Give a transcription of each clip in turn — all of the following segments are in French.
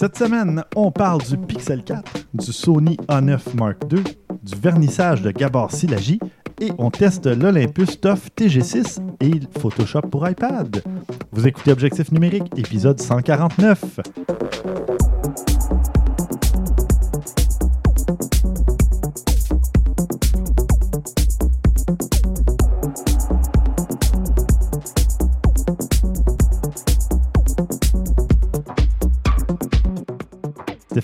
Cette semaine, on parle du Pixel 4, du Sony A9 Mark II, du vernissage de Gabor Silagi et on teste l'Olympus TUF TG6 et Photoshop pour iPad. Vous écoutez Objectif numérique, épisode 149.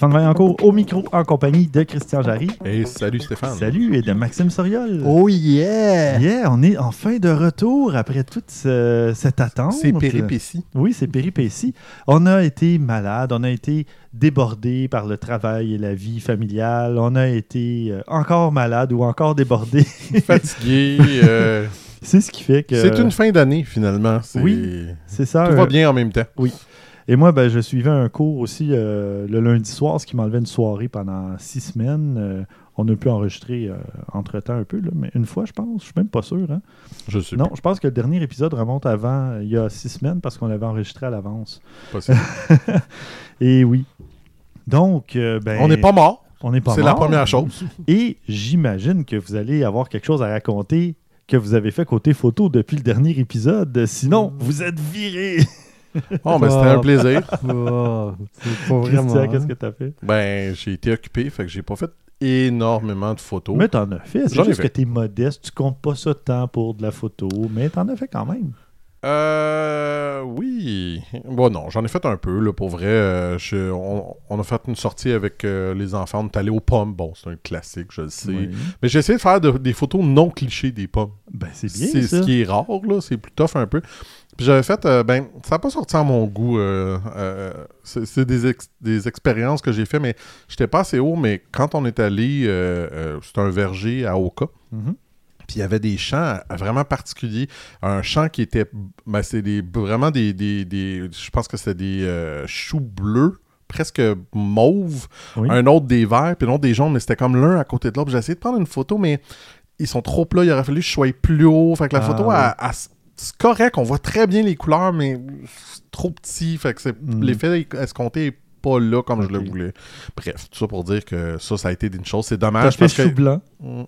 Stéphane Vaillancourt au micro en compagnie de Christian Jarry. Et salut Stéphane. Salut et de Maxime Soriol. Oh yeah! Yeah, on est enfin de retour après toute ce- cette attente. C'est péripéties. Oui, c'est péripéties. On a été malade, on a été débordé par le travail et la vie familiale, on a été euh, encore malade ou encore débordé. Fatigué. euh, c'est ce qui fait que... C'est une fin d'année finalement. Oui. C'est ça. Tout euh, va bien en même temps. Et moi, ben, je suivais un cours aussi euh, le lundi soir, ce qui m'enlevait une soirée pendant six semaines. Euh, on a pu enregistrer euh, entre-temps un peu, là, mais une fois, je pense. Je suis même pas sûr. hein. Je suis Non, je pense que le dernier épisode remonte avant, il y a six semaines, parce qu'on l'avait enregistré à l'avance. possible. Et oui. Donc, ben, On n'est pas mort. on n'est pas C'est la mort. première chose. Et j'imagine que vous allez avoir quelque chose à raconter que vous avez fait côté photo depuis le dernier épisode. Sinon, vous êtes viré. Bon, ben, c'était un plaisir. Oh, c'est pas vraiment. qu'est-ce que tu as fait? Ben, j'ai été occupé, fait que j'ai pas fait énormément de photos. Mais t'en as fait. C'est juste fait. que t'es modeste. Tu comptes pas ça temps pour de la photo, mais t'en as fait quand même. Euh. Oui. Bon, non, j'en ai fait un peu, là, pour vrai. Euh, je- on, on a fait une sortie avec euh, les enfants. On est allé aux pommes. Bon, c'est un classique, je le sais. Oui. Mais j'ai essayé de faire de- des photos non clichés des pommes. Ben, c'est bien C'est ce qui est rare, là. C'est plus tough un peu. Puis j'avais fait, euh, ben, ça n'a pas sorti à mon goût. euh, euh, c'est c'est des, ex- des expériences que j'ai fait, mais j'étais pas assez haut. Mais quand on est allé, c'était un verger à Oka. Mhm. Puis il y avait des champs vraiment particuliers. Un champ qui était. Ben, c'est des, vraiment des, des, des- Je pense que c'était des euh, choux bleus, presque mauves. Oui. Un autre des verts, puis l'autre des jaunes, mais c'était comme l'un à côté de l'autre. J'ai essayé de prendre une photo, mais ils sont trop plats. Il aurait fallu que je sois plus haut. Fait que la Ah, photo, oui. c'est correct. On voit très bien les couleurs, mais c'est trop petit. Fait que Mm. l'effet escompté est pas là comme je le voulais. Bref, tout ça pour dire que ça, ça a été une chose. C'est dommage fait parce que. chou blanc.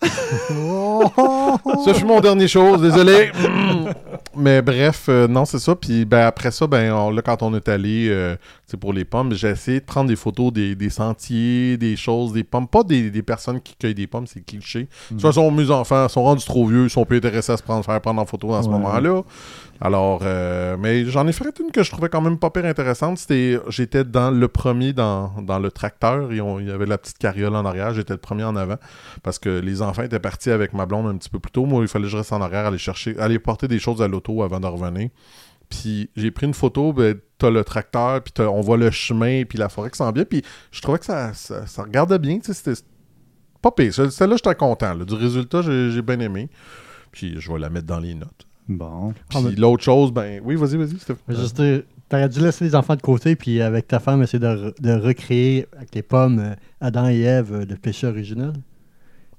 Ça fut mon dernier chose, désolé. Mais bref, euh, non, c'est ça. Puis ben, après ça, ben, on- là, quand on est allé euh, c'est pour les pommes, j'ai essayé de prendre des photos des, des sentiers, des choses, des pommes. Pas des, des personnes qui cueillent des pommes, c'est cliché. De toute façon, mes enfants sont rendus trop vieux, ils sont plus intéressés à se prendre, faire prendre en photo dans ce moment-là. Alors, euh, mais j'en ai fait une que je trouvais quand même pas pire intéressante. C'était, j'étais dans le premier dans, dans le tracteur. Et on- il y avait la petite carriole en arrière. J'étais le premier en avant parce que les enfants étaient partis avec ma blonde un petit peu plus tôt. Moi, il fallait que je reste en arrière, aller chercher, aller porter des choses à l'auto avant de revenir. Puis j'ai pris une photo, ben, t'as le tracteur, puis t'as- on voit le chemin, puis la forêt qui s'en vient. Puis je trouvais que ça, ça, ça regardait bien. tu sais, C'était pas pire. Celle-là, j'étais content. là. Du résultat, j'ai bien aimé. Puis je vais la mettre dans les notes. Bon. Puis Ah, mais- l'autre chose, ben oui, vas-y, vas-y. Juste, T'aurais dû laisser les enfants de côté, puis avec ta femme, essayer de, re- de recréer avec les pommes euh, Adam et Ève, euh, le péché original.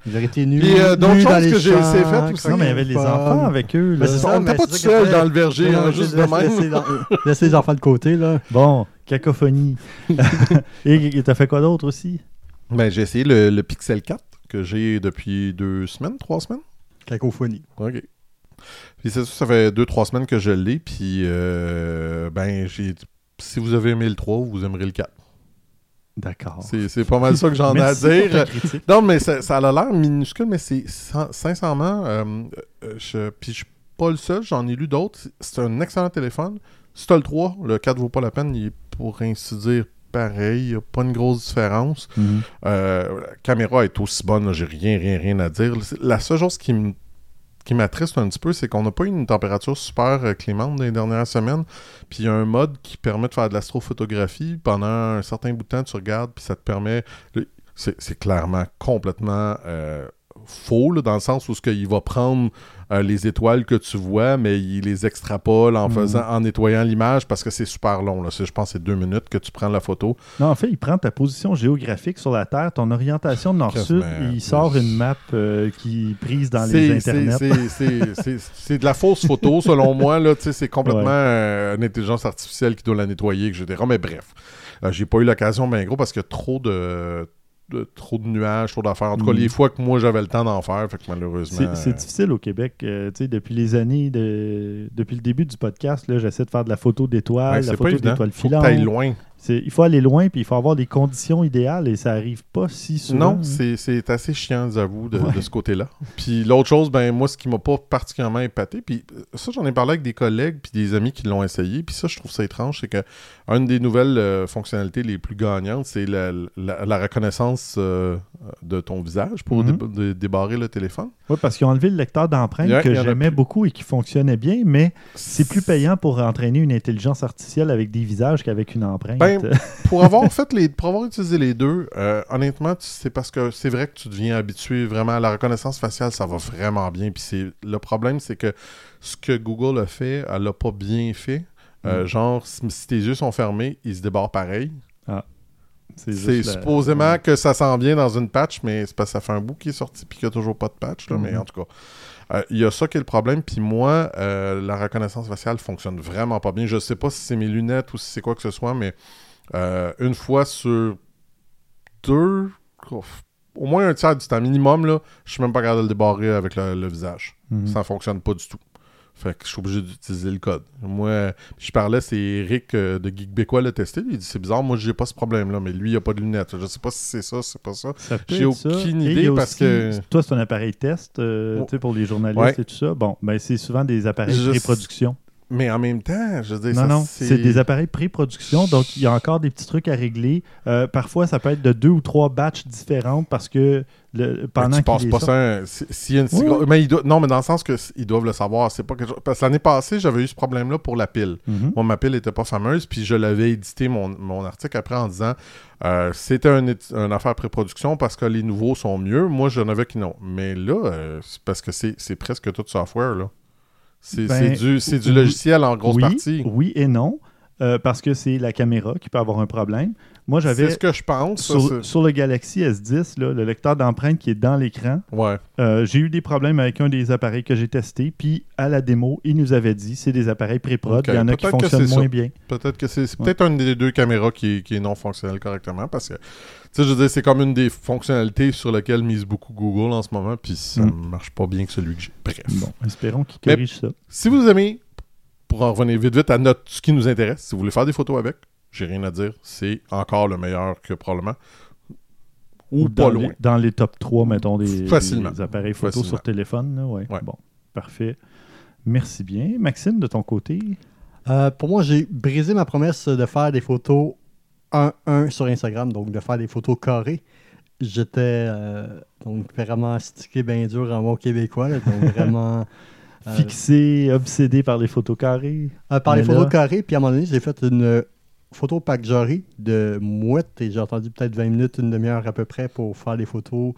Ils auraient été nus. Puis, euh, d'autres choses que j'ai essayé faites aussi. qui Non, mais il y avait les pommes. enfants avec eux. là. Ben, ça, on n'était pas tout ça seul dans le verger, Non, hein, juste de laisse- même. Laisser les enfants de côté, là. Bon, cacophonie. et et t'as fait quoi d'autre aussi? Ben, j'ai essayé le, le Pixel 4 que j'ai depuis deux semaines, trois semaines. Cacophonie. OK. Puis c'est ça, ça fait deux, trois semaines que je l'ai. Puis, euh, ben, j'ai. Si vous avez aimé le 3, vous aimerez le 4. D'accord. C'est pas mal ça que j'en ai à dire. Non, mais ça, ça a l'air minuscule, mais c'est sin- sincèrement. euh, euh, je, puis je suis pas le seul, j'en ai lu d'autres. C'est- un excellent téléphone. Si t'as le 3, le 4 vaut pas la peine. Il est pour ainsi dire pareil. Il n'y a pas une grosse différence. Mhm. Euh, la caméra est aussi bonne, j'ai rien, rien, rien à dire. La seule chose qui me qui m'attriste un petit peu, c'est qu'on n'a pas eu une température super euh, clémente dans les dernières semaines. Puis il y a un mode qui permet de faire de l'astrophotographie. Pendant un certain bout de temps, tu regardes, puis ça te permet... C'est clairement complètement euh, faux, dans le sens où ce qu'il va prendre euh, les étoiles que tu vois, mais il les extrapole en Mhm. faisant, en nettoyant l'image parce que c'est super long. Là. Je pense que c'est deux minutes que tu prends la photo. Non, en fait, il prend ta position géographique sur la Terre, ton orientation nord-sud, il sort une map euh, qui est prise dans les internets. c'est- de la fausse photo, selon moi. C'est complètement Ouais. euh, une intelligence artificielle qui doit la nettoyer, etc. Mais bref, j'ai pas eu l'occasion, bien gros, parce a trop de, de- trop de nuages, trop d'affaires. En tout cas, Mm. les fois que moi j'avais le temps d'en faire, fait que malheureusement. C'est difficile au Québec. euh, depuis les années, de, depuis le début du podcast, j'essaie de faire de la photo ouais, d'étoiles, la c'est pas photo d'étoiles Faut que filantes. loin. Il faut aller loin, puis il faut avoir des conditions idéales, et ça arrive pas si souvent. Non, hein. c'est c'est assez chiant, j'avoue, de, Ouais. de ce côté-là. Puis l'autre chose, ben moi, ce qui m'a pas particulièrement épaté, puis euh, ça, j'en ai parlé avec des collègues puis des amis qui l'ont essayé, puis ça, je trouve ça étrange, c'est que une des nouvelles euh, fonctionnalités les plus gagnantes, c'est la, la- la reconnaissance euh, de ton visage pour Mhm. dé- dé- débarrer le téléphone. Oui, parce qu'ils ont enlevé le lecteur d'empreintes que j'aimais beaucoup et qui fonctionnait bien, mais c'est plus payant pour entraîner une intelligence artificielle avec des visages qu'avec une empreinte. Ben, pour avoir fait les, pour avoir utilisé les deux, euh, honnêtement, c'est parce que c'est vrai que tu deviens habitué vraiment à la reconnaissance faciale, ça va vraiment bien. Puis c'est le problème, c'est que ce que Google a fait, elle l'a pas bien fait. Euh, Mm. Genre, si, tes yeux sont fermés, ils se débarrent pareil. C'est juste la- supposément que ça s'en vient dans une patch, mais c'est parce que ça fait un bout qui est sorti puis qu'il n'y a toujours pas de patch. Là, Mais Mhm. en tout cas, euh, il y a ça qui est le problème. Puis moi, euh, la reconnaissance faciale fonctionne vraiment pas bien. Je sais pas si c'est mes lunettes ou si c'est quoi que ce soit, mais euh, une fois sur deux, au moins un tiers du temps minimum, là, je suis même pas capable de le débarrer avec le, le visage. Mhm. Ça fonctionne pas du tout. Fait que je suis obligé d'utiliser le code. Moi, je parlais, c'est Eric euh, de Geekbécois l'a testé. Il dit c'est bizarre, moi j'ai pas ce problème-là, mais lui il a pas de lunettes. Je sais pas si c'est ça, c'est pas ça. Ça J'ai ça. aucune idée parce aussi- que- Toi, c'est un appareil test euh, pour les journalistes Ouais. et tout ça. Bon, ben, c'est souvent des appareils Je- pré-production. Mais en même temps, je veux dire, Non, ça, non, c'est des appareils pré-production, donc il y a encore des petits trucs à régler. Euh, parfois, ça peut être de deux ou trois batchs différentes parce que le, pendant tu qu'ils passes les pas sortent- ça. un- si- y a une mais non, mais dans le sens que ils doivent le savoir. C'est pas quelque chose- Parce que l'année passée, j'avais eu ce problème-là pour la pile. Mhm. Moi, ma pile était pas fameuse, puis je l'avais édité mon, mon article après en disant euh, c'était un une affaire pré-production parce que les nouveaux sont mieux. Moi, j'en avais qui non. Mais là, euh, c'est parce que c'est c'est presque tout software. là. C'est Ben, c'est du, logiciel en grosse oui, partie. Oui et non, euh, parce que c'est la caméra qui peut avoir un problème. Moi, C'est j'avais ce que je pense. sur, c'est- sur le Galaxy S10, là, le lecteur d'empreintes qui est dans l'écran, Ouais. euh, j'ai eu des problèmes avec un des appareils que j'ai testé. Puis à la démo, il nous avait dit c'est des appareils pré-prod. Il y en a qui fonctionnent c'est moins ça. bien. Peut-être que c'est c'est Ouais. peut-être une des deux caméras qui, est- qui est non fonctionnelle correctement parce que, tu sais, je veux dire, c'est comme une des fonctionnalités sur lesquelles mise beaucoup Google en ce moment, puis ça Mm. marche pas bien que celui que j'ai. Bref. Bon, espérons qu'ils Mais- corrigent ça. Si vous aimez, pour en revenir vite vite à notre, ce qui nous intéresse, si vous voulez faire des photos avec, j'ai rien à dire, c'est encore le meilleur que probablement. Ou, pas dans loin. Les, dans les top 3, mettons, des, Facilement. des appareils photo Facilement. sur téléphone. Là, ouais. Ouais. Bon, parfait. Merci bien. Maxime, de ton côté? Euh, pour moi, j'ai brisé ma promesse de faire des photos 1-1 sur Instagram, donc de faire des photos carrées. J'étais euh, donc vraiment stické bien dur en bon québécois, là, donc vraiment euh, Fixé, obsédé par les photos carrées. euh, par les photos carrées. Puis à un moment donné, j'ai fait une photo pack jury de mouette et j'ai attendu peut-être 20 minutes, une demi-heure à peu près pour faire des photos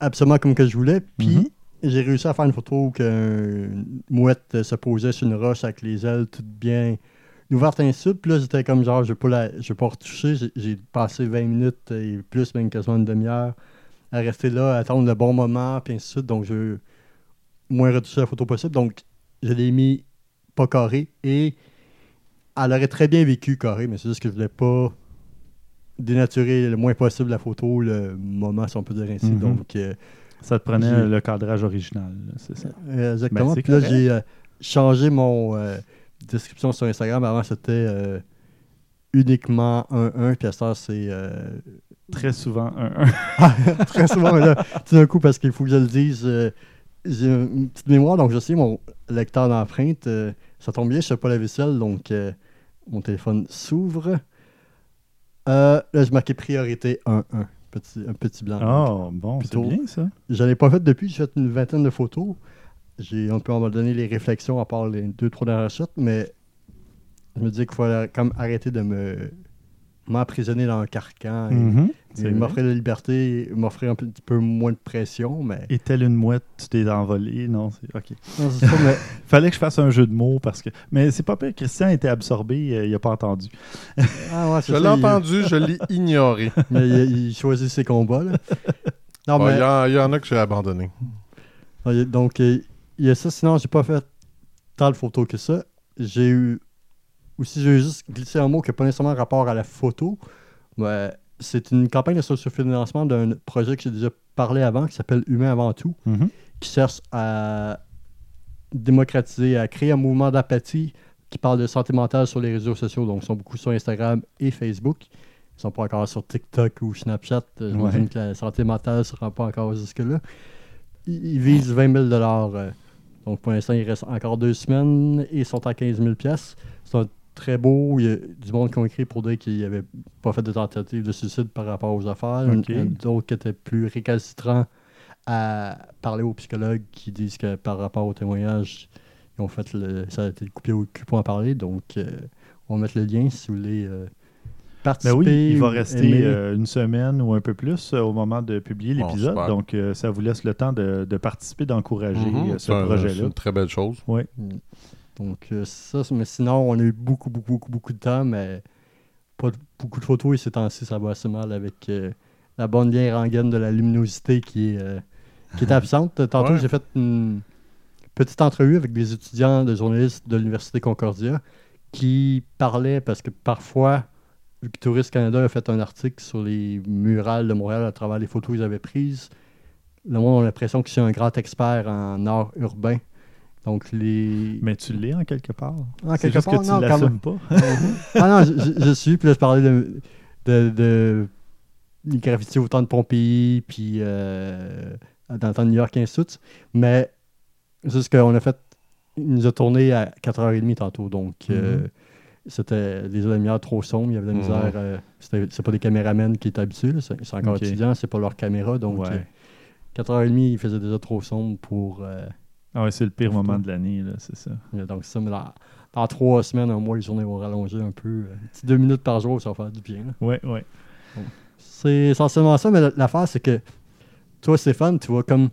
absolument comme que je voulais. Puis Mhm. j'ai réussi à faire une photo où qu'une mouette se posait sur une roche avec les ailes toutes bien ouvertes ainsi. Puis là, j'étais comme genre, je ne vais pas, la- pas retoucher. J'ai- passé 20 minutes et plus, même quasiment une demi-heure à rester là, à attendre le bon moment, puis ainsi de suite. Donc, je veux moins retoucher la photo possible. Donc, je l'ai mis pas carré et elle aurait très bien vécu carré, mais c'est juste que je voulais pas dénaturer le moins possible la photo, le moment, si on peut dire ainsi. Mhm. Donc, euh, Ça te prenait le cadrage original, c'est ça. euh, Exactement. Ben, Puis là, j'ai euh, changé mon euh, description sur Instagram. Avant, c'était uniquement 1-1. Puis à ça, c'est Très souvent, un, un. très souvent. mais là, tout d'un coup, parce qu'il faut que je le dise, j'ai une petite mémoire. Donc, je sais, mon lecteur d'empreinte, ça tombe bien, je ne sais pas la vaisselle. Donc, mon téléphone s'ouvre. Euh, là, je marquais priorité 1-1. Petit, un petit blanc. Oh, bon, c'est bien ça. Je n'en ai pas fait depuis, j'ai fait une vingtaine de photos. J'ai un peu abandonné les réflexions à part les deux, trois dernières shots, mais je me dis qu'il faut comme arrêter de me m'emprisonner dans un carcan. il vrai. m'offrait la liberté, il m'offrait un petit peu moins de pression, mais. Et telle une mouette, tu t'es envolé. Non, c'est OK. Non, c'est ça, mais Fallait que je fasse un jeu de mots parce que. Mais c'est pas pire. Christian était absorbé, euh, il a pas entendu. Ah ouais, Je l'ai il- entendu, je l'ai ignoré. mais il, il choisit ses combats. Là. Non, Ah, mais. Il y, en- il y en a que j'ai abandonné. Ah, Donc, euh, il y a ça. Sinon, j'ai pas fait tant de photos que ça. J'ai eu. Aussi, j'ai juste glissé un mot qui n'a pas nécessairement rapport à la photo. Mais c'est une campagne de sociofinancement d'un projet que j'ai déjà parlé avant qui s'appelle Humain avant tout, Mhm. qui cherche à démocratiser, à créer un mouvement d'apathie qui parle de santé mentale sur les réseaux sociaux. Donc, ils sont beaucoup sur Instagram et Facebook. Ils sont pas encore sur TikTok ou Snapchat. Euh, J'imagine Ouais. que la santé mentale ne se rend pas encore jusque-là. Ils, ils visent 20 000 euh, Donc, pour l'instant, il reste encore deux semaines et ils sont à 15 000 C'est un très beau. Il y a du monde qui ont écrit pour dire qu'ils n'avaient pas fait de tentative de suicide par rapport aux affaires. D'autres qui étaient plus récalcitrants à parler aux psychologues qui disent que par rapport au témoignage, ils ont fait le, ça a été coupé au cul pour en parler. Donc, euh, on va mettre le lien si vous voulez euh, Ben participer. oui, il va rester euh, une semaine ou un peu plus euh, au moment de publier l'épisode. donc, euh, ça vous laisse le temps de, de participer, d'encourager Mhm. C'est ce un- c'est projet-là. une très belle chose. Donc, euh, ça, c'est- mais sinon, on a eu beaucoup, beaucoup, beaucoup, beaucoup de temps, mais pas de- beaucoup de photos et ces temps-ci, ça va assez mal avec euh, la bonne vieille rengaine de la luminosité qui est, euh, qui est absente. Tantôt, Ouais. j'ai fait une petite entrevue avec des étudiants de journalistes de l'Université Concordia qui parlaient, parce que parfois, vu que Touriste Canada a fait un article sur les murales de Montréal à travers les photos qu'ils avaient prises, le monde a l'impression que suis un grand expert en art urbain. Donc, les. Mais tu l'es en quelque part. Ah, C'est quelque juste part, que tu non, quand l'assumes pas. ah non, je, suis. Puis là, je parlais de, de, de les graffitis au temps de Pompéi, puis euh, dans le temps de New York Institute. Mais c'est juste qu'on a fait. Il nous a tourné à 4h30 tantôt. Donc, euh, Mhm. c'était des lumières trop sombres. Il y avait de la Mhm. misère. euh, c'était- c'est pas des caméramens qui étaient habitués. C'est c'est encore Ok. étudiants, c'est pas leur caméra. Donc, Ouais. euh, 4h30, il faisait déjà trop sombre pour. Ah ouais, c'est le pire moment de l'année, là, c'est ça. donc, ça, mais dans, dans trois semaines, un mois, les journées vont rallonger un peu. euh, deux minutes par jour, ça va faire du bien. là. Ouais, ouais. C'est essentiellement ça, mais la- l'affaire, c'est que toi, Stéphane, tu vois comme.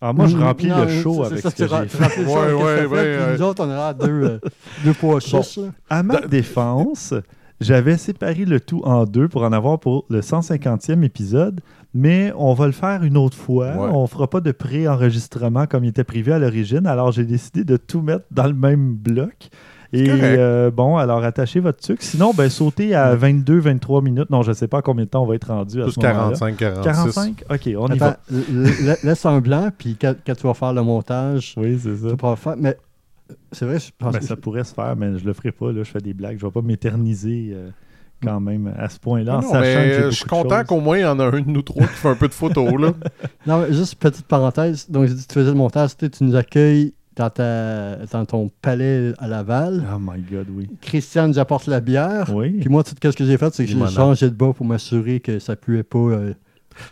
Ah, moi, je Mm, remplis non, le show avec ça, ce que j'ai fait. Ouais, puis. Nous autres, on a deux, euh, deux chiches. là. À ma défense, j'avais séparé le tout en deux pour en avoir pour le 150e épisode, mais on va le faire une autre fois. Ouais. On fera pas de pré-enregistrement comme il était prévu à l'origine, alors j'ai décidé de tout mettre dans le même bloc. Et euh, bon, alors attachez votre sucre. Sinon, ben sautez à 22-23 minutes. Non, je sais pas combien de temps on va être rendu à Plus ce moment-là. 45, 46. 45? Ok, on y Attends, va. laisse un blanc, puis quand, quand tu vas faire le montage, Oui, c'est tu ça. vas pouvoir faire. Mais c'est vrai, je pense Ben, que. ça pourrait se faire, mais je le ferai pas. Là, je fais des blagues. Je vais pas m'éterniser euh, quand même à ce point-là. en Non, que j'ai je suis content qu'au moins il y en a un de nous trois qui fait un peu de photos. Là. Non, mais juste petite parenthèse. Donc, tu faisais le montage, tu nous accueilles dans, ta, dans ton palais à Laval. Oh my God, oui. Christiane nous apporte la bière. Oui. Puis moi, tout ce que j'ai fait, c'est que j'ai changé de bas pour m'assurer que ça puait pas. euh,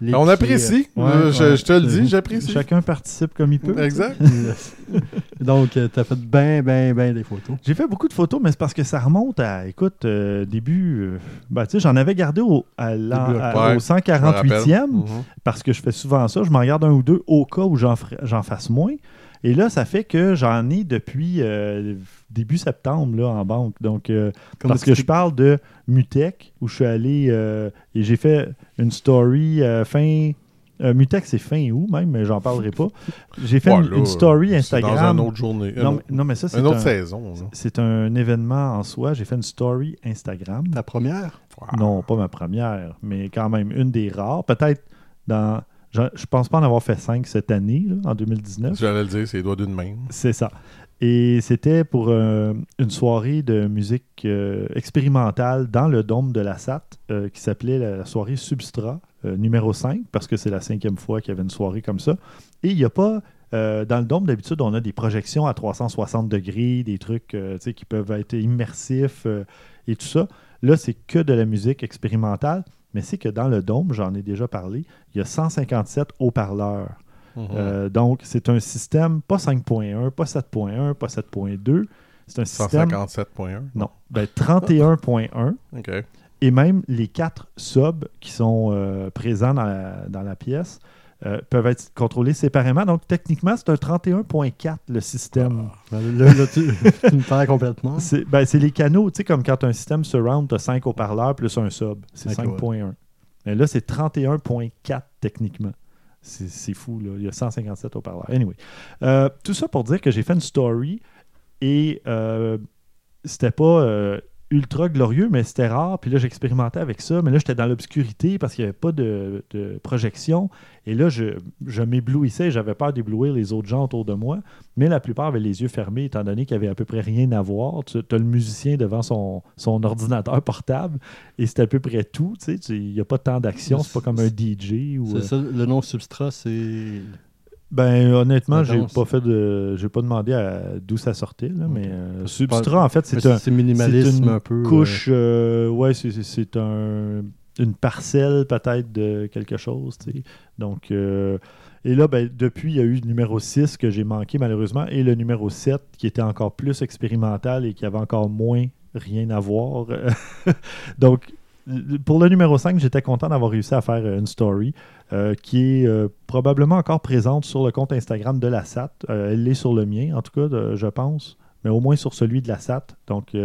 les On pieds, apprécie. Ouais, Euh, je, ouais. je te le dis, j'apprécie. Chacun participe comme il peut. Exact. Donc, euh, t'as fait bien, bien, bien des photos. J'ai fait beaucoup de photos, mais c'est parce que ça remonte à, écoute, euh, début. euh, ben, tu sais, j'en avais gardé au, à à- au Ouais, 148e, Mhm. parce que je fais souvent ça. Je m'en garde un ou deux au cas où j'en fasse moins. Et là, ça fait que j'en ai depuis euh, début septembre là, en banque. Donc, euh, parce que je parle de Mutech, où je suis allé euh, et j'ai fait une story euh, fin. Mutech, c'est fin août même, mais j'en parlerai pas. J'ai fait une, story Instagram. Dans une autre journée. non, mais, non, mais ça, c'est une autre un, saison. c'est un événement en soi. J'ai fait une story Instagram. Ta première? Wow. Non, pas ma première, mais quand même une des rares. Peut-être dans. Je, je pense pas en avoir fait cinq cette année, là, en 2019. J'allais le dire, c'est les doigts d'une main. C'est ça. Et c'était pour euh, une soirée de musique euh, expérimentale dans le dôme de la SAT euh, qui s'appelait la soirée Substrat numéro 5 parce que c'est la cinquième fois qu'il y avait une soirée comme ça. Et il n'y a pas. dans le dôme, d'habitude, on a des projections à 360 degrés, des trucs qui peuvent être immersifs et tout ça. Là, c'est que de la musique expérimentale, mais c'est que dans le dôme, j'en ai déjà parlé, il y a 157 haut-parleurs. Mhm. Euh, donc, c'est un système pas 5.1, pas 7.1, pas 7.2. C'est un système. 157.1. Non, ben, 31.1. OK. Et même les quatre subs qui sont euh, présents dans la, dans la pièce euh, peuvent être contrôlés séparément. Donc, techniquement, c'est un 31.4 le système. Là, là, tu, tu me perds complètement. C'est ben, c'est les canaux, tu sais, comme quand un système surround, tu as 5 haut-parleurs plus un sub. C'est Ok, 5.1. Mais là, c'est 31.4 techniquement. C'est fou, là. Il y a 157 haut-parleurs. Anyway. Euh, tout ça pour dire que j'ai fait une story et euh, c'était pas euh, ultra glorieux, mais c'était rare. Puis là, j'expérimentais avec ça. Mais là, j'étais dans l'obscurité parce qu'il n'y avait pas de, de projection. Et là, je, je m'éblouissais. J'avais peur d'éblouir les autres gens autour de moi. Mais la plupart avaient les yeux fermés, étant donné qu'il n'y avait à peu près rien à voir. Tu as le musicien devant son, son ordinateur portable et c'est à peu près tout. Tu sais, Il n'y a pas tant d'action. C'est pas comme un DJ. Ou, C'est euh, ça, le nom substrat, c'est. Ben honnêtement, j'ai pas fait de. J'ai pas demandé à- d'où ça sortait, là, mais euh, Substrat, en fait, c'est un, C'est minimalisme une un peu. euh, couche. euh, ouais, c'est- c'est c'est un, une parcelle peut-être de quelque chose. tu sais. Donc, euh, et là, ben, depuis, il y a eu le numéro 6 que j'ai manqué malheureusement et le numéro 7 qui était encore plus expérimental et qui avait encore moins rien à voir. Donc, pour le numéro 5, j'étais content d'avoir réussi à faire euh, une story euh, qui est euh, probablement encore présente sur le compte Instagram de la SAT. Euh, elle est sur le mien, en tout cas, de- je pense, mais au moins sur celui de la SAT. Donc,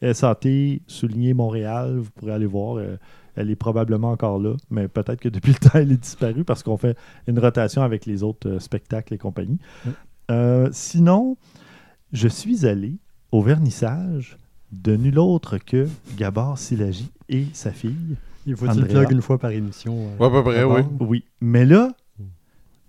SAT, souligné Montréal, vous pourrez aller voir. elle est probablement encore là, mais peut-être que depuis le temps, elle est disparue parce qu'on fait une rotation avec les autres spectacles et compagnie. Mm. Sinon, je suis allé au vernissage de nul autre que Gabor Silagi et sa fille. Il faut Andrea. plug une fois par émission. euh, Ouais, à peu près, oui. Oui, mais là,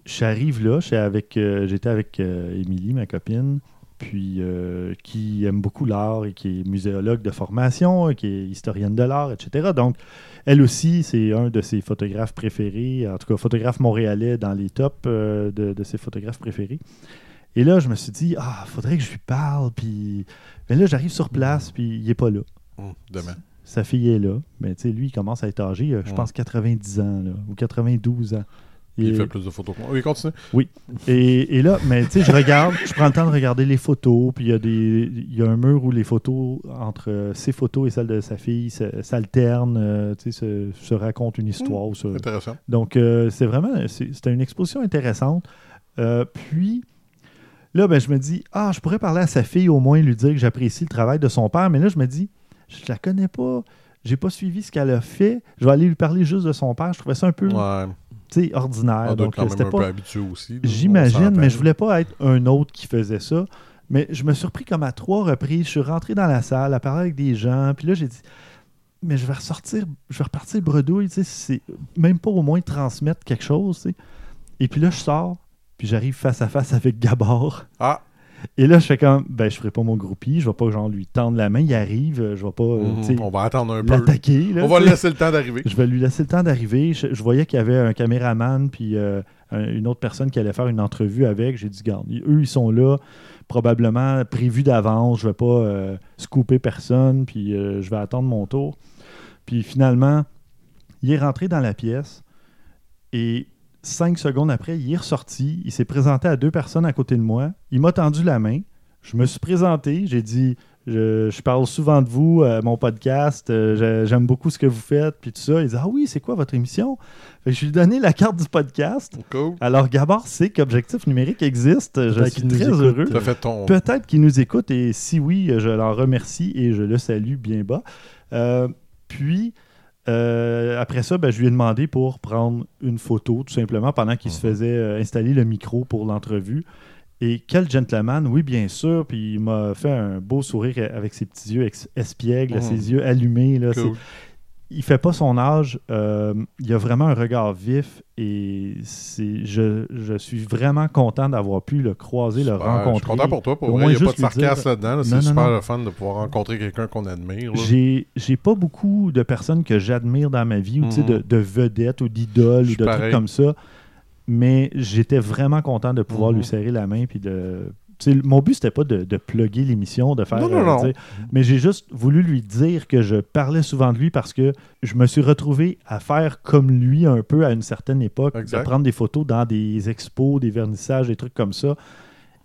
j'arrive là, j'étais avec, euh, avec euh, Émilie, ma copine, puis euh, qui aime beaucoup l'art et qui est muséologue de formation, qui est historienne de l'art, etc. Donc, elle aussi, c'est un de ses photographes préférés, en tout cas, photographe montréalais dans les tops euh, de, de ses photographes préférés. Et là, je me suis dit, ah, faudrait que je lui parle, puis... Mais là, j'arrive sur place, puis il est pas là. Hum, Demain. Sa fille est là, mais tu sais, lui, il commence à être âgé, a, je pense, 90 ans, là, ou 92 ans. Il fait plus de photos que moi. Oui, continue. et, et là, mais tu sais, je regarde, je prends le temps de regarder les photos, puis il y, a des- il y a un mur où les photos, entre euh, ses photos et celles de sa fille, s'alternent, euh, tu sais, se, se racontent une histoire. se- Intéressant. Donc, euh, c'est vraiment, c'est- c'était une exposition intéressante. Euh, puis, là, ben, je me dis, ah, je pourrais parler à sa fille au moins, lui dire que j'apprécie le travail de son père, mais là, je me dis, je la connais pas, j'ai pas suivi ce qu'elle a fait, je vais aller lui parler juste de son père. Je trouvais ça un peu, Ouais. ordinaire. On Donc, c'était pas... habitué aussi. J'imagine, mais je voulais pas être un autre qui faisait ça. Mais je me suis repris comme à trois reprises. Je suis rentré dans la salle à parler avec des gens. Puis là, j'ai dit, mais je vais ressortir, je vais repartir bredouille. C'est même pas au moins transmettre quelque chose. Et puis là, je sors. Puis j'arrive face à face avec Gabor. Ah, Et là, je fais comme, ben, je ferai pas mon groupie. Je vais pas genre lui tendre la main. Il arrive. Je vais pas euh, sais, on va attendre un peu. là, On va sais. laisser le temps d'arriver. Je vais lui laisser le temps d'arriver. Je, je voyais qu'il y avait un caméraman puis euh, un- une autre personne qui allait faire une entrevue avec. J'ai dit, garde, eux, ils sont là, probablement prévus d'avance. Je vais pas euh, scooper personne, puis euh, je vais attendre mon tour. Puis finalement, il est rentré dans la pièce et cinq secondes après, il est ressorti. Il s'est présenté à deux personnes à côté de moi. Il m'a tendu la main. Je me suis présenté. J'ai dit je, je parle souvent de vous, euh, mon podcast. euh, j'ai- J'aime beaucoup ce que vous faites. Puis tout ça. Il dit Ah oui, c'est quoi votre émission? Fait que Je lui ai donné la carte du podcast. Cool. Alors, Gabor sait qu'Objectif numérique existe. Je Peut-être suis très écoute. heureux. Ton. Peut-être qu'il nous écoute et si oui, je l'en remercie et je le salue bien bas. Euh, puis, euh, après ça, ben, je lui ai demandé pour prendre une photo, tout simplement, pendant qu'il se Mhm. faisait euh, installer le micro pour l'entrevue. Et quel gentleman, oui, bien sûr. Puis il m'a fait un beau sourire avec ses petits yeux espiègles, Mhm. ses yeux allumés. Là, Cool. Il fait pas son âge. euh, il a vraiment un regard vif et c'est, je, je suis vraiment content d'avoir pu le croiser, le Super. rencontrer. Je suis content pour toi. Pour vrai, il n'y a pas de dire- sarcasme là-dedans. là. C'est Non, super non. le fun de pouvoir rencontrer quelqu'un qu'on admire. là. J'ai, j'ai pas beaucoup de personnes que j'admire dans ma vie, ou sais, Mhm. de, de vedettes ou d'idoles ou de trucs comme ça. Mais j'étais vraiment content de pouvoir Mhm. lui serrer la main. Puis de... mon but, c'était pas de, de plugger l'émission, de faire. Non, non, non. tu sais, Mais j'ai juste voulu lui dire que je parlais souvent de lui parce que je me suis retrouvé à faire comme lui un peu à une certaine époque, Exact. de prendre des photos dans des expos, des vernissages, des trucs comme ça.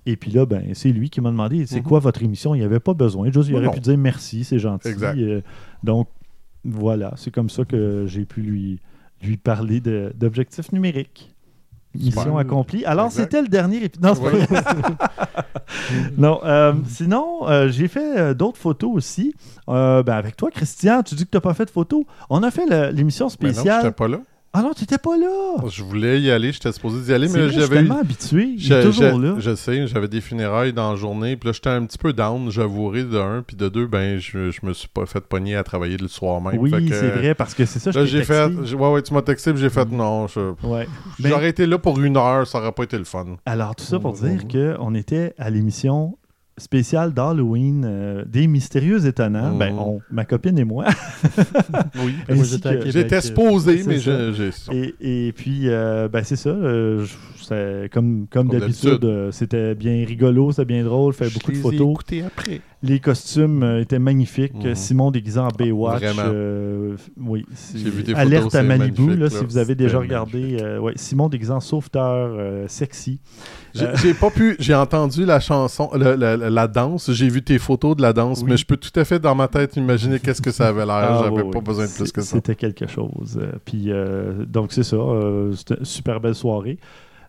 Et puis là, ben, c'est lui qui m'a demandé c'est Mhm. quoi votre émission? Il n'y avait pas besoin. Juste, il Non, aurait non. pu dire merci, c'est gentil. Exact. Euh, donc, Voilà, c'est comme ça que j'ai pu lui, lui parler d'objectifs numériques. Mission accomplie. Alors, c'était le dernier épisode. Non, pas euh, sinon, euh, j'ai fait euh, d'autres photos aussi. Ben, avec toi, Christian, tu dis que tu n'as pas fait de photos. On a fait l'émission Mais non, spéciale. j'étais pas là. Ah non, tu n'étais pas là. Je voulais y aller, j'étais supposé d'y aller, mais vrai, je suis j'avais tellement habitué. Il est toujours là. je sais, j'avais des funérailles dans la journée, puis là j'étais un petit peu down, j'avouerai, de un, puis de deux, ben je, je me suis pas fait pogner à travailler le soir même. Oui, c'est vrai, parce que c'est ça, je Là j'ai fait, ouais ouais, tu m'as texté, puis j'ai fait non, je- Ouais. Ben, j'aurais été là pour une heure, ça aurait pas été le fun. Alors, tout ça pour Oh, dire qu'on était à l'émission spéciale d'Halloween euh, des Mystérieux Étonnants. Mhm. Ben, on- ma copine et moi. Oui. J'étais supposé, mais j'ai. Et, et puis, euh, ben, c'est ça. euh, je- comme, comme Comme d'habitude, euh, c'était bien rigolo, c'était bien drôle, fait Je beaucoup de les ai photos. écoutés après. Les costumes euh, étaient magnifiques. Mhm. Simon déguisé en Baywatch. Vraiment. euh, oui. vu des Alerte photos, à Malibu, magnifique, là, là. si vous avez déjà regardé. euh, ouais, Simon déguisé en sauveteur sexy. J'ai pas pu. J'ai entendu la chanson, la, la- la danse. J'ai vu tes photos de la danse, Oui. mais je peux tout à fait dans ma tête imaginer qu'est-ce que ça avait l'air. Ah, J'avais pas besoin de plus que ça. C'était quelque chose. Puis, donc, c'est ça. C'était une super belle soirée.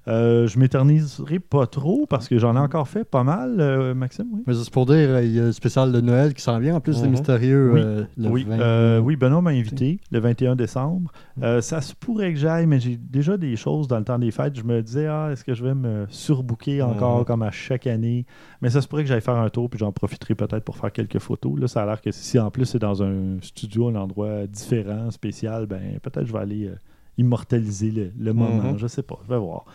Euh, je m'éterniserai pas trop parce que j'en ai encore fait pas mal, euh, Maxime. Oui, Mais c'est pour dire, euh, il y a le spécial de Noël qui s'en vient. En plus, les Mhm. mystérieux. Oui. euh, le oui, 20. euh, oui, Benoît m'a invité le 21 décembre. Euh, ça se pourrait que j'aille, mais j'ai déjà des choses dans le temps des fêtes. Je me disais, ah, est-ce que je vais me surbooker encore Mhm. comme à chaque année? Mais ça se pourrait que j'aille faire un tour, puis j'en profiterai peut-être pour faire quelques photos. Là, ça a l'air que si en plus c'est dans un studio, un endroit différent, spécial, ben peut-être je vais aller euh, immortaliser le, le moment. Mhm. Je sais pas, je vais voir.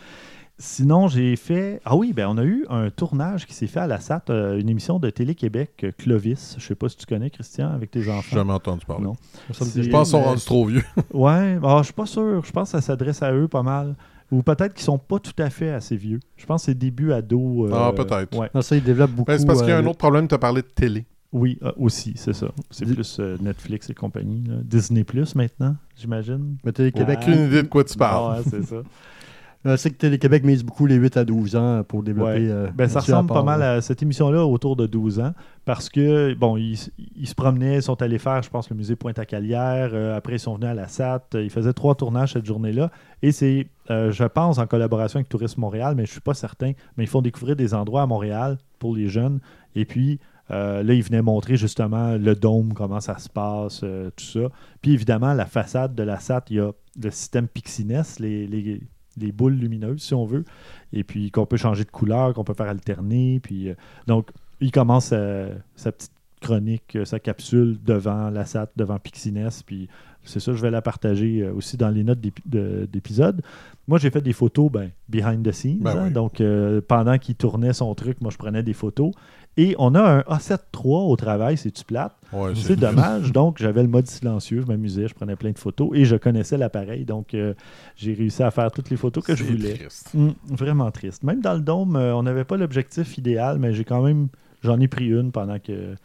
Sinon, j'ai fait. Ah oui, ben on a eu un tournage qui s'est fait à la SAT, euh, une émission de Télé-Québec, euh, Clovis. Je sais pas si tu connais, Christian, avec tes enfants. jamais entendu parler. Non. Je pense qu'ils sont rendus trop vieux. Ouais, ah, je suis pas sûr. Je pense que ça s'adresse à eux pas mal. Ou peut-être qu'ils sont pas tout à fait assez vieux. Je pense que c'est début ado. euh, Ah, peut-être. Ouais. Non, ça, ils développent beaucoup. Ben, c'est parce qu'il y a un autre problème, tu as parlé de télé. Oui, ah, aussi, c'est ça. C'est plus euh, Netflix et compagnie. là. Disney Plus maintenant, j'imagine. Mais Télé-Québec. Aucune idée de quoi tu parles. Ouais, c'est ça. euh, c'est que Télé-Québec mise beaucoup les 8 à 12 ans pour développer. Ouais. euh, Ben, ça là-dessus à ressemble pas mal là. à cette émission-là autour de 12 ans parce que, bon, ils, ils se promenaient, ils sont allés faire, je pense, le musée Pointe-à-Calière. euh, après, ils sont venus à la SAT. euh, Ils faisaient trois tournages cette journée-là. Et c'est, euh, je pense, en collaboration avec Tourisme Montréal, mais je suis pas certain. Mais ils font découvrir des endroits à Montréal pour les jeunes. Et puis, euh, là, ils venaient montrer justement le dôme, comment ça se passe, euh, tout ça. Puis évidemment, la façade de la SAT, il y a le système Pixiness, les, les, les boules lumineuses, si on veut. Et puis qu'on peut changer de couleur, qu'on peut faire alterner. Puis, euh, donc, il commence sa petite chronique, sa capsule devant la SAT, devant Pixiness. Puis c'est ça, je vais la partager aussi dans les notes d'épi- de- d'épisode. Moi, j'ai fait des photos ben, behind the scenes. Ben hein. oui. Donc, euh, pendant qu'il tournait son truc, moi, je prenais des photos. Et on a un A7 III au travail, c'est-tu plate? Ouais, C'est dommage. Donc, j'avais le mode silencieux, je m'amusais, je prenais plein de photos et je connaissais l'appareil. Donc, euh, j'ai réussi à faire toutes les photos que je voulais. triste. Hum, vraiment triste. Même dans le dôme, euh, on n'avait pas l'objectif idéal, mais j'ai quand même, j'en ai pris une pendant que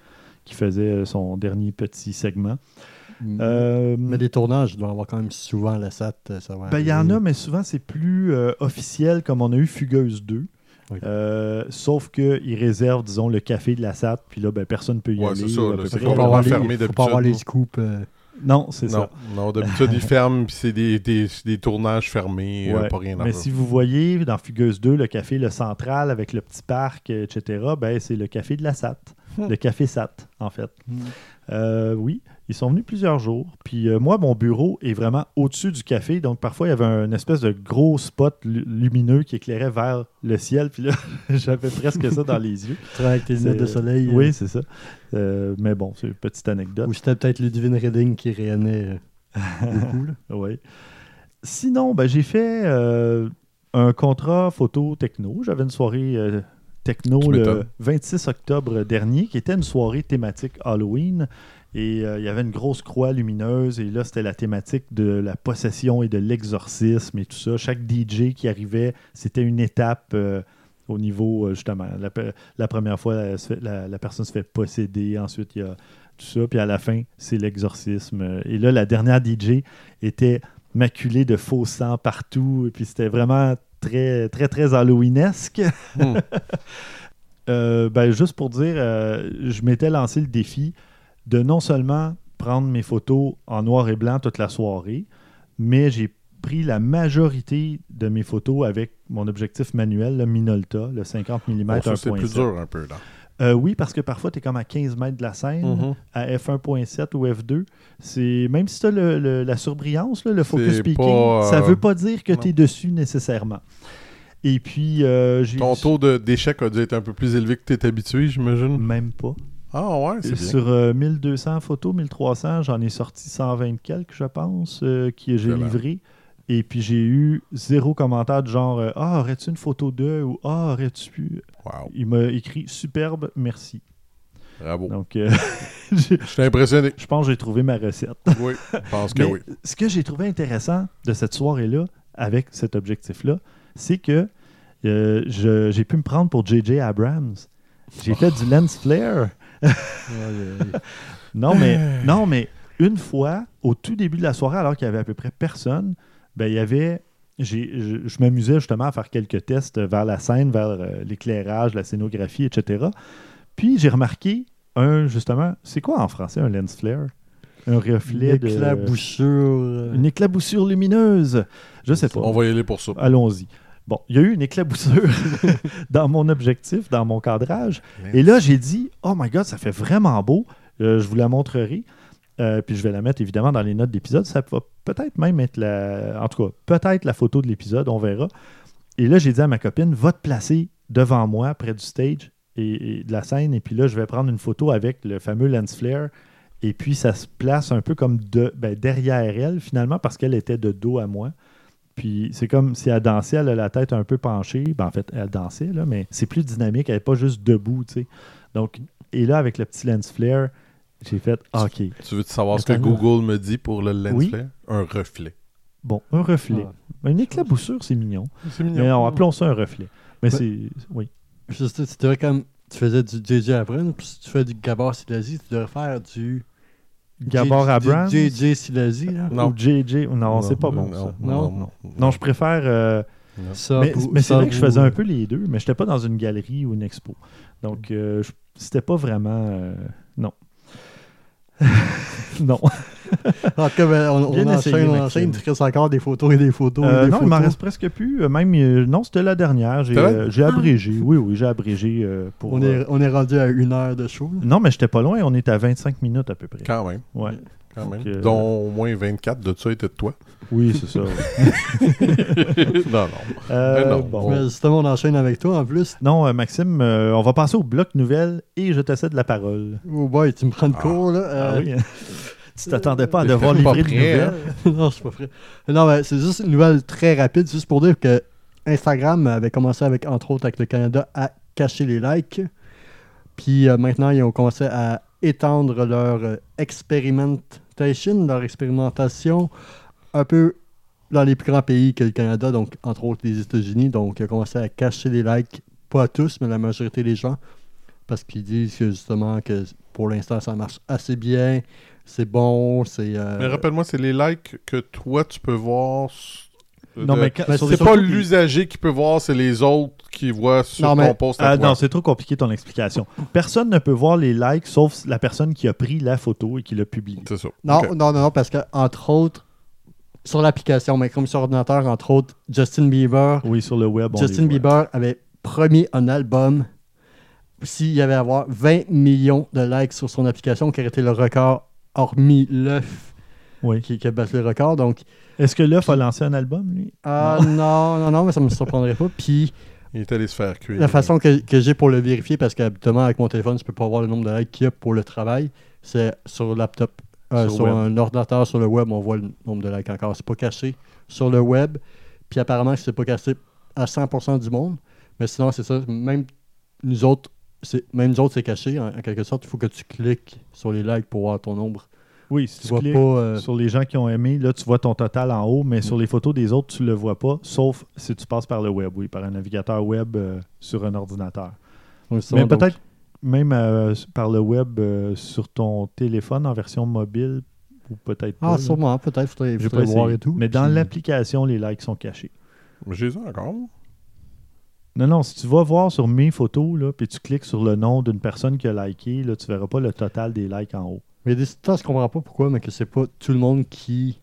qu'il faisait son dernier petit segment. Euh, Mais des tournages, il doit y avoir quand même souvent la SAT. euh, Ça va ben, il y en a, mais souvent c'est plus euh, officiel, comme on a eu Fugueuse 2. Oui. Euh, sauf qu'ils réservent, disons, le café de la SAT, puis là, ben, personne ne peut y Ouais, aller. c'est ça, là, peu. Faut pas fermé faut pas avoir les d'habitude, scoops. euh, Non, c'est ça. Non, d'habitude, ils ferment, puis c'est des, des, des tournages fermés, euh, Ouais. pas rien à Mais si vous voyez dans Fugueuse 2, le café Le Central avec le petit parc, euh, etc., ben, c'est le café de la SAT. Hmm. Le café SAT, en fait. Euh, oui, ils sont venus plusieurs jours. Puis euh, moi, mon bureau est vraiment au-dessus du café. Donc parfois, il y avait un espèce de gros spot lu- lumineux qui éclairait vers le ciel. Puis là, j'avais presque ça dans les yeux. tu travailles avec tes lunettes de C'est- soleil. Oui, euh, c'est ça. Euh, mais bon, c'est une petite anecdote. Ou c'était peut-être Ludivine Redding qui rayonnait euh, beaucoup. là. Oui. Sinon, ben, j'ai fait euh, un contrat photo techno. J'avais une soirée euh, techno le m'étonnes. 26 octobre dernier, qui était une soirée thématique Halloween. Et euh, il y avait une grosse croix lumineuse. Et là, c'était la thématique de la possession et de l'exorcisme et tout ça. Chaque DJ qui arrivait, c'était une étape. euh, au niveau, euh, justement, la, première fois, la, la personne se fait posséder. Ensuite, il y a tout ça. Puis à la fin, c'est l'exorcisme. Et là, la dernière DJ était maculée de faux sang partout. Et puis c'était vraiment très, très, très Halloweenesque. Hmm. Ben, juste pour dire, je m'étais lancé le défi de non seulement prendre mes photos en noir et blanc toute la soirée, mais j'ai pris la majorité de mes photos avec mon objectif manuel, le Minolta, le 50 mm Bon, ça, c'est 1.7. plus dur un peu, là. Euh, oui, parce que parfois, tu es comme à 15 mètres de la scène, Mhm. à f1.7 ou f2. C'est Même si tu as la surbrillance, là, le focus C'est speaking, pas, euh, ça veut pas dire que tu es dessus nécessairement. Et puis, euh, j'ai. Ton taux de- d'échec a dû être un peu plus élevé que tu es habitué, j'imagine? Même pas. Ah ouais, c'est. Sur euh, 1200 photos, 1300, j'en ai sorti 120 quelques, je pense, euh, que j'ai livré. Et puis j'ai eu zéro commentaire de genre euh, Ah, aurais-tu une photo d'eux ou Ah, aurais-tu pu. Wow, Il m'a écrit Superbe, merci. bravo. Donc, euh, je suis impressionné. je pense que j'ai trouvé ma recette. Oui, je pense que Mais oui. ce que j'ai trouvé intéressant de cette soirée-là, avec cet objectif-là, c'est que euh, je- j'ai pu me prendre pour J.J. Abrams. J'ai fait du lens flare. Non, mais, non, mais une fois, au tout début de la soirée, alors qu'il y avait à peu près personne, ben, il y avait. j'ai- Je, je m'amusais justement à faire quelques tests vers la scène, vers euh, l'éclairage, la scénographie, etc. Puis j'ai remarqué un, justement, c'est quoi en français un lens flare? Un reflet de. L'éclaboussure. euh, Une éclaboussure lumineuse. Je sais pas. On va y aller pour ça. Allons-y. Bon, il y a eu une éclaboussure dans mon objectif, dans mon cadrage. Et là, j'ai dit, oh my god, ça fait vraiment beau. Euh, je vous la montrerai. Euh, puis je vais la mettre évidemment dans les notes d'épisode. Ça va peut-être même être la. En tout cas, peut-être la photo de l'épisode, on verra. Et là, j'ai dit à ma copine, va te placer devant moi, près du stage et, et de la scène. Et puis là, je vais prendre une photo avec le fameux lens flare. Et puis, ça se place un peu comme de, ben, derrière elle, finalement, parce qu'elle était de dos à moi. Puis c'est comme si elle dansait, elle a la tête un peu penchée. Ben, en fait, elle dansait, là, mais c'est plus dynamique, elle n'est pas juste debout, tu sais. Donc, et là, avec le petit lens flare, j'ai fait OK. Tu veux savoir ce que. Google me dit pour le lens Oui. flare? Un reflet. Bon, un reflet. Ah. Une éclaboussure, c'est mignon. C'est Mais mignon. non, appelons ça un reflet. Mais Ben- c'est. Oui. Juste, tu devrais comme. Tu faisais du JJ Abrams, puis si tu fais du Gabor Silasi, tu devrais faire du. Gabor Abrams? JJ Silasi, là? Non. Ou JJ. Non, c'est pas bon, non, ça. Non. non, Non, je préfère. euh, Ça, mais mais c'est vrai que je faisais un peu les deux, mais je n'étais pas dans une galerie ou une expo. Donc, euh, c'était pas vraiment. euh, non. non. En tout cas, ben, on, on enchaîne, on enchaîne, il te reste encore des photos et des photos. et Euh, des non, il m'en photos. reste presque plus. Euh, Même, euh, non, c'était la dernière. J'ai euh, j'ai abrégé. Oui, oui, j'ai abrégé euh, pour. On est, on est rendu à une heure de show. là. Non, mais j'étais pas loin. On est à 25 minutes à peu près. Quand même. Ouais. Quand même. Donc, Dont au moins 24 de ça était de toi. Oui, c'est ça. non, non. Euh, non, bon. Mais justement, on enchaîne avec toi en plus. Non, euh, Maxime, euh, on va passer au bloc nouvelles et je te cède la parole. Oh boy, tu me prends de Ah. cours là. Ah oui, hein? Tu t'attendais pas à devoir livrer de nouvelles? non, je suis pas prêt. Non, mais c'est juste une nouvelle très rapide, juste pour dire que Instagram avait commencé avec, entre autres, avec le Canada, à cacher les likes. Puis euh, maintenant, ils ont commencé à étendre leur euh, experimentation, leur expérimentation, un peu dans les plus grands pays que le Canada, donc entre autres les États-Unis. Donc, ils ont commencé à cacher les likes, pas à tous, mais la majorité des gens, parce qu'ils disent que justement que pour l'instant, ça marche assez bien, c'est bon, c'est. euh, Mais rappelle-moi, c'est les likes que toi, tu peux voir. s- Non, de- mais quand- sur C'est pas l'usager qui peut voir, c'est les autres qui voient sur Non, ton mais- post à Ah, toi. non, c'est trop compliqué ton explication. Personne ne peut voir les likes sauf la personne qui a pris la photo et qui l'a publiée. C'est ça. Non, non, non, non, parce que, entre autres, sur l'application, mais comme sur ordinateur, entre autres, Justin Bieber, Oui, sur le web. on Justin. Bieber avait promis un album s'il y avait à avoir 20 millions de likes sur son application, qui aurait été le record, hormis l'œuf Oui. qui, qui a battu le record. Donc, Est-ce que l'œuf a lancé un album, lui? Ah non, non, non, mais ça me surprendrait pas. Puis, Il est allé se faire cuire. la façon que, que j'ai pour le vérifier, parce qu'habituellement, avec mon téléphone, je peux pas voir le nombre de likes qu'il y a pour le travail, c'est sur le laptop. Euh, Sur un ordinateur sur le web, on voit le nombre de likes encore. C'est pas caché sur le web. Puis apparemment, c'est pas caché à 100% du monde. Mais sinon, c'est ça. Même nous autres, même nous autres, c'est caché. En, en quelque sorte, il faut que tu cliques sur les likes pour voir ton nombre. Oui, si Tu tu, vois cliques pas. euh, sur les gens qui ont aimé, là, tu vois ton total en haut, mais sur les photos des autres, tu le vois pas, sauf si tu passes par le web, oui, par un navigateur web euh, sur un ordinateur. ça, mais peut-être même euh, par le web euh, sur ton téléphone en version mobile, ou peut-être pas. Ah, sûrement, peut-être. Faudrait, faudrait voir et tout. Mais dans l'application, les likes sont cachés. Mais j'ai ça encore. Non, non, si tu vas voir sur mes photos, là, puis tu cliques sur le nom d'une personne qui a liké, là, tu verras pas le total des likes en haut. Mais des temps, je comprends pas pourquoi, mais que c'est pas tout le monde qui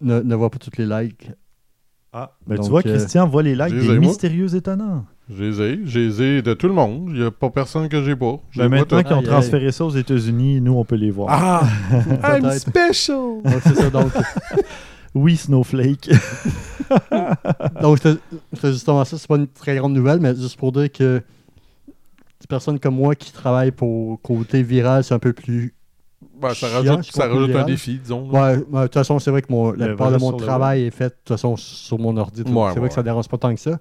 ne, ne voit pas toutes les likes. Ah, ben, Donc, tu vois, euh, Christian voit les likes des moi. mystérieux étonnants. J'ai les ai, j'ai les ai de tout le monde. Il n'y a pas personne que j'ai pas. Je Ben, maintenant tous. qu'ils ont Aïe, aïe. transféré ça aux États-Unis, nous, on peut les voir. Ah! I'm special! Donc, c'est ça. Donc, Oui, Snowflake. donc c'est justement ça. C'est pas une très grande nouvelle, mais juste pour dire que des personnes comme moi qui travaillent pour côté viral, c'est un peu plus. Ben, ça Chiant, rajoute, ça rajoute un défi, disons. Ouais, de toute façon, c'est vrai que mon, la plupart de mon travail est fait de toute façon sur mon ordi. Ouais, c'est vrai que ça dérange pas tant que ça.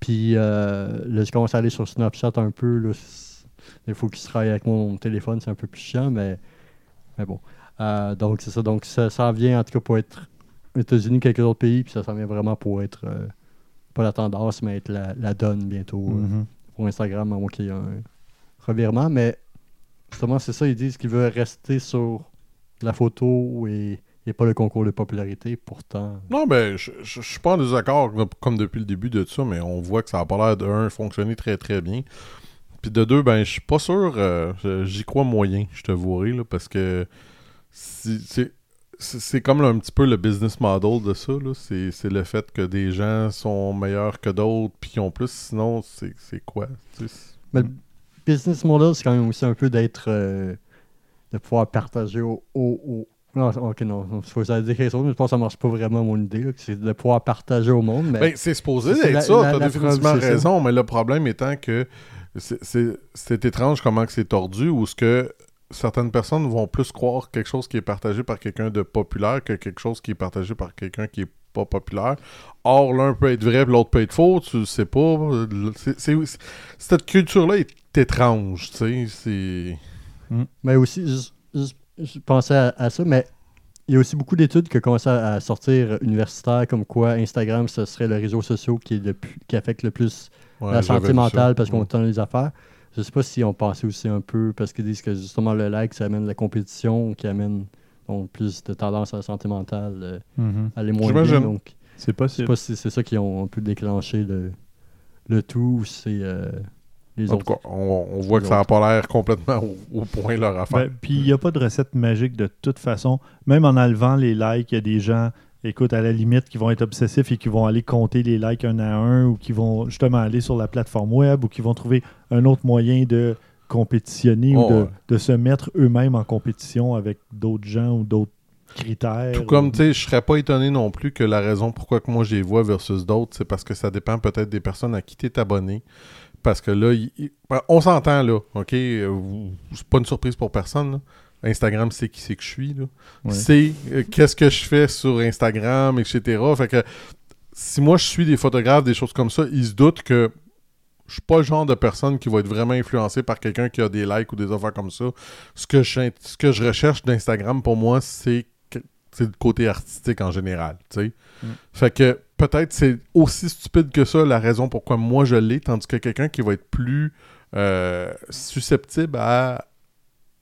Puis euh, là, je commence à aller sur Snapchat un peu. Là, il faut qu'il se travaille avec mon téléphone, c'est un peu plus chiant, mais, mais bon. Euh, donc, c'est ça. Donc, ça, ça vient en tout cas pour être États-Unis, quelques autres pays, puis ça s'en vient vraiment pour être euh, pas la tendance, mais être la, la donne bientôt euh, Mhm. pour Instagram, à moins qu'il y ait un revirement. Mais justement, c'est ça, ils disent qu'ils veulent rester sur la photo et, et pas le concours de popularité. Pourtant, Non, ben, je je- je suis pas en désaccord, comme depuis le début de ça, mais on voit que ça a pas l'air de, un, fonctionner très très bien. Puis de deux, ben, je suis pas sûr, euh, j'y crois moyen, je te vois, là, parce que si- c'est comme là, un petit peu le business model de ça, là. C'est le fait que des gens sont meilleurs que d'autres, puis qui ont plus, sinon, c'est quoi? Mais le business model, c'est quand même aussi un peu d'être. euh, de pouvoir partager au. au- au- Non, ok, non. Il faut ça dire quelque chose, mais je pense que ça marche pas vraiment mon idée. C'est de pouvoir partager au monde. Mais Ben, c'est supposé c'est être ça, t'as définitivement ça. raison, mais le problème étant que c'est- étrange comment que c'est tordu, ou ce que certaines personnes vont plus croire quelque chose qui est partagé par quelqu'un de populaire que quelque chose qui est partagé par quelqu'un qui est pas populaire. Or, l'un peut être vrai, l'autre peut être faux, tu sais pas. C'est- c'est- c'est- cette culture-là est étrange, tu sais, c'est... Mais aussi, juste- je pensais à, à ça, mais il y a aussi beaucoup d'études qui commencent à, à sortir universitaires comme quoi Instagram, ce serait le réseau social qui, est le plus- qui affecte le plus Ouais, la santé mentale parce qu'on Ouais. tend les affaires. Je sais pas si on pensait aussi un peu, parce qu'ils disent que justement le like, ça amène la compétition, qui amène donc plus de tendance à la santé mentale, euh, Mhm. à aller moins bien. Donc, C'est je sais pas si c'est ça qui ont un peu déclenché le, le tout ou c'est euh, les En autres. tout cas, on, on voit que ça n'a pas l'air complètement au, au point leur affaire. Ben, Puis il n'y a pas de recette magique de toute façon. Même en enlevant les likes, il y a des gens, écoute, à la limite, qui vont être obsessifs et qui vont aller compter les likes un à un ou qui vont justement aller sur la plateforme web ou qui vont trouver un autre moyen de compétitionner Oh, ou de, ouais. de se mettre eux-mêmes en compétition avec d'autres gens ou d'autres critères. Tout comme, ou- tu sais, je serais pas étonné non plus que la raison pourquoi que moi je les vois versus d'autres, c'est parce que ça dépend peut-être des personnes à qui t'es abonné. Parce que là, il- il- ben, on s'entend là, ok? Euh, C'est pas une surprise pour personne. là. Instagram, c'est qui c'est que je suis. Ouais. C'est euh, qu'est-ce que je fais sur Instagram, etc. Fait que si moi je suis des photographes, des choses comme ça, ils se doutent que je suis pas le genre de personne qui va être vraiment influencé par quelqu'un qui a des likes ou des affaires comme ça. Ce que je, ce que je recherche d'Instagram pour moi, c'est le côté artistique en général. Mm. Fait que peut-être c'est aussi stupide que ça la raison pourquoi moi je l'ai, tandis que quelqu'un qui va être plus euh, susceptible à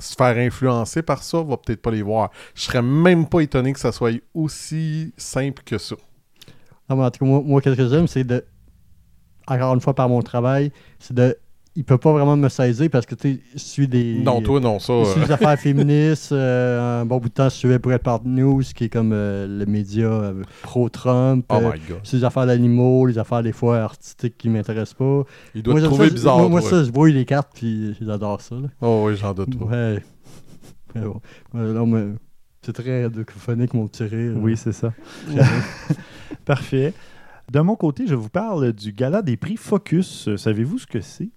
se faire influencer par ça va peut-être pas les voir. Je serais même pas étonné que ça soit aussi simple que ça. Mais en tout cas, moi, moi, qu'est-ce que j'aime, c'est de. Encore une fois, par mon travail, c'est de. Il peut pas vraiment me saisir parce que tu sais, je suis des. Non, toi, non, ça. Je suis euh, des affaires féministes. euh, un bon bout de temps, je suivais Breitbart News, qui est comme euh, le média euh, pro-Trump. oh euh, my god. je suis des affaires d'animaux, les affaires des fois artistiques qui m'intéressent pas. Il doit Moi, te trouver ça, bizarre. Moi, ça, je brouille les cartes, puis j'adore ça. là. Oh oui, j'en doute pas. Ouais. Mais bon. C'est très radiophonique, mon petit rire. Oui, c'est ça. Parfait. De mon côté, je vous parle du gala des prix Focus. Euh, Savez-vous ce que c'est?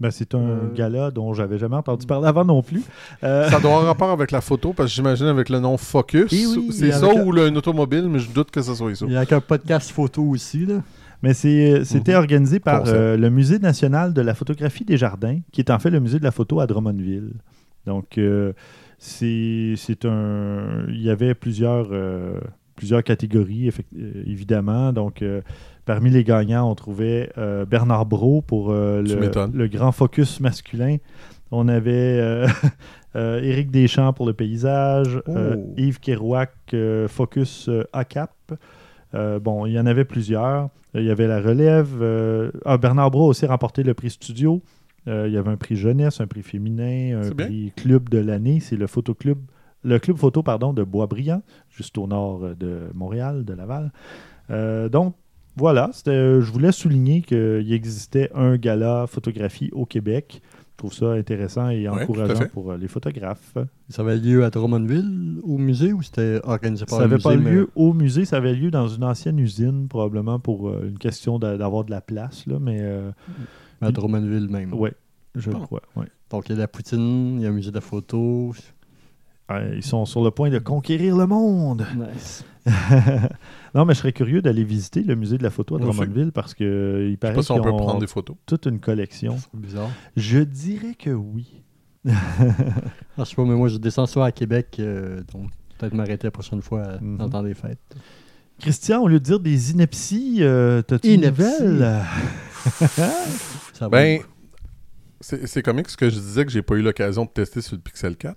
Ben, c'est un Euh. gala dont j'avais jamais entendu parler avant non plus. Euh, Ça doit avoir rapport avec la photo, parce que j'imagine avec le nom Focus. Oui, c'est ça ou le- un automobile, mais je doute que ça soit ça. Il y a un podcast photo aussi. Là. Mais c'était Mhm. organisé par euh, le Musée national de la photographie des jardins, qui est en fait le musée de la photo à Drummondville. Donc, euh, c'est un. Il y avait plusieurs, euh, plusieurs catégories, euh, évidemment. Donc, euh, parmi les gagnants, on trouvait euh, Bernard Brault pour euh, le, grand focus masculin. On avait euh, Éric Deschamps pour le paysage, Oh. Yves Kerouac, focus ACAP. Bon, il y en avait plusieurs. Il y avait la relève. ah, Bernard Brault a aussi remporté le prix studio. Il y avait un prix jeunesse, un prix féminin, un prix club de l'année. C'est le photoclub, le club photo pardon, de Boisbriand, juste au nord de Montréal, de Laval. Euh, donc, voilà, c'était- euh, je voulais souligner qu'il existait un gala photographie au Québec. Je trouve ça intéressant et Ouais, encourageant pour euh, les photographes. Ça avait lieu à Drummondville, au musée, ou c'était organisé par Ça le n'avait musée? pas mais- lieu au musée, ça avait lieu dans une ancienne usine, probablement pour euh, une question d'a- d'avoir de la place. Là, mais euh, À Drummondville même. ouais, je Ah. crois. ouais. Donc, il y a la poutine, il y a un musée de la photo. Euh, ils sont sur le point de conquérir le monde. Nice. non, mais je serais curieux d'aller visiter le musée de la photo à. Drummondville parce que euh, il Je sais paraît pas si on peut ont prendre des photos. toute une collection. C'est bizarre. Je dirais que oui. Ah, je sais pas, mais moi, je descends soit à Québec, euh, donc peut-être m'arrêter la prochaine fois euh, Mhm. dans le temps des fêtes. Christian, au lieu de dire des inepties, euh, t'as-tu une nouvelle? Ben, c'est c'est comique ce que je disais que j'ai pas eu l'occasion de tester sur le Pixel 4,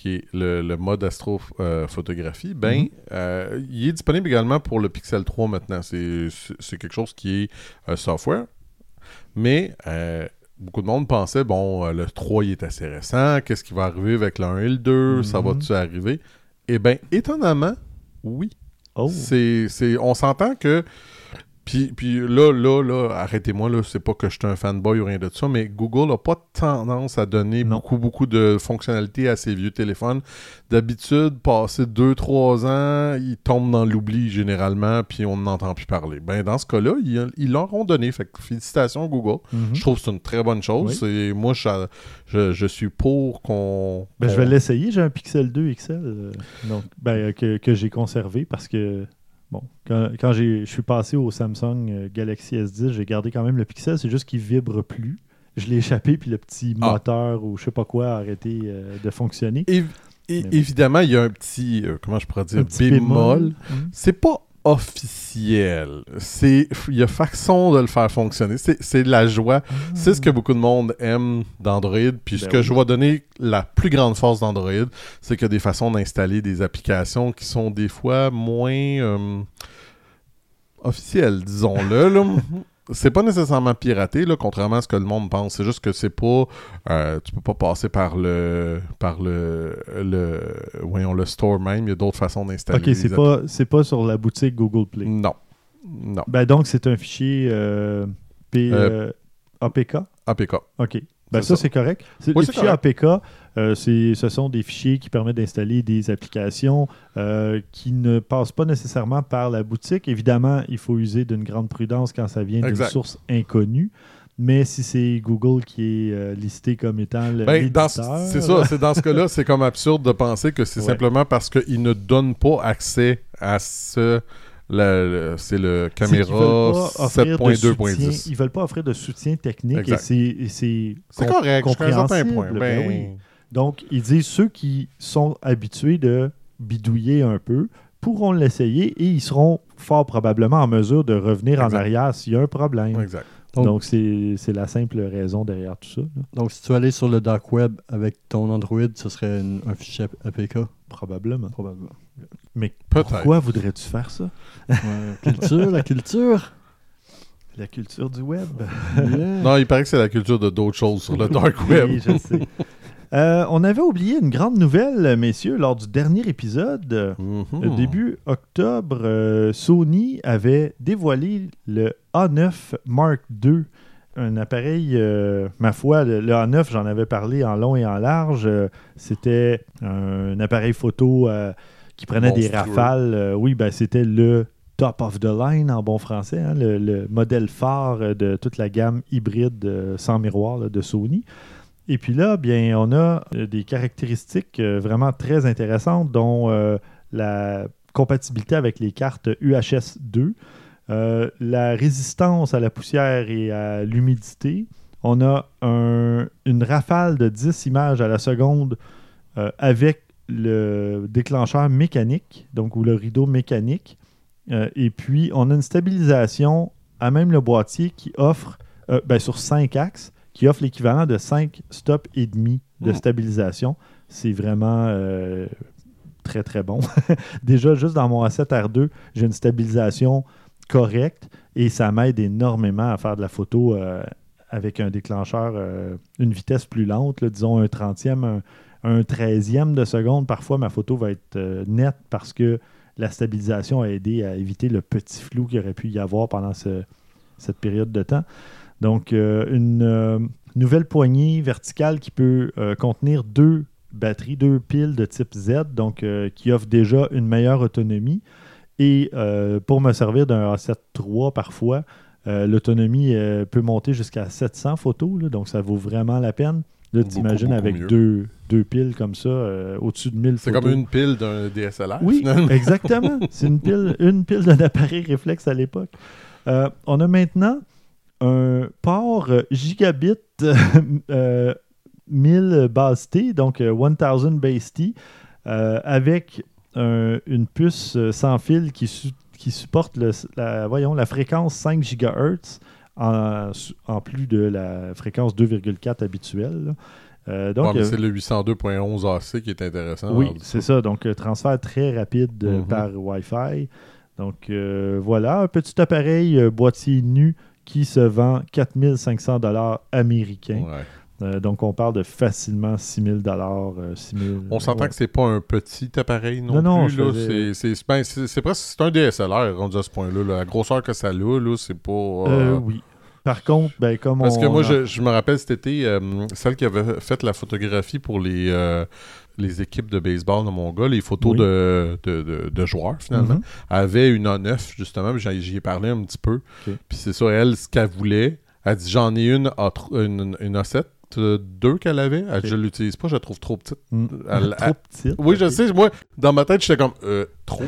qui est le, le mode astrophotographie. Ben, Mhm. euh, il est disponible également pour le Pixel 3 maintenant. C'est quelque chose qui est euh, software. Mais euh, beaucoup de monde pensait, bon, euh, le 3 il est assez récent. Qu'est-ce qui va arriver avec le 1 et le 2 Ça Mhm. va-tu arriver? Eh bien, étonnamment, oui. Oh. C'est, on s'entend que. Puis, puis là, là, là, arrêtez-moi, là, c'est pas que je suis un fanboy ou rien de ça, mais Google n'a pas tendance à donner Non. beaucoup, beaucoup de fonctionnalités à ses vieux téléphones. D'habitude, passé 2-3 ans, ils tombent dans l'oubli généralement, puis on n'entend plus parler. Ben, dans ce cas-là, ils, ils leur ont donné. Fait que félicitations, Google. Mhm. Je trouve que c'est une très bonne chose. Oui. C'est- moi, je, je, je suis pour qu'on. Ben, je vais l'essayer. J'ai un Pixel 2 XL euh, donc, ben, euh, que, que j'ai conservé parce que bon, quand, quand j'ai- je suis passé au Samsung euh, Galaxy S10, j'ai gardé quand même le Pixel. C'est juste qu'il vibre plus. Je l'ai échappé, puis le petit Ah. moteur ou je sais pas quoi a arrêté euh, de fonctionner. Bon. évidemment, il y a un petit, euh, comment je pourrais dire, Un petit bémol. Mhm. C'est pas officiel. C'est, il y a façon de le faire fonctionner. C'est, de la joie. C'est ce que beaucoup de monde aime d'Android. Puis ce Ben que oui. je vais donner la plus grande force d'Android, c'est qu'il y a des façons d'installer des applications qui sont des fois moins euh, officielles, disons-le. C'est pas nécessairement piraté, là, contrairement à ce que le monde pense. C'est juste que c'est pas. euh, tu peux pas passer par le. par le. le voyons, le store même. Il y a d'autres façons d'installer. Ok, c'est pas, c'est pas sur la boutique Google Play. Non. Non. Ben, donc, c'est un fichier euh, P, Euh, euh, APK. APK. OK. Ben ça, ça. c'est correct. Oui, les fichiers correct. APK, euh, c'est- ce sont des fichiers qui permettent d'installer des applications euh, qui ne passent pas nécessairement par la boutique. Évidemment, il faut user d'une grande prudence quand ça vient d'une source inconnue. Mais si c'est Google qui est euh, listé comme étant le Ben, dans ce- l'éditeur, c'est ça, c'est dans ce cas-là, c'est comme absurde de penser que c'est Ouais. simplement parce qu'ils ne donnent pas accès à ce. C'est le caméra pas offrir de soutien- 7.2.10. Ils veulent pas offrir de soutien technique et Exact. c'est- et c'est C'est com- correct, un compréhensible, point. ben Ben, oui. Donc, ils disent ceux qui sont habitués de bidouiller un peu pourront l'essayer et ils seront fort probablement en mesure de revenir en arrière s'il y a un problème. Exact. Donc- c'est c'est la simple raison derrière tout ça. là. Donc, si tu allais sur le dark web avec ton Android, ce serait une- un fichier APK, Probablement. probablement. Mais pourquoi voudrais-tu faire ça? Ouais, culture, la culture. La culture du web. Yeah. Non, il paraît que c'est la culture de d'autres choses sur le dark Oui, web. je sais. Euh, on avait oublié une grande nouvelle, messieurs, lors du dernier épisode. Mhm. Euh, Début octobre, euh, Sony avait dévoilé le A9 Mark II, un appareil, euh, ma foi, le, le A9, j'en avais parlé en long et en large. euh, C'était un appareil photo euh, qui prenait des rafales. euh, oui, ben, c'était le top of the line en bon français, hein, le, le modèle phare de toute la gamme hybride euh, sans miroir là, de Sony. Et puis là, bien, on a euh, des caractéristiques vraiment très intéressantes, dont la compatibilité avec les cartes UHS 2, euh, la résistance à la poussière et à l'humidité. On a un- une rafale de 10 images à la seconde euh, avec le déclencheur mécanique, donc ou le rideau mécanique. Euh, et puis, on a une stabilisation à même le boîtier qui offre, euh, ben, sur 5 axes, qui offre l'équivalent de 5 stops et demi de stabilisation. C'est vraiment euh, très, très bon. Déjà, juste dans mon A7R2, j'ai une stabilisation correcte et ça m'aide énormément à faire de la photo avec un déclencheur, une vitesse plus lente, là, disons un trentième, un, un treizième de seconde, parfois ma photo va être euh, nette parce que la stabilisation a aidé à éviter le petit flou qu'il aurait pu y avoir pendant ce- cette période de temps. Donc, euh, une euh, nouvelle poignée verticale qui peut contenir deux batteries, deux piles de type Z, donc qui offre déjà une meilleure autonomie. Et pour me servir d'un A7 III parfois, l'autonomie peut monter jusqu'à 700 photos, donc ça vaut vraiment la peine. Là, t'imagines avec mieux. deux, deux piles comme ça, euh, au-dessus de 1000 C'est comme une pile d'un DSLR, Oui, finalement. exactement. C'est une pile, une pile d'un appareil réflexe à l'époque. Euh, on a maintenant un port euh, gigabit euh, 1000 base T, donc euh, 1000 base T, euh, avec un- une puce euh, sans fil qui, su- qui supporte le- la, voyons, la fréquence 5 GHz en, plus de la fréquence 2,4 habituelle. là. Euh, donc, Ouais, mais euh, c'est le 802.11 AC qui est intéressant. oui, c'est ça. Donc, euh, transfert très rapide Mhm. par Wi-Fi. Donc, euh, voilà, un petit appareil euh, boîtier nu qui se vend 4500 dollars américains. Ouais. Euh, donc, on parle de facilement 6000 dollars. euh, 6000 On s'entend ouais. que c'est pas un petit appareil non, Non, non, plus. faisais- C'est c'est- ben, presque c'est un DSLR rendu à ce point-là. là. La grosseur que ça a, c'est pas. Euh, euh, oui. Par contre, ben, comme Parce on... que moi, je, je me rappelle cet été, euh, celle qui avait fait la photographie pour les, euh, les équipes de baseball de mon gars, les photos Oui. de, de, de- de joueurs finalement, Mhm. avait une A9 justement, j'y ai parlé un petit peu. Puis c'est ça, elle, ce qu'elle voulait, elle dit j'en ai une, A3 une, une A7, euh, deux qu'elle avait, elle dit, Ok. je l'utilise pas, je la trouve trop petite. Mm. Elle- Trop petite? Oui, je sais, moi, dans ma tête, j'étais comme euh, trop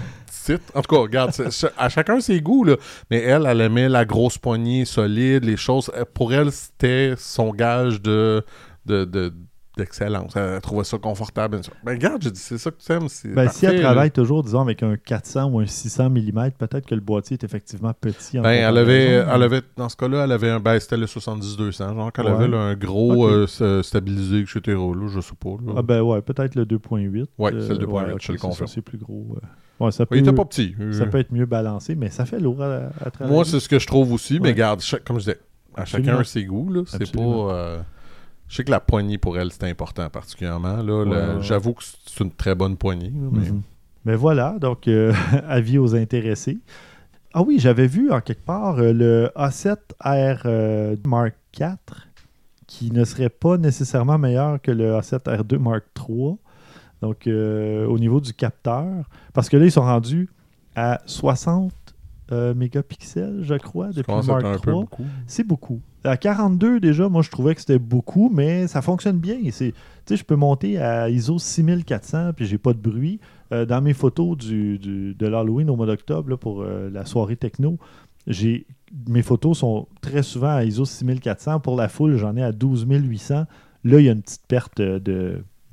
En tout cas, regarde, à chacun ses goûts, là. Mais elle, elle aimait la grosse poignée solide, les choses. Pour elle, c'était son gage de. de, de- d'excellence. Elle trouvait ça confortable. bien sûr. Ben, regarde, j'ai dit, c'est ça que tu aimes. Ben, si elle travaille toujours, disons, avec un 400 ou un 600 mm, peut-être que le boîtier est effectivement petit. en Ben, elle avait, elle avait, dans ce cas-là, elle avait un, ben, c'était le 70-200, genre, qu'elle Ouais. avait là, un gros euh, s- stabilisé, etc., là, je sais pas, là. Ah ben ouais, peut-être le 2.8. Ouais, c'est le 2.8, ouais, je le confirme. C'est plus gros. euh. Ouais, ça peut, il était pas petit. ça Euh, peut être mieux balancé, mais ça fait lourd à, à travailler. Moi, c'est ce que je trouve aussi, mais chaque- comme je disais, à Absolument. chacun ses goûts, là. C'est pas. Euh, Je sais que la poignée pour elle, c'est important particulièrement. Là, Ouais. J'avoue que c'est une très bonne poignée. Mhm. Mais voilà, donc euh, avis aux intéressés. Ah oui, j'avais vu en quelque part euh, le A7R euh, Mark IV qui ne serait pas nécessairement meilleur que le A7R2 Mark III. Donc au niveau du capteur, parce que là ils sont rendus à 60 euh, mégapixels, je crois, depuis être Mark III. C'est beaucoup. À 42, déjà, moi, je trouvais que c'était beaucoup, mais ça fonctionne bien. C'est- je peux monter à ISO 6400, puis j'ai pas de bruit. Euh, dans mes photos de l'Halloween au mois d'octobre, pour euh, la soirée techno, mes photos sont très souvent à ISO 6400. Pour la foule, j'en ai à 12800. Là, il y a une petite perte de,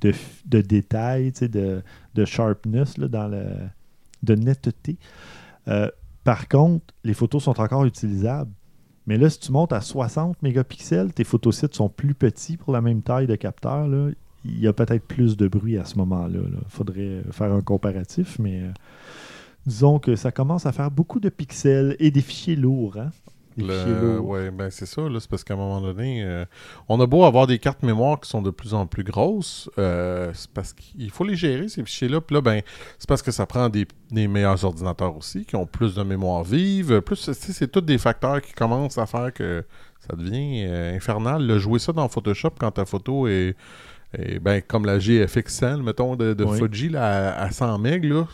de, de détails, de, de sharpness, dans le, de netteté. Euh, par contre, les photos sont encore utilisables. Mais là, si tu montes à 60 mégapixels, tes photosites sont plus petits pour la même taille de capteur. Il y a peut-être plus de bruit à ce moment-là. Il faudrait faire un comparatif, mais euh, disons que ça commence à faire beaucoup de pixels et des fichiers lourds. Hein? Le- ouais, ben c'est ça, c'est parce qu'à un moment donné, euh, on a beau avoir des cartes mémoire qui sont de plus en plus grosses, euh, c'est parce qu'il faut les gérer, ces fichiers-là. Puis là, ben, c'est parce que ça prend des, des meilleurs ordinateurs aussi, qui ont plus de mémoire vive. Plus, c'est tous des facteurs qui commencent à faire que ça devient euh, infernal. Le jouer ça dans Photoshop quand ta photo est, ben, comme la GFX 100, mettons, de, de Oui. Fuji, là, à, à 100 MB, là.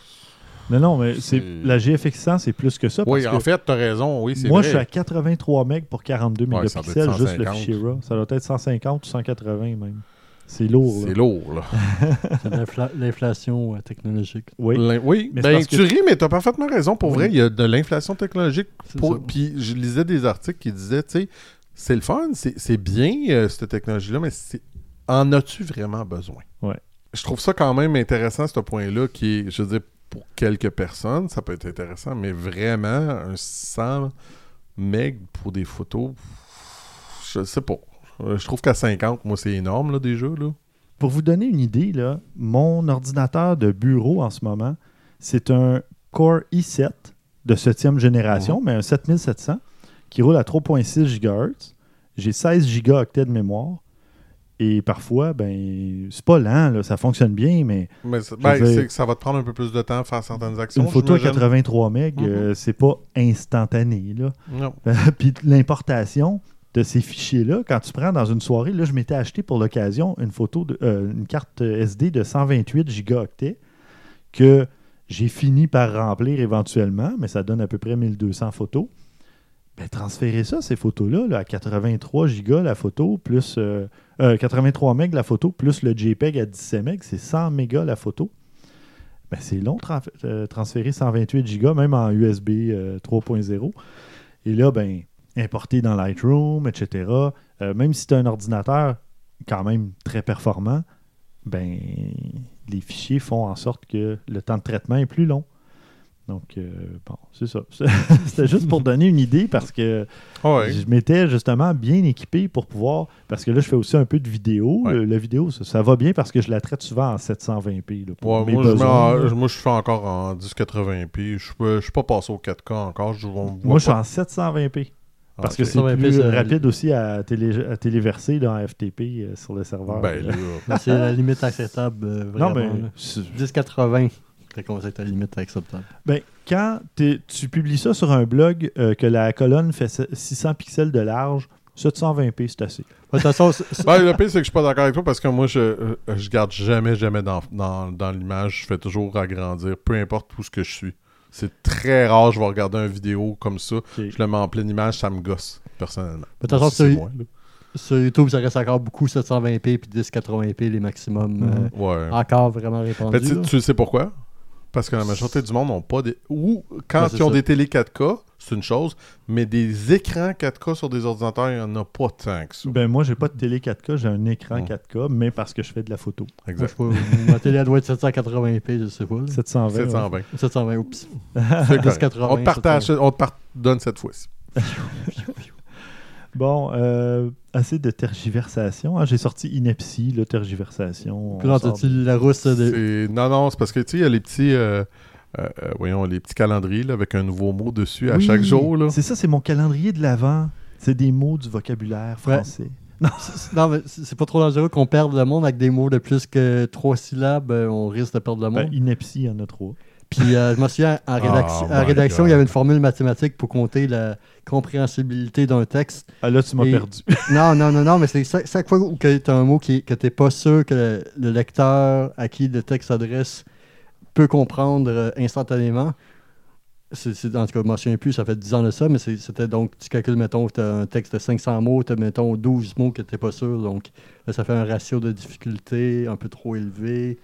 Non, non, mais c'est, C'est- la GFX 100, c'est plus que ça. Oui, parce en que fait, t'as raison, oui, c'est moi, vrai. je suis à 83 MB pour 42 Ouais, ça doit mégapixels, être juste le 150. fichier RAW. Ça doit être 150 ou 180 même. C'est lourd. là. C'est lourd, là. C'est l'inflation euh, technologique. Oui. L'in- Oui, Mais ben, tu ris, mais t'as parfaitement raison. Pour Oui. vrai, il y a de l'inflation technologique. Pour-. Puis je lisais des articles qui disaient, tu sais, c'est le fun, c'est c'est bien euh, cette technologie-là, mais c'est- en as-tu vraiment besoin? Ouais. Je trouve ça quand même intéressant, ce point-là, qui est, je veux dire, pour quelques personnes, ça peut être intéressant, mais vraiment, un 100 meg pour des photos, je sais pas. Euh, Je trouve qu'à 50, moi, c'est énorme, là, déjà, là. Pour vous donner une idée, là, mon ordinateur de bureau en ce moment, c'est un Core i7 de 7e génération, mais un 7700 qui roule à 3.6 GHz. j'ai 16 gigaoctets de mémoire. Et parfois, ben, c'est pas lent, là, ça fonctionne bien, mais Mais ben, dire- ça va te prendre un peu plus de temps à faire certaines actions. une photo à j'imagine. 83 MB, Mhm. euh, c'est pas instantané. Là. Non. Puis l'importation de ces fichiers-là, quand tu prends dans une soirée, là, je m'étais acheté pour l'occasion une photo, de, euh, une carte SD de 128 gigaoctets que j'ai fini par remplir éventuellement, mais ça donne à peu près 1200 photos. Ben, transférer ça, ces photos-là, là, à 83 gigas la photo, plus euh, euh, 83 MB la photo, plus le JPEG à 17 MB, c'est 100 mégas la photo. Ben, c'est long euh, transférer 128 gigas, même en USB euh, 3.0. Et là, ben, importer dans Lightroom, etc. Euh, même si tu as un ordinateur quand même très performant, ben, les fichiers font en sorte que le temps de traitement est plus long. Donc, euh, bon, c'est ça. C'était juste pour donner une idée parce que ah je m'étais justement bien équipé pour pouvoir. Parce que là, je fais aussi un peu de vidéo. La vidéo, ça, va bien parce que je la traite souvent en 720p. Moi. Je en, suis encore en 1080p. Je ne suis pas passé au 4K encore. Moi, je suis en 720p. Ah, parce que c'est plus rapide aussi à, télé, à téléverser là, en FTP euh, sur le serveur. Ben, c'est la limite acceptable. Euh, vraiment, 1080 très concept à la limite acceptable. Ben, quand tu publies ça sur un blog euh, que la colonne fait 600 pixels de large, 720p, c'est assez. Ben, le pire, c'est que je suis pas d'accord avec toi parce que moi, je, euh, je garde jamais, jamais dans, dans, dans l'image. Je fais toujours agrandir, peu importe où ce que je suis. C'est très rare, je vais regarder une vidéo comme ça. Je le mets en pleine image, ça me gosse, personnellement. De toute façon, YouTube, ça reste encore beaucoup 720p puis 1080p les maximums. Mm-hmm. Euh, ouais. Encore vraiment répandu. Ben, tu sais pourquoi? Parce que la majorité du monde n'ont pas des. Ou quand Ben, ils ont ça. des télé 4K, c'est une chose, mais des écrans 4K sur des ordinateurs, il n'y en a pas tant que ça. Ben, moi, j'ai pas de télé 4K, j'ai un écran Mm. 4K, mais parce que je fais de la photo. Moi, Exact. je sais pas, ma télé elle doit être 780p, je sais pas. là. 720. ouais. 720. 720, oups. C'est correct. 1080, On te partage, on te pardonne cette fois-ci. Bon, euh, assez de tergiversation. Ah, j'ai sorti Inepsy, là, tergiversation. Puis là, t'as-tu la rousse de. Non, non, c'est parce que tu sais, il y a les petits. euh, euh, euh, voyons, les petits calendriers là, avec un nouveau mot dessus à Oui, chaque jour. C'est ça, c'est mon calendrier de l'avant. C'est des mots du vocabulaire Ouais. français. Non, mais c'est pas trop dangereux qu'on perde le monde avec des mots de plus que trois syllabes. on risque de perdre le Ben, monde. Inepsy, il y en a trois. Puis euh, je me souviens, en rédaction, Oh en my rédaction il y avait une formule mathématique pour compter la compréhensibilité d'un texte. Ah là, tu m'as Et- perdu. Non, non, non, non, mais c'est chaque, chaque fois où tu as un mot qui, que tu n'es pas sûr que le, le lecteur à qui le texte s'adresse peut comprendre euh, instantanément. C'est, en tout cas, je ne m'en souviens plus, ça fait 10 ans de ça, mais c'était donc, tu calcules, mettons, tu as un texte de 500 mots, tu as, mettons, 12 mots que tu n'es pas sûr, donc là, ça fait un ratio de difficulté un peu trop élevé.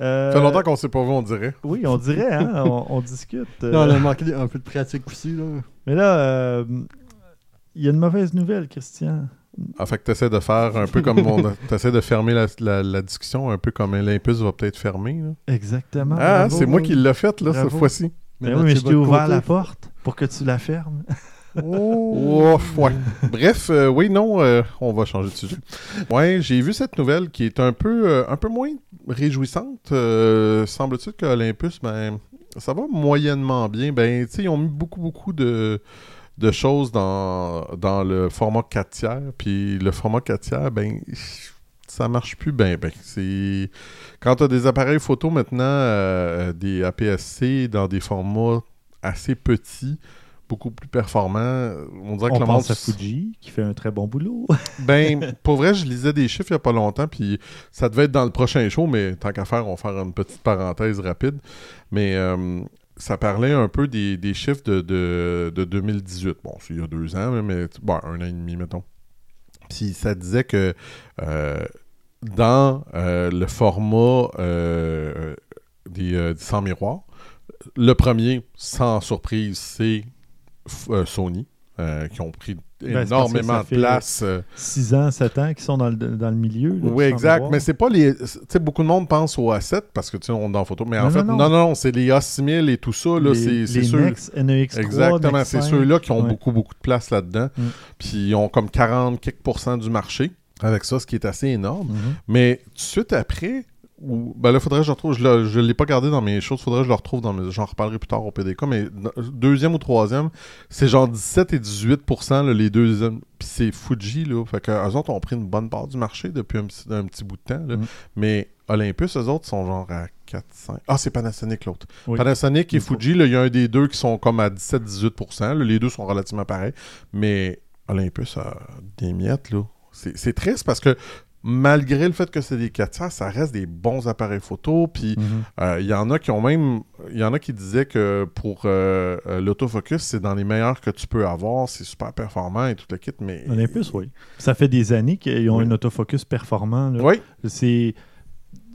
Euh, Ça fait longtemps qu'on s'est pas vu, on dirait. Oui, on dirait, hein, on, on discute. euh. Non, on a manqué un peu de pratique aussi, là. Mais là, euh, il y a une mauvaise nouvelle, Christian. En fait, tu essaies de faire un peu comme on. Tu essaies de fermer la, la- la discussion, un peu comme Olympus va peut-être fermer. là. Exactement. Ah, c'est moi qui l'ai fait, là, Bravo. cette fois-ci. Ben oui, mais je t'ai ouvert la porte pour que tu la fermes. Ouais. Bref, euh, oui, non, euh, on va changer de sujet. Ouais, j'ai vu cette nouvelle qui est un peu, euh, moins réjouissante. Semble-t-il que Olympus, ben, ça va moyennement bien. Ben, tu ils ont mis beaucoup, beaucoup de, choses dans, le format 4 tiers. Puis le format 4 tiers, ben, ça marche plus bien. Ben, c'est... Quand tu as des appareils photo maintenant, des APS-C dans des formats assez petits, beaucoup plus performants, on dirait que le monde... pense à Fuji, qui fait un très bon boulot. Ben, pour vrai, je lisais des chiffres il n'y a pas longtemps, puis ça devait être dans le prochain show, mais tant qu'à faire, on va faire une petite parenthèse rapide. Mais euh, ça parlait un peu des, des chiffres de, de, de 2018. Bon, c'est il y a deux ans, mais bon, un an et demi, mettons. Puis ça disait que euh, dans euh, le format euh, des, euh, des 100 miroirs, le premier, sans surprise, c'est euh, Sony, euh, qui ont pris Ben, énormément de place. euh, 6 ans, 7 ans qui sont dans le, dans le milieu. là, oui, exact. Mais c'est pas les. Tu sais, beaucoup de monde pense au A7 parce que tu sais, on est dans la photo. Mais en fait, non, non, c'est les A6000 et tout ça. Là, les, c'est ceux. Nex, NEX3, Exactement, Nex c'est 5. ceux-là qui ont Ouais. beaucoup, beaucoup de place là-dedans. Mm. Puis ils ont comme 40 quelques du marché avec ça, ce qui est assez énorme. Mhm. Mais tout de suite après, ou- ben là, faudrait que je retrouve. Je ne l'ai pas gardé dans mes choses. Faudrait que je le retrouve dans mes. J'en reparlerai plus tard au PDK. Mais deuxième ou troisième, c'est genre 17 et 18 là, les deuxièmes. Puis c'est Fuji, là. Fait que eux autres ont pris une bonne part du marché depuis un, petit- un petit bout de temps. là. Mm. Mais Olympus, eux autres, sont genre à 4, 5. Ah, c'est Panasonic l'autre. Oui. Panasonic et Fuji, là, il y a un des deux qui sont comme à 17-18 là. Les deux sont relativement pareils. Mais Olympus a des miettes, là. C'est triste parce que malgré le fait que c'est des 400, ça reste des bons appareils photo. Puis Mhm. euh, il y en a qui ont même. Il y en a qui disaient que pour euh, euh, l'autofocus, c'est dans les meilleurs que tu peux avoir. C'est super performant et tout le kit. Mais. Olympus, oui. Ça fait des années qu'ils ont Oui. un autofocus performant. là. Oui. C'est,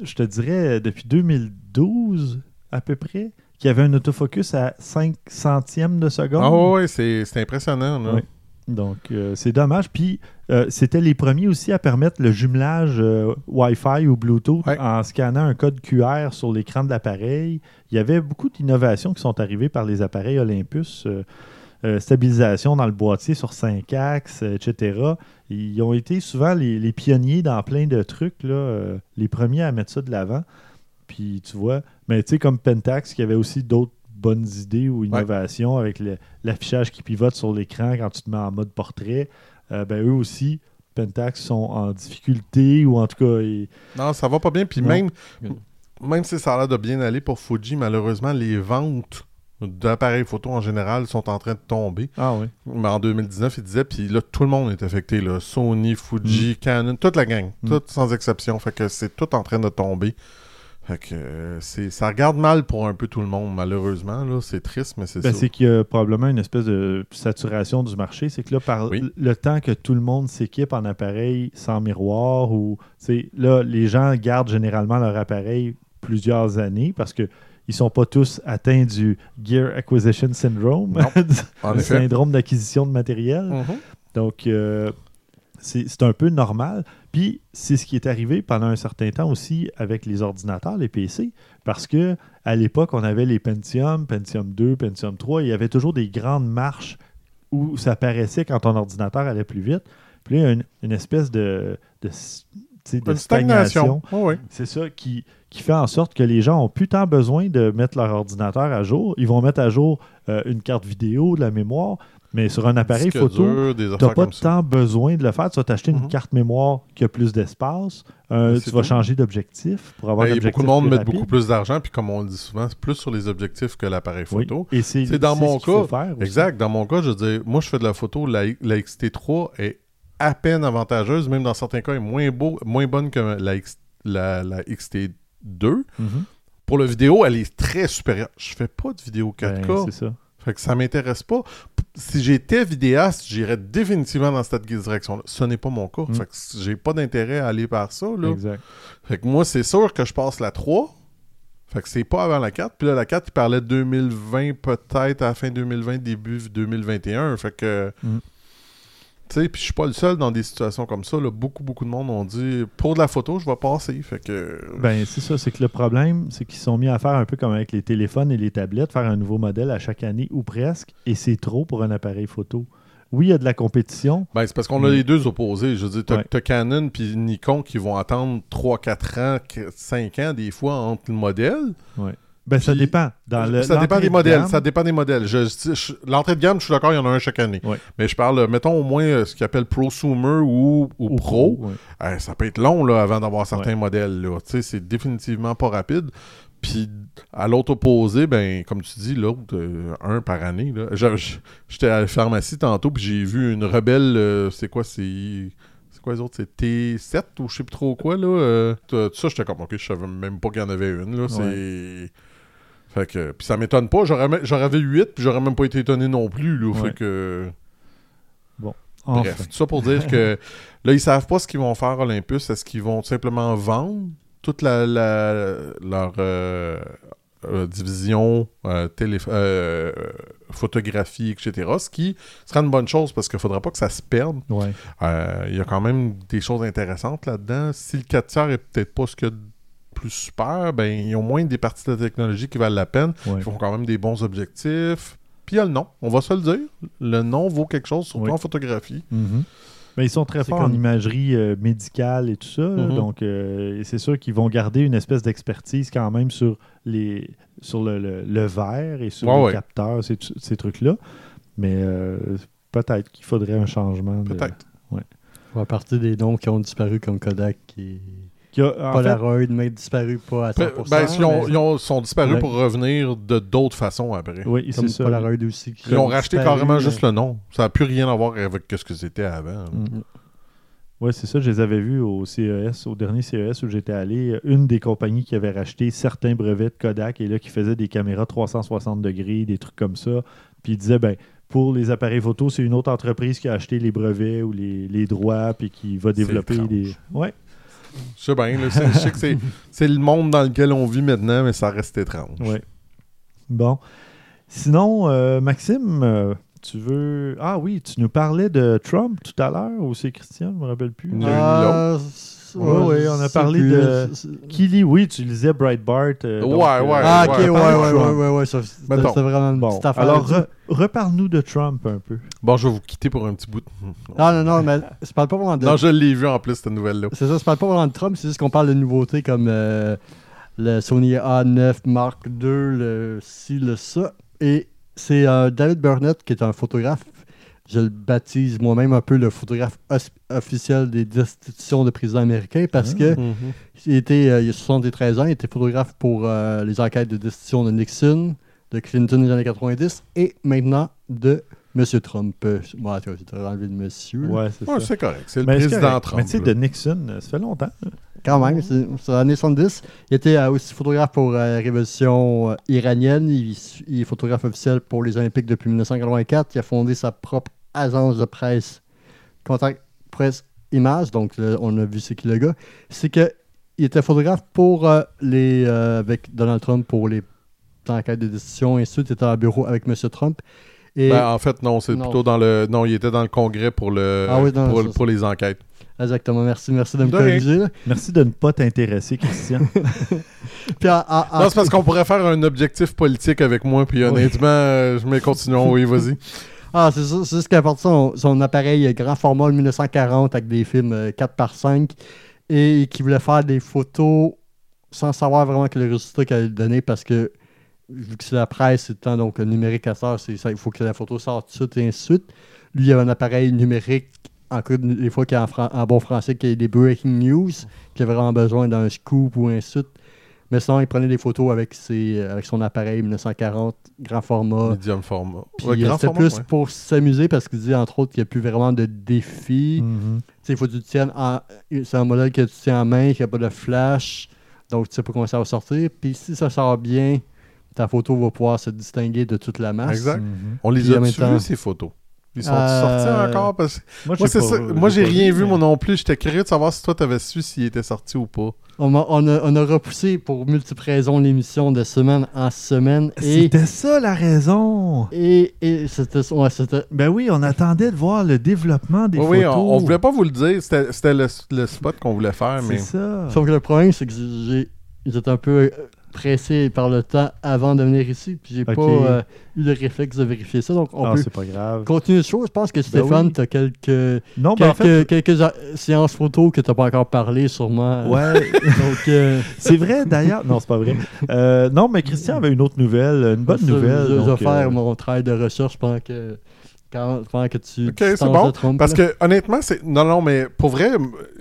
je te dirais, depuis 2012 à peu près, qu'il y avait un autofocus à 5 centièmes de seconde. Ah ouais, c'est c'est impressionnant. Là. Oui. Donc, euh, c'est dommage. Puis, euh, c'était les premiers aussi à permettre le jumelage euh, Wi-Fi ou Bluetooth Ouais. en scannant un code QR sur l'écran de l'appareil. Il y avait beaucoup d'innovations qui sont arrivées par les appareils Olympus. euh, stabilisation dans le boîtier sur 5 axes, etc. Ils ont été souvent les, les pionniers dans plein de trucs, là, les premiers à mettre ça de l'avant. Puis tu vois, mais tu sais, comme Pentax, qui avait aussi d'autres bonnes idées ou innovations avec l'affichage qui pivote sur l'écran quand tu te mets en mode portrait, euh, ben eux aussi, Pentax sont en difficulté ou en tout cas, ils- Non, ça va pas bien. Puis même, même si ça a l'air de bien aller pour Fuji, malheureusement, les ventes d'appareils photo en général sont en train de tomber. ah oui, Mais en 2019, il disait, puis là, tout le monde est affecté. Là. Sony, Fuji, Canon, toute la gang. Mm. Toute sans exception. Fait que c'est tout en train de tomber. Fait que euh, c'est, ça regarde mal pour un peu tout le monde, malheureusement. Là. C'est triste, mais c'est Ben, ça. c'est qu'il y a probablement une espèce de saturation du marché. C'est que là, par Oui. le temps que tout le monde s'équipe en appareil sans miroir, ou là, les gens gardent généralement leur appareil plusieurs années parce que ils sont pas tous atteints du Gear Acquisition Syndrome, le syndrome d'acquisition de matériel. Mhm. Donc, euh, c'est c'est un peu normal. Puis, c'est ce qui est arrivé pendant un certain temps aussi avec les ordinateurs, les PC, parce que à l'époque, on avait les Pentium, Pentium 2, Pentium 3, il y avait toujours des grandes marches où ça paraissait quand ton ordinateur allait plus vite. Puis là, il y a une, une espèce de, stagnation. C'est ça qui, qui fait en sorte que les gens ont plus tant besoin de mettre leur ordinateur à jour. Ils vont mettre à jour euh, une carte vidéo, de la mémoire, mais sur un appareil photo, tu n'as pas tant besoin de le faire. Tu vas t'acheter une Mhm. carte mémoire qui a plus d'espace. Euh, Mais tu vas tout. changer d'objectif pour avoir Ben, un il y a objectif beaucoup de monde met beaucoup plus d'argent, puis comme on le dit souvent, c'est plus sur les objectifs que l'appareil Oui. photo. Et c'est dans mon ce qu'il faut cas. faire. Exact. Dans mon cas, je veux dire, moi, je fais de la photo. La, la XT3 est à peine avantageuse, même dans certains cas, est moins, beau, moins bonne que la, la, la XT2. Mhm. Pour la vidéo, elle est très supérieure. Je fais pas de vidéo 4K. Ben, c'est ça. Fait que ça m'intéresse pas. Si j'étais vidéaste, j'irais définitivement dans cette direction-là. Ce n'est pas mon cas. Mm. Fait que j'ai pas d'intérêt à aller par ça. Là. Exact. Fait que moi, c'est sûr que je passe la 3. Fait que c'est pas avant la 4. Puis là, la 4, il parlait de 2020, peut-être à la fin 2020, début 2021. Fait que. Mm. Tu sais, puis je suis pas le seul dans des situations comme ça. Là. Beaucoup, beaucoup de monde ont dit pour de la photo, je vais passer. Fait que. Ben, c'est ça. C'est que le problème, c'est qu'ils sont mis à faire un peu comme avec les téléphones et les tablettes, faire un nouveau modèle à chaque année ou presque. Et c'est trop pour un appareil photo. Oui, il y a de la compétition. Ben, c'est parce qu'on a les deux opposés. Je veux dire, t'as Ouais. Canon puis Nikon qui vont attendre 3-4 ans, 5 ans des fois entre le modèle. Ben, ça Puis, dépend. Dans le, ça dépend des de modèles. gamme- Ça dépend des modèles. Je- je- L'entrée de gamme, je suis d'accord, il y en a un chaque année. Mais je parle, mettons au moins euh, ce qu'ils appellent prosumer ou, ou Ou pro. Euh, ça peut être long là, avant d'avoir certains modèles. là. C'est définitivement pas rapide. Puis à l'autre opposé, ben comme tu dis, l'autre, euh, un par année. là. J'étais à la pharmacie tantôt, puis j'ai vu une rebelle. c'est quoi C'est. C'est quoi les autres C'est T7 ou je sais plus trop quoi, là. euh, tout ça, j'étais comme, ok, je savais même pas qu'il y en avait une, là. C'est. Fait que. Puis ça m'étonne pas. J'aurais avait 8, puis j'aurais même pas été étonné non plus, là. Ouais. Fait que. Enfin. Bref, tout ça pour dire que là, ils savent pas ce qu'ils vont faire Olympus. Est-ce qu'ils vont simplement vendre toute la, la- leur euh, euh, division euh, télé- euh, photographie, etc. Ce qui sera une bonne chose parce qu'il ne faudra pas que ça se perde. Ouais. Il y a quand même des choses intéressantes là-dedans. Si le 4 tiers est peut-être pas ce que plus super, ben ils ont moins des parties de la technologie qui valent la peine. ouais. Ils font quand même des bons objectifs. Puis il y a le nom, on va se le dire. Le nom vaut quelque chose, surtout Oui. en photographie. Mais ils sont très forts en imagerie euh, médicale et tout ça. là. Mhm. Donc, euh, c'est sûr qu'ils vont garder une espèce d'expertise quand même sur, les, sur le, le- le verre et sur Ouais, les ouais. capteurs, ces, ces trucs-là. Mais euh, peut-être qu'il faudrait un changement. de- Peut-être. À partir des noms qui ont disparu comme Kodak et Qu'il y a- fait, Polaroid, mais disparu pas à 100%. Ben, ils, ont- mais ils ont- sont disparus Ouais. pour revenir de d'autres façons après. oui, c'est ça. Polaroid aussi. qui Ils ont racheté disparu, carrément mais- juste le nom. Ça n'a plus rien à voir avec ce que c'était avant. Mm. Oui, c'est ça. Je les avais vus au CES, au dernier CES où j'étais allé. Une des compagnies qui avait racheté certains brevets de Kodak et là qui faisait des caméras 360 degrés, des trucs comme ça. Puis ils disaient, ben, pour les appareils photo, c'est une autre entreprise qui a acheté les brevets ou les, les droits puis qui va développer étrange. des. Ouais. Je sais bien, là, je sais que c'est- le monde dans lequel on vit maintenant, mais ça reste étrange. Ouais. Bon. Sinon, euh, Maxime, euh, tu veux. Ah oui, tu nous parlais de Trump tout à l'heure ou c'est Christian, je me rappelle plus. Il y a eu Ah, Ouais, ouais, on a parlé plus, de- Kili, oui, tu lisais Breitbart. euh, donc, Ouais, euh, ouais, Ah, ok, ouais, ouais, ouais, ouais, ouais, ouais, c'était vraiment une Bon, alors re- reparle-nous de Trump un peu. Bon, je vais vous quitter pour un petit bout. Non, non, non, mais je parle pas vraiment de. Non, je l'ai vu en plus, cette nouvelle-là. C'est ça, je parle pas vraiment de Trump, c'est juste qu'on parle de nouveautés comme euh, le Sony A9 Mark II, le ci, le ça. Et c'est euh, David Burnett qui est un photographe. Je le baptise moi-même un peu le photographe officiel des destitutions de présidents américains parce Ah. que Mhm. il, était, euh, il a 73 ans, il était photographe pour euh, les enquêtes de destitution de Nixon, de Clinton des années 90 et maintenant de M. Trump. Euh, Bon, enlevé le monsieur. Ouais, c'est Ouais, correct. C'est le Mais président. Trump. Mais tu sais, de Nixon, ça fait longtemps. Quand même, c'est c'est l'année 70. Il était euh, aussi photographe pour euh, la révolution euh, iranienne. Il, il est photographe officiel pour les Olympiques depuis 1984. Il a fondé sa propre agence de presse, Contact Presse Image. Donc, on a vu c'est qui le gars. C'est que il était photographe pour euh, les euh, avec Donald Trump pour les enquêtes de décision et ensuite il était en bureau avec M. Trump. Et Ben, en fait, non, c'est plutôt dans le. Non, il était dans le congrès pour le Ah oui, non, pour, ça, pour les enquêtes. exactement, merci, merci de me corriger. Merci de ne pas t'intéresser, Christian. Puis en- en- en- Non, c'est parce qu'on pourrait faire un objectif politique avec moi, puis honnêtement, euh, je mets continuons, oui, vas-y. Ah, c'est ça, c'est juste qu'il a apporté son, son appareil euh, grand format le 1940 avec des films euh, 4 par 5 et qui voulait faire des photos sans savoir vraiment que le résultat qu'elle allait donner parce que vu que c'est la presse, c'est le temps donc le numérique à ça, c'est ça, il faut que la photo sorte tout de suite et ainsi de suite. Lui, il avait un appareil numérique, encore des fois a en, fran- en bon français, qu'il y a des breaking news, qu'il a vraiment besoin d'un scoop ou ainsi de suite. Mais sinon, il prenait des photos avec, ses, avec son appareil 1940, grand format. Medium format. Puis Ouais, grand c'était plus ouais. pour s'amuser parce qu'il dit entre autres qu'il n'y a plus vraiment de défis. Mhm. Tu sais, Il faut que tu tiennes en. C'est un modèle que tu tiens en main, qu'il n'y a pas de flash. Donc tu sais pas comment ça va sortir. Puis si ça sort bien, ta photo va pouvoir se distinguer de toute la masse. Exact. Mhm. On les Puis a temps- ces photos? Ils sont Euh, sortis encore? Parce... Moi, Moi, j'ai c'est pas- ça. Moi, j'ai rien vu, mais- moi non plus. J'étais curieux de savoir si toi, t'avais su s'il était sorti ou pas. On, a, on, a, on a repoussé pour multiples raisons l'émission de semaine en semaine. Et, C'était ça la raison. et, et c'était. ouais, c'était- Ben oui, on attendait de voir le développement des Oui, photos. oui, on, on voulait pas vous le dire. C'était c'était le, le spot qu'on voulait faire, mais. C'est ça. Sauf que le problème, c'est que j'ai j'étais un peu euh, pressé par le temps avant de venir ici. Puis j'ai pas euh, eu le réflexe de vérifier ça. Donc on Ah, peut c'est pas grave. continuer le show. Je pense que Stéphane, oui. tu as quelques, Non, ben en fait, quelques séances photos que tu n'as pas encore parlé, sûrement. ouais, Donc, euh, c'est vrai d'ailleurs. Non, c'est pas vrai. Euh, non, mais Christian avait une autre nouvelle, une bonne ça, nouvelle. Je, vais faire mon travail de recherche pendant que, quand- pendant que tu. Ok, c'est bon, Parce là. que honnêtement, c'est. Non, non, mais pour vrai,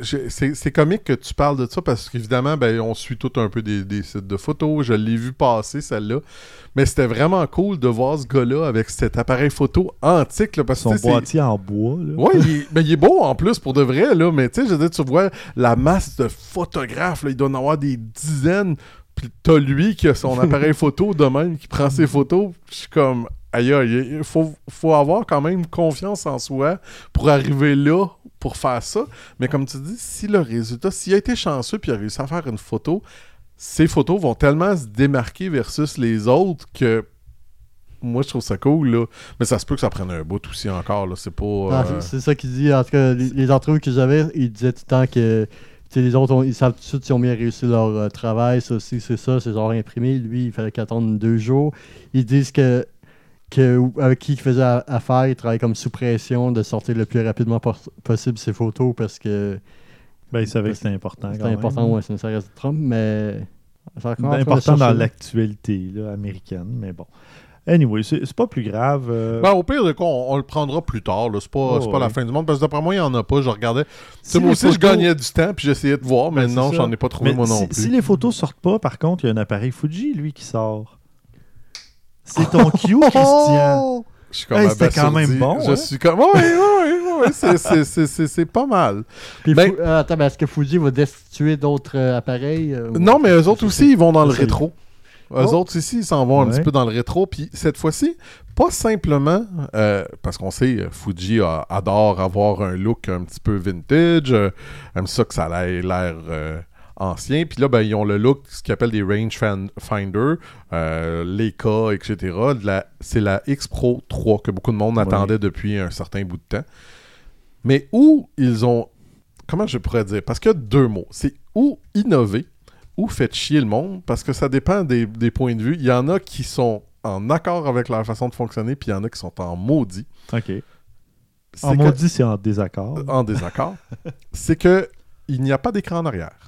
c'est c'est comique que tu parles de ça parce qu'évidemment, ben, on suit tout un peu des, des sites de photos. Je l'ai vu passer, celle-là. Mais c'était vraiment cool de voir ce gars-là avec cet appareil photo antique. Là, parce que son boîtier en bois. Là. Ouais, il est, ben, il est beau en plus pour de vrai, là. Mais tu sais, je veux dire, tu vois la masse de photographes, là, il doit en avoir des dizaines. Puis t'as lui qui a son appareil photo de même, qui prend ses photos. Je suis comme, aïe aïe, il faut, faut avoir quand même confiance en soi pour arriver là, pour faire ça. Mais comme tu dis, si le résultat, s'il a été chanceux puis il a réussi à faire une photo, ces photos vont tellement se démarquer versus les autres que moi je trouve ça cool là. Mais ça se peut que ça prenne un bout aussi encore là. C'est pas. Ah, euh, c'est- ça qu'il dit. En tout cas, les, les entrevues que j'avais, il disait tout le temps que les autres, ont- ils savent tout de suite s'ils ont bien réussi leur euh, travail. Ça aussi, c'est ça, c'est genre imprimé. Lui, il fallait qu'il attende deux jours. Ils disent que que, avec qui il faisait affaire, il travaillait comme sous pression de sortir le plus rapidement pos- possible ses photos parce que Ben, il savait que c'était important. c'était quand même. important, ouais, c'est une série de Trump, mais. Ben, important dans l'actualité américaine, mais bon. Anyway, c'est pas plus grave. euh, Ben, au pire de quoi, on, on le prendra plus tard. là. C'est pas, Oh, c'est pas la fin du monde. Parce que d'après moi, il n'y en a pas. Je regardais. Tu si sais, moi aussi, je gagnais du temps. Puis j'essayais de voir. Mais Ben, non, j'en ai pas trouvé Mais moi non si, plus. si les photos sortent pas, par contre, il y a un appareil Fuji, lui, qui sort. C'est ton cue, Christian. Je suis comme Hey, c'était quand même bon, Je hein? suis comme. Oui, oui, oui. C'est- c'est- c'est- c'est c'est pas mal. Puis Ben- euh, attends, mais est-ce que Fuji va destituer d'autres euh, appareils euh, ou- Non, mais eux autres aussi, ils vont dans le rétro. Eux Oh. autres ici, ils s'en vont un petit peu dans le rétro. Puis cette fois-ci, pas simplement, euh, parce qu'on sait, Fuji a- adore avoir un look un petit peu vintage, euh, aime ça que ça ait l'air euh, ancien. Puis là, ben, ils ont le look, ce qu'ils appellent des rangefinder, euh, Leica, etc. C'est la X Pro 3 que beaucoup de monde Ouais. attendait depuis un certain bout de temps. Mais où ils ont... Comment je pourrais dire? Parce qu'il y a deux mots. C'est ou innover ou fait chier le monde, parce que ça dépend des, des points de vue. Il y en a qui sont en accord avec leur façon de fonctionner, puis il y en a qui sont en maudit. OK. C'est En que- maudit, c'est en désaccord. en désaccord. c'est que il n'y a pas d'écran en arrière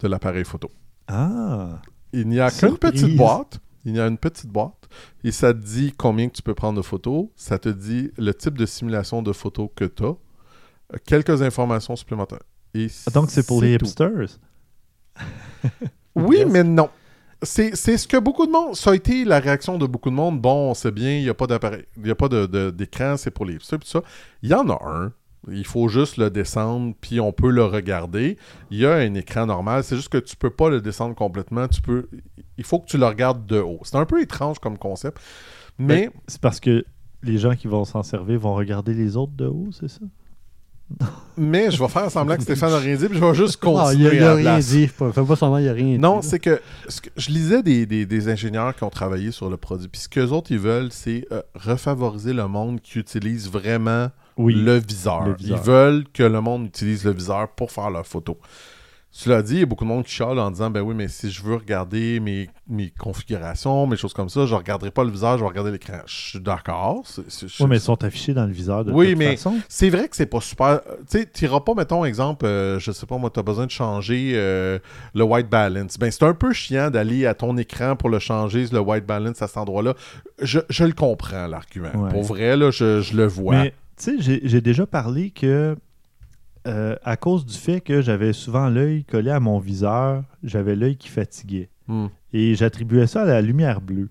de l'appareil photo. Ah. Il n'y a qu'une petite boîte. Il y a une petite boîte et ça te dit combien que tu peux prendre de photos. Ça te dit le type de simulation de photos que tu as. Quelques informations supplémentaires. Et Donc, c'est pour les tout. hipsters? Oui, mais non. C'est ce que beaucoup de monde. Ça a été la réaction de beaucoup de monde. Bon, c'est bien, il n'y a pas d'appareil. Il n'y a pas de- de- d'écran, c'est pour les hipsters, puis ça. Il y en a un. Il faut juste le descendre, puis on peut le regarder. Il y a un écran normal. C'est juste que tu peux pas le descendre complètement. Tu peux. Il faut que tu le regardes de haut. C'est un peu étrange comme concept. Mais Ben, C'est parce que les gens qui vont s'en servir vont regarder les autres de haut, c'est ça? Mais je vais faire semblant que Stéphane n'a rien dit, puis je vais juste Non, il continuer a, à la rien dit. Fais pas semblant, il a rien dit. Non, c'est que, ce que- je lisais des, des- des ingénieurs qui ont travaillé sur le produit, puis ce qu'eux autres, ils veulent, c'est euh, refavoriser le monde qui utilise vraiment Oui. le, viseur. le viseur. Ils veulent que le monde utilise le viseur pour faire leurs photos. Cela dit, il y a beaucoup de monde qui chiale en disant Ben oui, mais si je veux regarder mes, mes configurations, mes choses comme ça, je ne regarderai pas le viseur, je vais regarder l'écran. Je suis d'accord. Oui, mais ils sont affichés dans le viseur de Oui, toute mais- façon. c'est vrai que c'est pas super. Tu sais, t'iras pas, mettons, exemple, euh, je sais pas, moi, t'as besoin de changer euh, le white balance. Ben, c'est un peu chiant d'aller à ton écran pour le changer, le white balance à cet endroit-là. Je, je le comprends, l'argument. Ouais. Pour vrai, là, je, je le vois. Mais tu sais, j'ai- déjà parlé que euh, à cause du fait que j'avais souvent l'œil collé à mon viseur, j'avais l'œil qui fatiguait. Hmm. Et j'attribuais ça à la lumière bleue.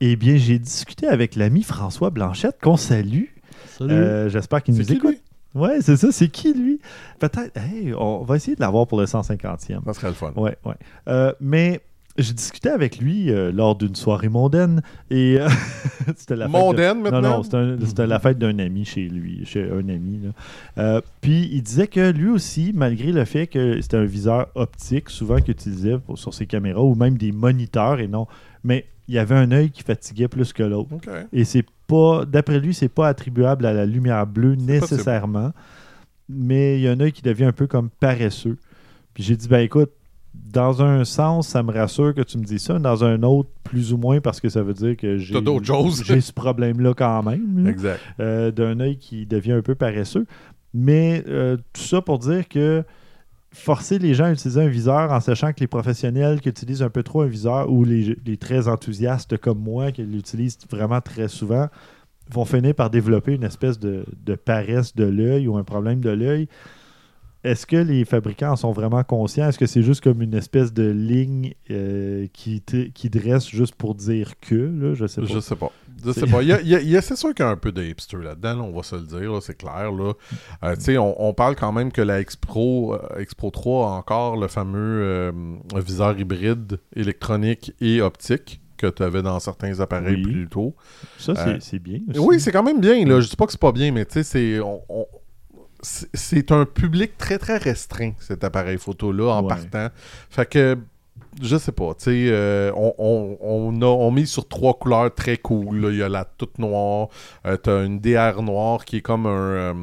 Eh bien, j'ai discuté avec l'ami François Blanchette, qu'on salue. Salut. Euh, J'espère qu'il nous écoute. Ouais, c'est ça. C'est qui, lui? Peut-être. Hey, on va essayer de l'avoir pour le 150e. Ça serait le fun. Ouais, ouais. Euh, mais j'ai discuté avec lui euh, lors d'une soirée mondaine et euh, c'était la fête de- Mondaine, Non, maintenant? non, c'était un- c'était la fête d'un ami chez lui, chez un ami. là. Euh, puis il disait que lui aussi, malgré le fait que c'était un viseur optique, souvent qu'il utilisait pour- sur ses caméras ou même des moniteurs et non, mais il y avait un œil qui fatiguait plus que l'autre. Et c'est pas, d'après lui, c'est pas attribuable à la lumière bleue nécessairement, mais il y a un œil qui devient un peu comme paresseux. Puis j'ai dit, ben écoute, dans un sens, ça me rassure que tu me dis ça, dans un autre, plus ou moins, parce que ça veut dire que j'ai ce problème-là quand même, là, Exact. euh, d'un œil qui devient un peu paresseux. Mais euh, tout ça pour dire que forcer les gens à utiliser un viseur en sachant que les professionnels qui utilisent un peu trop un viseur ou les, les très enthousiastes comme moi qui l'utilisent vraiment très souvent vont finir par développer une espèce de, de paresse de l'œil ou un problème de l'œil. Est-ce que les fabricants en sont vraiment conscients? Est-ce que c'est juste comme une espèce de ligne euh, qui, qui dresse juste pour dire que? Là, je sais pas. Je sais pas. Je sais pas. Il y a- c'est sûr qu'il y a un peu de hipster là-dedans, là, on va se le dire, c'est clair. Là. Euh, tu sais, on, on parle quand même que la X-Pro, euh, X-Pro 3 a encore le fameux viseur hybride électronique et optique que tu avais dans certains appareils Oui. plus tôt. Ça, c'est bien. aussi. Oui, c'est quand même bien. Là. Je dis pas que c'est pas bien, mais tu sais, c'est. on- on- c'est- un public très très restreint, cet appareil photo-là, en Ouais. partant. Fait que, je sais pas, tu sais, euh, on, on, on a on mise sur trois couleurs très cool. là. Il y a la toute noire, euh, t'as une DR noire qui est comme un. euh,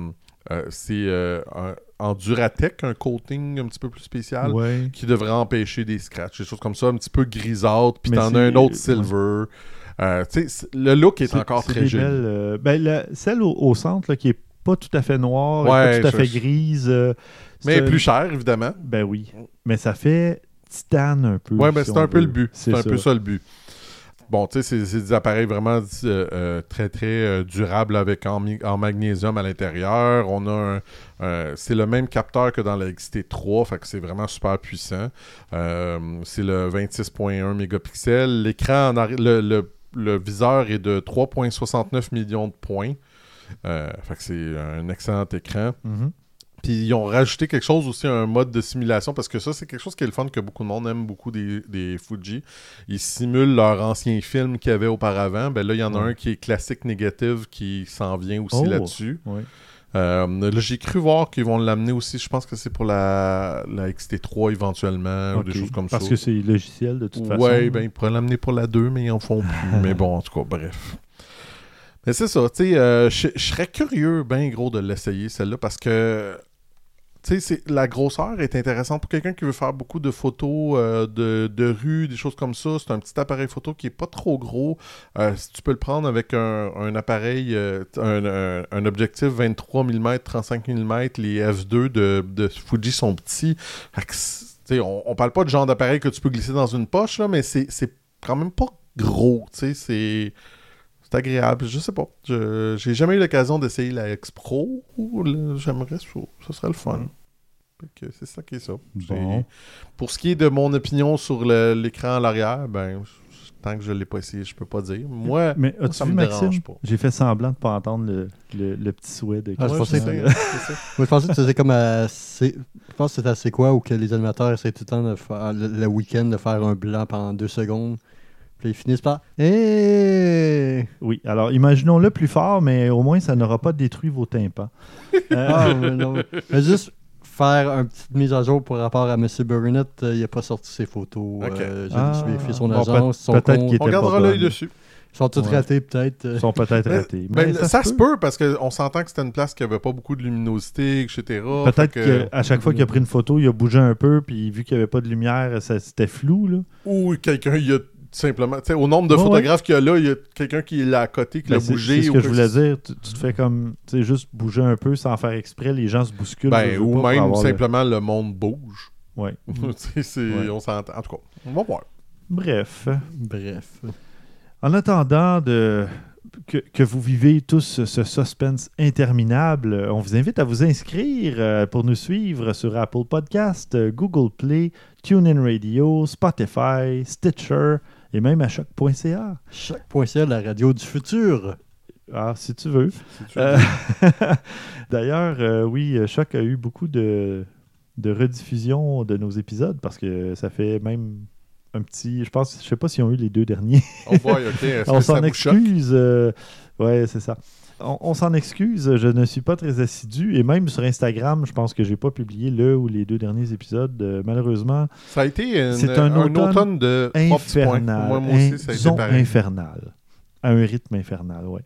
euh, c'est un- en Duratec, un coating un petit peu plus spécial Ouais. qui devrait empêcher des scratchs, des choses comme ça, un petit peu grisâtres, puis t'en as un autre silver. Euh, le look est, encore très joli. euh, ben, celle au, au centre, là, qui est pas tout à fait noire, Ouais, pas tout à fait grise. euh, Mais plus cher, évidemment. Ben oui. Mais ça fait titane un peu. Ouais, ben si c'est un peu veut. le but. C'est un peu ça le but. Bon, tu sais, c'est- des appareils vraiment euh, euh, très, très euh, durables avec en, en magnésium à l'intérieur. On a un. un- c'est le même capteur que dans la XT3, fait que c'est vraiment super puissant. Euh, c'est le 26.1 mégapixels. L'écran, le, le- le viseur est de 3,69 millions de points. Euh, fait que c'est un excellent écran. Mhm. Puis ils ont rajouté quelque chose aussi, un mode de simulation, parce que ça, c'est quelque chose qui est le fun que beaucoup de monde aime beaucoup des, des Fuji. Ils simulent leurs anciens films qu'il y avait auparavant. Ben là, il y en a un qui est classique négative qui s'en vient aussi Oh. là-dessus. Euh, là, j'ai cru voir qu'ils vont l'amener aussi. Je pense que c'est pour la, la XT3 éventuellement ou des choses comme Parce ça. que c'est logiciel de toute façon. Ouais, ben ils pourraient l'amener pour la 2, mais ils en font plus. mais bon, en tout cas, bref. Mais c'est ça, tu sais, euh, je serais curieux, ben gros, de l'essayer, celle-là, parce que, tu sais, la grosseur est intéressante pour quelqu'un qui veut faire beaucoup de photos euh, de, de rue, des choses comme ça. C'est un petit appareil photo qui est pas trop gros. Euh, si tu peux le prendre avec un, un appareil, un, un- objectif 23 mm, 35 mm, les f2 de, de Fuji sont petits. On, on parle pas de genre d'appareil que tu peux glisser dans une poche, là, mais c'est quand même pas gros. tu sais, C'est c'est agréable. Je sais pas. Je J'ai jamais eu l'occasion d'essayer la X Pro. Là, J'aimerais ça. Ce serait le fun. Fait que C'est ça qui est ça. Bon. Pour ce qui est de mon opinion sur le- l'écran à l'arrière, ben, tant que je l'ai pas essayé, je peux pas dire. Moi, Mais moi, ça vu, me dérange pas. J'ai fait semblant de pas entendre le, le, le petit souhait de Ah, je Ouais, pensais je que- je pensais que c'était comme à. c'est- Je pense que c'était assez quoi où que les animateurs essaient tout le temps de faire le, le week-end de faire un blanc pendant deux secondes. Puis ils finissent par. Hey! Oui, alors imaginons-le plus fort, mais au moins ça n'aura pas détruit vos tympans. Euh, Ah, mais non. Mais juste faire une petite mise à jour par rapport à M. Burnett, euh, il n'a pas sorti ses photos. Ok. Euh, J'ai Ah, j'ai vérifié son bon, agence, son compte. On gardera l'œil dessus. Ils sont tous Ouais. ratés, peut-être. Ils sont peut-être Mais- ratés. Ben, Mais ça, se peut parce qu'on s'entend que c'était une place qui avait pas beaucoup de luminosité, etc. Peut-être que- qu'à chaque fois qu'il a pris une photo, il a bougé un peu, puis vu qu'il n'y avait pas de lumière, c'était flou. Là. Ou quelqu'un, il y a simplement. Tu sais, au nombre de photographes qu'il y a là, il y a quelqu'un qui là à côté, qui Ben, l'a c'est bougé. c'est ce que je voulais dire. Tu, tu te fais comme, tu sais, juste bouger un peu sans faire exprès, les gens se bousculent. Ben, ou même le- simplement le... monde bouge. Ouais. Ouais. On s'entend. En tout cas, on va voir. Bref. Bref. En attendant de, que, que vous vivez tous ce, suspense interminable, on vous invite à vous inscrire euh, pour nous suivre sur Apple Podcast, Google Play, TuneIn Radio, Spotify, Stitcher et même à choc.ca. Choc.ca, la radio du futur. Ah, si tu veux. Si Euh, veux. D'ailleurs, euh, oui, Choc a eu beaucoup de, de rediffusions de nos épisodes parce que ça fait même un petit. Je pense, je sais pas s'ils ont eu les deux derniers. Oh boy, on s'en excuse. euh, ouais, c'est ça. On, on s'en excuse. Je ne suis pas très assidu et même sur Instagram, je pense que j'ai pas publié le ou les deux derniers épisodes. Euh, malheureusement, Ça a été une- C'est un un, automne automne, de infernal. Moi, moi In- aussi, ça a été disons pareil. infernal. À un rythme infernal, oui.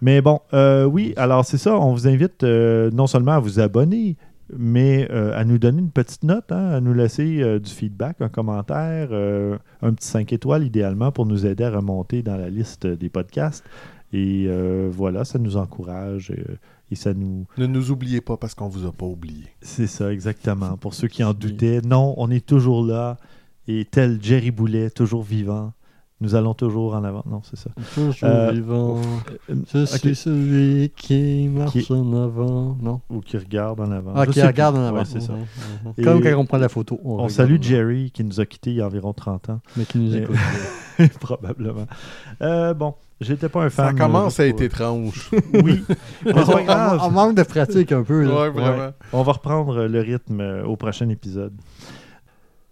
Mais bon, euh, oui, alors c'est ça. On vous invite euh, non seulement à vous abonner, mais euh, à nous donner une petite note, hein, à nous laisser euh, du feedback, un commentaire, euh, un petit 5 étoiles idéalement pour nous aider à remonter dans la liste des podcasts. Et euh, voilà, ça nous encourage euh, et ça nous... Ne nous oubliez pas parce qu'on vous a pas oublié. C'est ça, exactement. Pour ceux qui en doutaient, non, on est toujours là. Et tel Jerry Boulet, toujours vivant, nous allons toujours en avant. Non, c'est ça. Toujours Euh, vivant. Je suis celui qui marche Qui- en avant. Non. Ou qui regarde en avant. Ah, Je qui regarde plus. en avant. Ouais, c'est ça. Et Comme quand on prend la photo. On regarde salue. Jerry qui nous a quittés il y a environ 30 ans. Mais qui nous écoute. Probablement. Euh, bon, j'étais pas un Ça fan. commence euh, à être étrange. pour- Oui, mais c'est pas grave. On, on manque de pratique un peu. Là. ouais, vraiment. On va reprendre le rythme euh, au prochain épisode.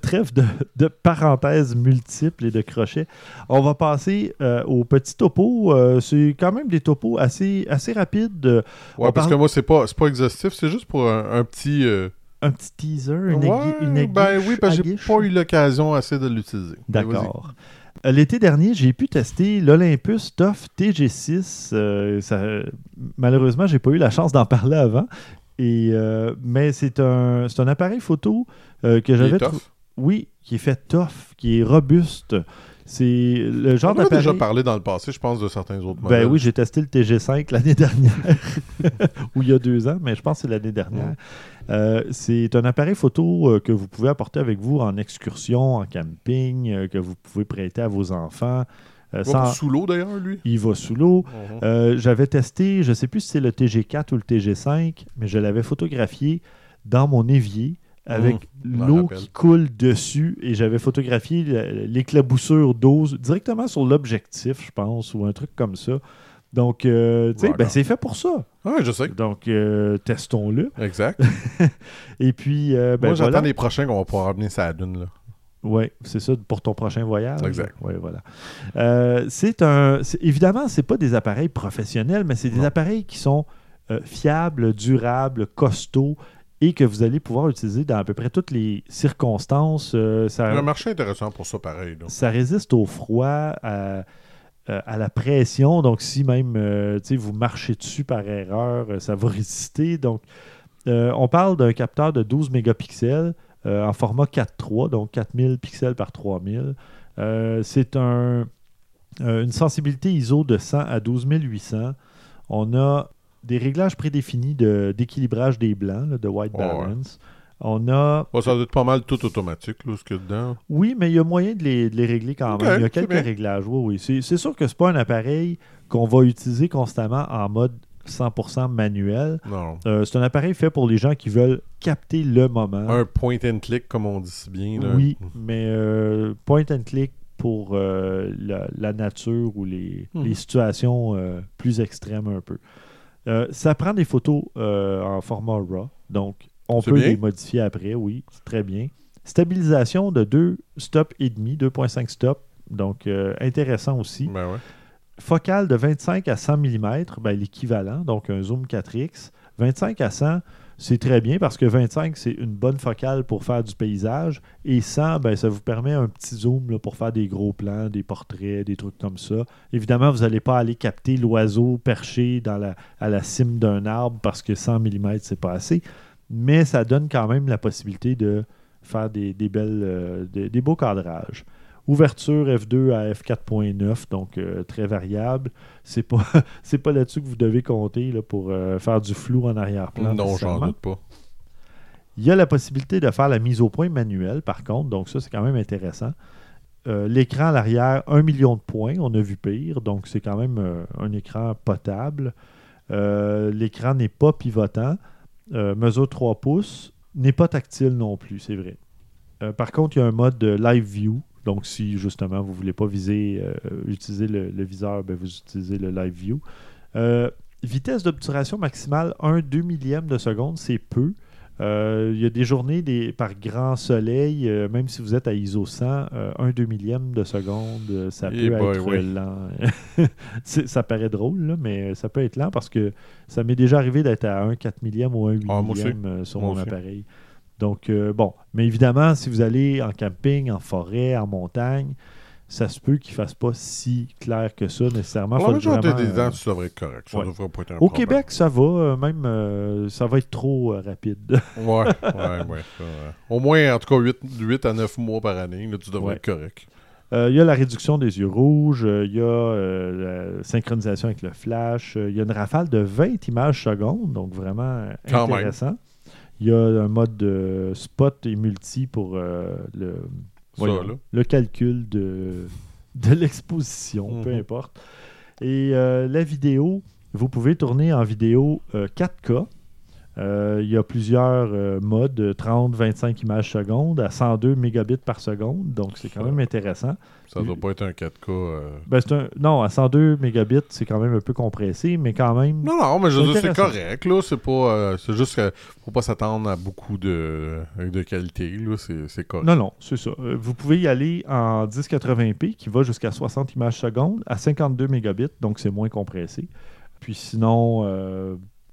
Trêve de, de parenthèses multiples et de crochets. On va passer euh, aux petits topos. Euh, c'est quand même des topos assez, assez rapides. Euh, Ouais, On parce parle- que moi, c'est pas, c'est pas exhaustif, c'est juste pour un, un petit. euh, Un petit teaser, une, ouais, aiguille, une aiguille ben oui, parce que j'ai pas eu l'occasion assez de l'utiliser. D'accord. Euh, L'été dernier, j'ai pu tester l'Olympus TOF TG6. Euh, ça- malheureusement, j'ai pas eu la chance d'en parler avant. Et, euh, mais c'est un, c'est un appareil photo euh, que j'avais Oui, qui est fait tough, qui est robuste, C'est le genre On a déjà parlé dans le passé, je pense, de certains autres Ben modèles. oui, j'ai testé le TG5 l'année dernière, ou il y a deux ans, mais je pense que c'est l'année dernière. Euh, c'est un appareil photo euh, que vous pouvez apporter avec vous en excursion, en camping, euh, que vous pouvez prêter à vos enfants. Il va sans- sous l'eau d'ailleurs, lui? Il va sous l'eau. Euh, J'avais testé, je ne sais plus si c'est le TG4 ou le TG5, mais je l'avais photographié dans mon évier avec m'en l'eau qui coule dessus et j'avais photographié l'éclaboussure d'eau directement sur l'objectif, je pense, ou un truc comme ça. Donc, euh, tu sais, ben, c'est fait pour ça. Ouais, je sais. Donc, euh, testons-le. Exact. Et puis, euh, ben Moi, j'attends voilà. les prochains qu'on va pouvoir amener ça à la dune. Là. Oui, c'est ça pour ton prochain voyage. Exact. Oui, voilà. Euh, c'est un. Évidemment, c'est pas des appareils professionnels, mais c'est des Non. appareils qui sont euh, fiables, durables, costauds et que vous allez pouvoir utiliser dans à peu près toutes les circonstances. Euh, ça, Le marché est intéressant pour ça, pareil. là. ça résiste au froid, à, euh, à la pression. Donc, si même euh, vous marchez dessus par erreur, euh, ça va résister. Donc, euh, on parle d'un capteur de 12 mégapixels en format 4.3, donc 4000 pixels par 3000. Euh, C'est un, une sensibilité ISO de 100 à 12800. On a des réglages prédéfinis de- d'équilibrage des blancs, là, de white ouais. balance. On a Bon, ça doit être pas mal tout automatique, là, ce qu'il y a dedans. oui, mais il y a moyen de les, de les régler quand même. Il y a quelques bien. réglages. Oui, oui. C'est, sûr que c'est pas un appareil qu'on va utiliser constamment en mode 100% manuel. Non. Euh, c'est un appareil fait pour les gens qui veulent capter le moment. Un point and click, comme on dit si bien. Là. oui, mais euh, point and click pour euh, la, la nature ou les, les situations plus extrêmes un peu. Euh, ça prend des photos euh, en format RAW, donc on peut bien. les modifier après, oui, c'est très bien. Stabilisation de 2 stops et demi, 2.5 stops, donc euh, intéressant aussi. Ben ouais. Focale de 25 à 100 mm, ben, l'équivalent, donc un zoom 4x. 25 à 100, c'est très bien parce que 25, c'est une bonne focale pour faire du paysage. Et 100, ben, ça vous permet un petit zoom pour faire des gros plans, des portraits, des trucs comme ça. Évidemment, vous n'allez pas aller capter l'oiseau perché à la cime d'un arbre parce que 100 mm, c'est pas assez. Mais ça donne quand même la possibilité de faire des, des belles, euh, des, des beaux cadrages. Ouverture F2 à F4.9, donc euh, très variable. C'est pas, c'est pas là-dessus que vous devez compter là, pour euh, faire du flou en arrière-plan. Non, j'en doute pas. Il y a la possibilité de faire la mise au point manuelle, par contre, donc ça, c'est quand même intéressant. Euh, L'écran à l'arrière, 1 million de points, on a vu pire, donc c'est quand même un écran potable. L'écran n'est pas pivotant, mesure 3 pouces, n'est pas tactile non plus, c'est vrai. Euh, par contre, il y a un mode de live view, donc si justement vous ne voulez pas viser, euh, utiliser le, le viseur, ben, vous utilisez le live view. Euh, vitesse d'obturation maximale 1-2 millième de seconde, c'est peu. Euh, il y a des journées des, par grand soleil, même si vous êtes à ISO 100, euh, 1-2 millième de seconde, ça Eh peut boy, être oui. lent. Ça paraît drôle, là, mais ça peut être lent parce que ça m'est déjà arrivé d'être à 1 4 millième ou 1 8 Ah, millième sur mon aussi. Donc, euh, bon. Mais évidemment, si vous allez en camping, en forêt, en montagne, ça se peut qu'il ne fasse pas si clair que ça nécessairement. Déjà vraiment, des euh, dents, ça devrait être correct. Ça ouais. devrait pas être un Au problème. Québec, ça va. euh, même, euh, ça va être trop euh, rapide. Ouais, ouais, ouais. Au moins, en tout cas, 8, à 9 mois par année, là, tu devrais Ouais. être correct. Euh, Il y a la réduction des yeux rouges, euh, il y a euh, la synchronisation avec le flash, euh, il y a une rafale de 20 images secondes, donc vraiment euh, même. Il y a un mode de spot et multi pour euh, le, voyons, Ça, là. le calcul de, de l'exposition, peu Mhm. importe. Et euh, la vidéo, vous pouvez tourner en vidéo euh, 4K. Euh, il y a plusieurs euh, modes, euh, 30, 25 images secondes à 102 mégabits par seconde, donc c'est quand Ça. même intéressant. Ça doit pas être un 4K. euh. Ben, un- Non, à 102 mégabits, c'est quand même un peu compressé, mais quand même. Non, non, mais je veux dire, c'est correct, là. C'est pas. euh, c'est juste qu'il faut pas s'attendre à beaucoup de, de qualité, là. C'est correct. Non, non, c'est ça. Vous pouvez y aller en 1080p qui va jusqu'à 60 images secondes à 52 mégabits, donc c'est moins compressé. Puis sinon,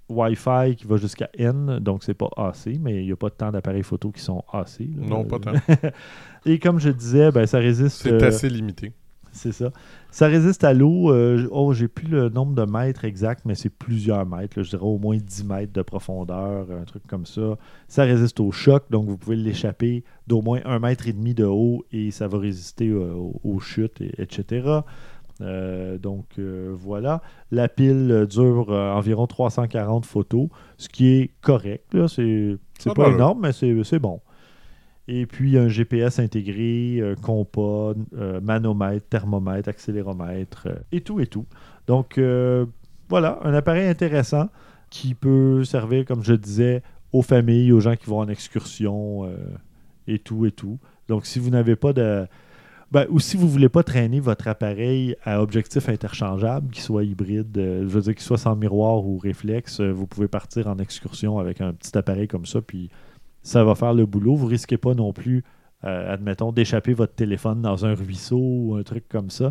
Wi-Fi qui va jusqu'à N, donc c'est pas AC, mais il n'y a pas tant d'appareils photo qui sont AC. là. Non, pas tant. Et comme je disais, ben, ça résiste. C'est euh, assez limité. c'est ça. Ça résiste à l'eau. euh, oh, j'ai plus le nombre de mètres exact, mais c'est plusieurs mètres. là. je dirais au moins 10 mètres de profondeur, un truc comme ça. Ça résiste au choc, donc vous pouvez l'échapper d'au moins un mètre et demi de haut et ça va résister euh, aux, chutes, et- etc. Euh, donc euh, voilà. La pile dure euh, environ 340 photos, ce qui est correct. C'est Ça pas va. énorme, mais c'est bon. Et puis un GPS intégré, compas, manomètre, thermomètre, accéléromètre et tout et tout. Donc voilà, un appareil intéressant qui peut servir, comme je disais, aux familles, aux gens qui vont en excursion et tout et tout. Donc si vous n'avez pas de... Ben, ou si vous ne voulez pas traîner votre appareil à objectif interchangeable, qu'il soit hybride, euh, je veux dire qu'il soit sans miroir ou réflexe, euh, vous pouvez partir en excursion avec un petit appareil comme ça, puis ça va faire le boulot. Vous risquez pas non plus, euh, admettons, d'échapper votre téléphone dans un ruisseau ou un truc comme ça.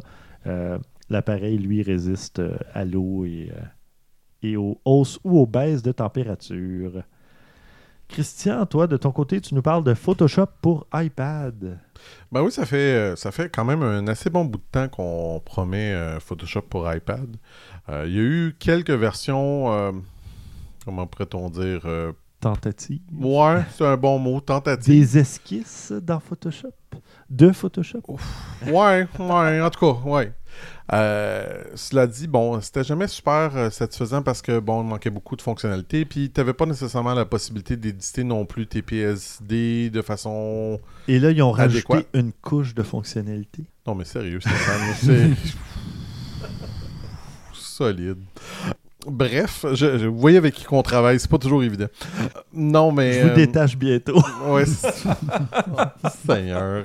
L'appareil, lui, résiste à l'eau et aux hausses ou aux baisses de température. Christian, toi, de ton côté, tu nous parles de Photoshop pour iPad. Ben oui, ça fait, euh, ça fait quand même un assez bon bout de temps qu'on promet euh, Photoshop pour iPad. Euh, Il y a eu quelques versions, euh, comment pourrait-on dire euh, Tentative. Ouais, c'est un bon mot, tentative. Des esquisses dans Photoshop? De Photoshop? Ouais, ouais, en tout cas, ouais. Euh, cela dit, bon, c'était jamais super euh, satisfaisant parce que, bon, il manquait beaucoup de fonctionnalités, puis tu n'avais pas nécessairement la possibilité d'éditer non plus tes PSD de façon... Et là, ils ont rajouté une couche de fonctionnalité. Non, mais sérieux, Stéphane, c'est... Solide. Bref, je, je- vous voyez avec qui qu'on travaille, c'est pas toujours évident. Euh, Non, mais... Je vous euh, détache bientôt. Ouais, c'est- Seigneur.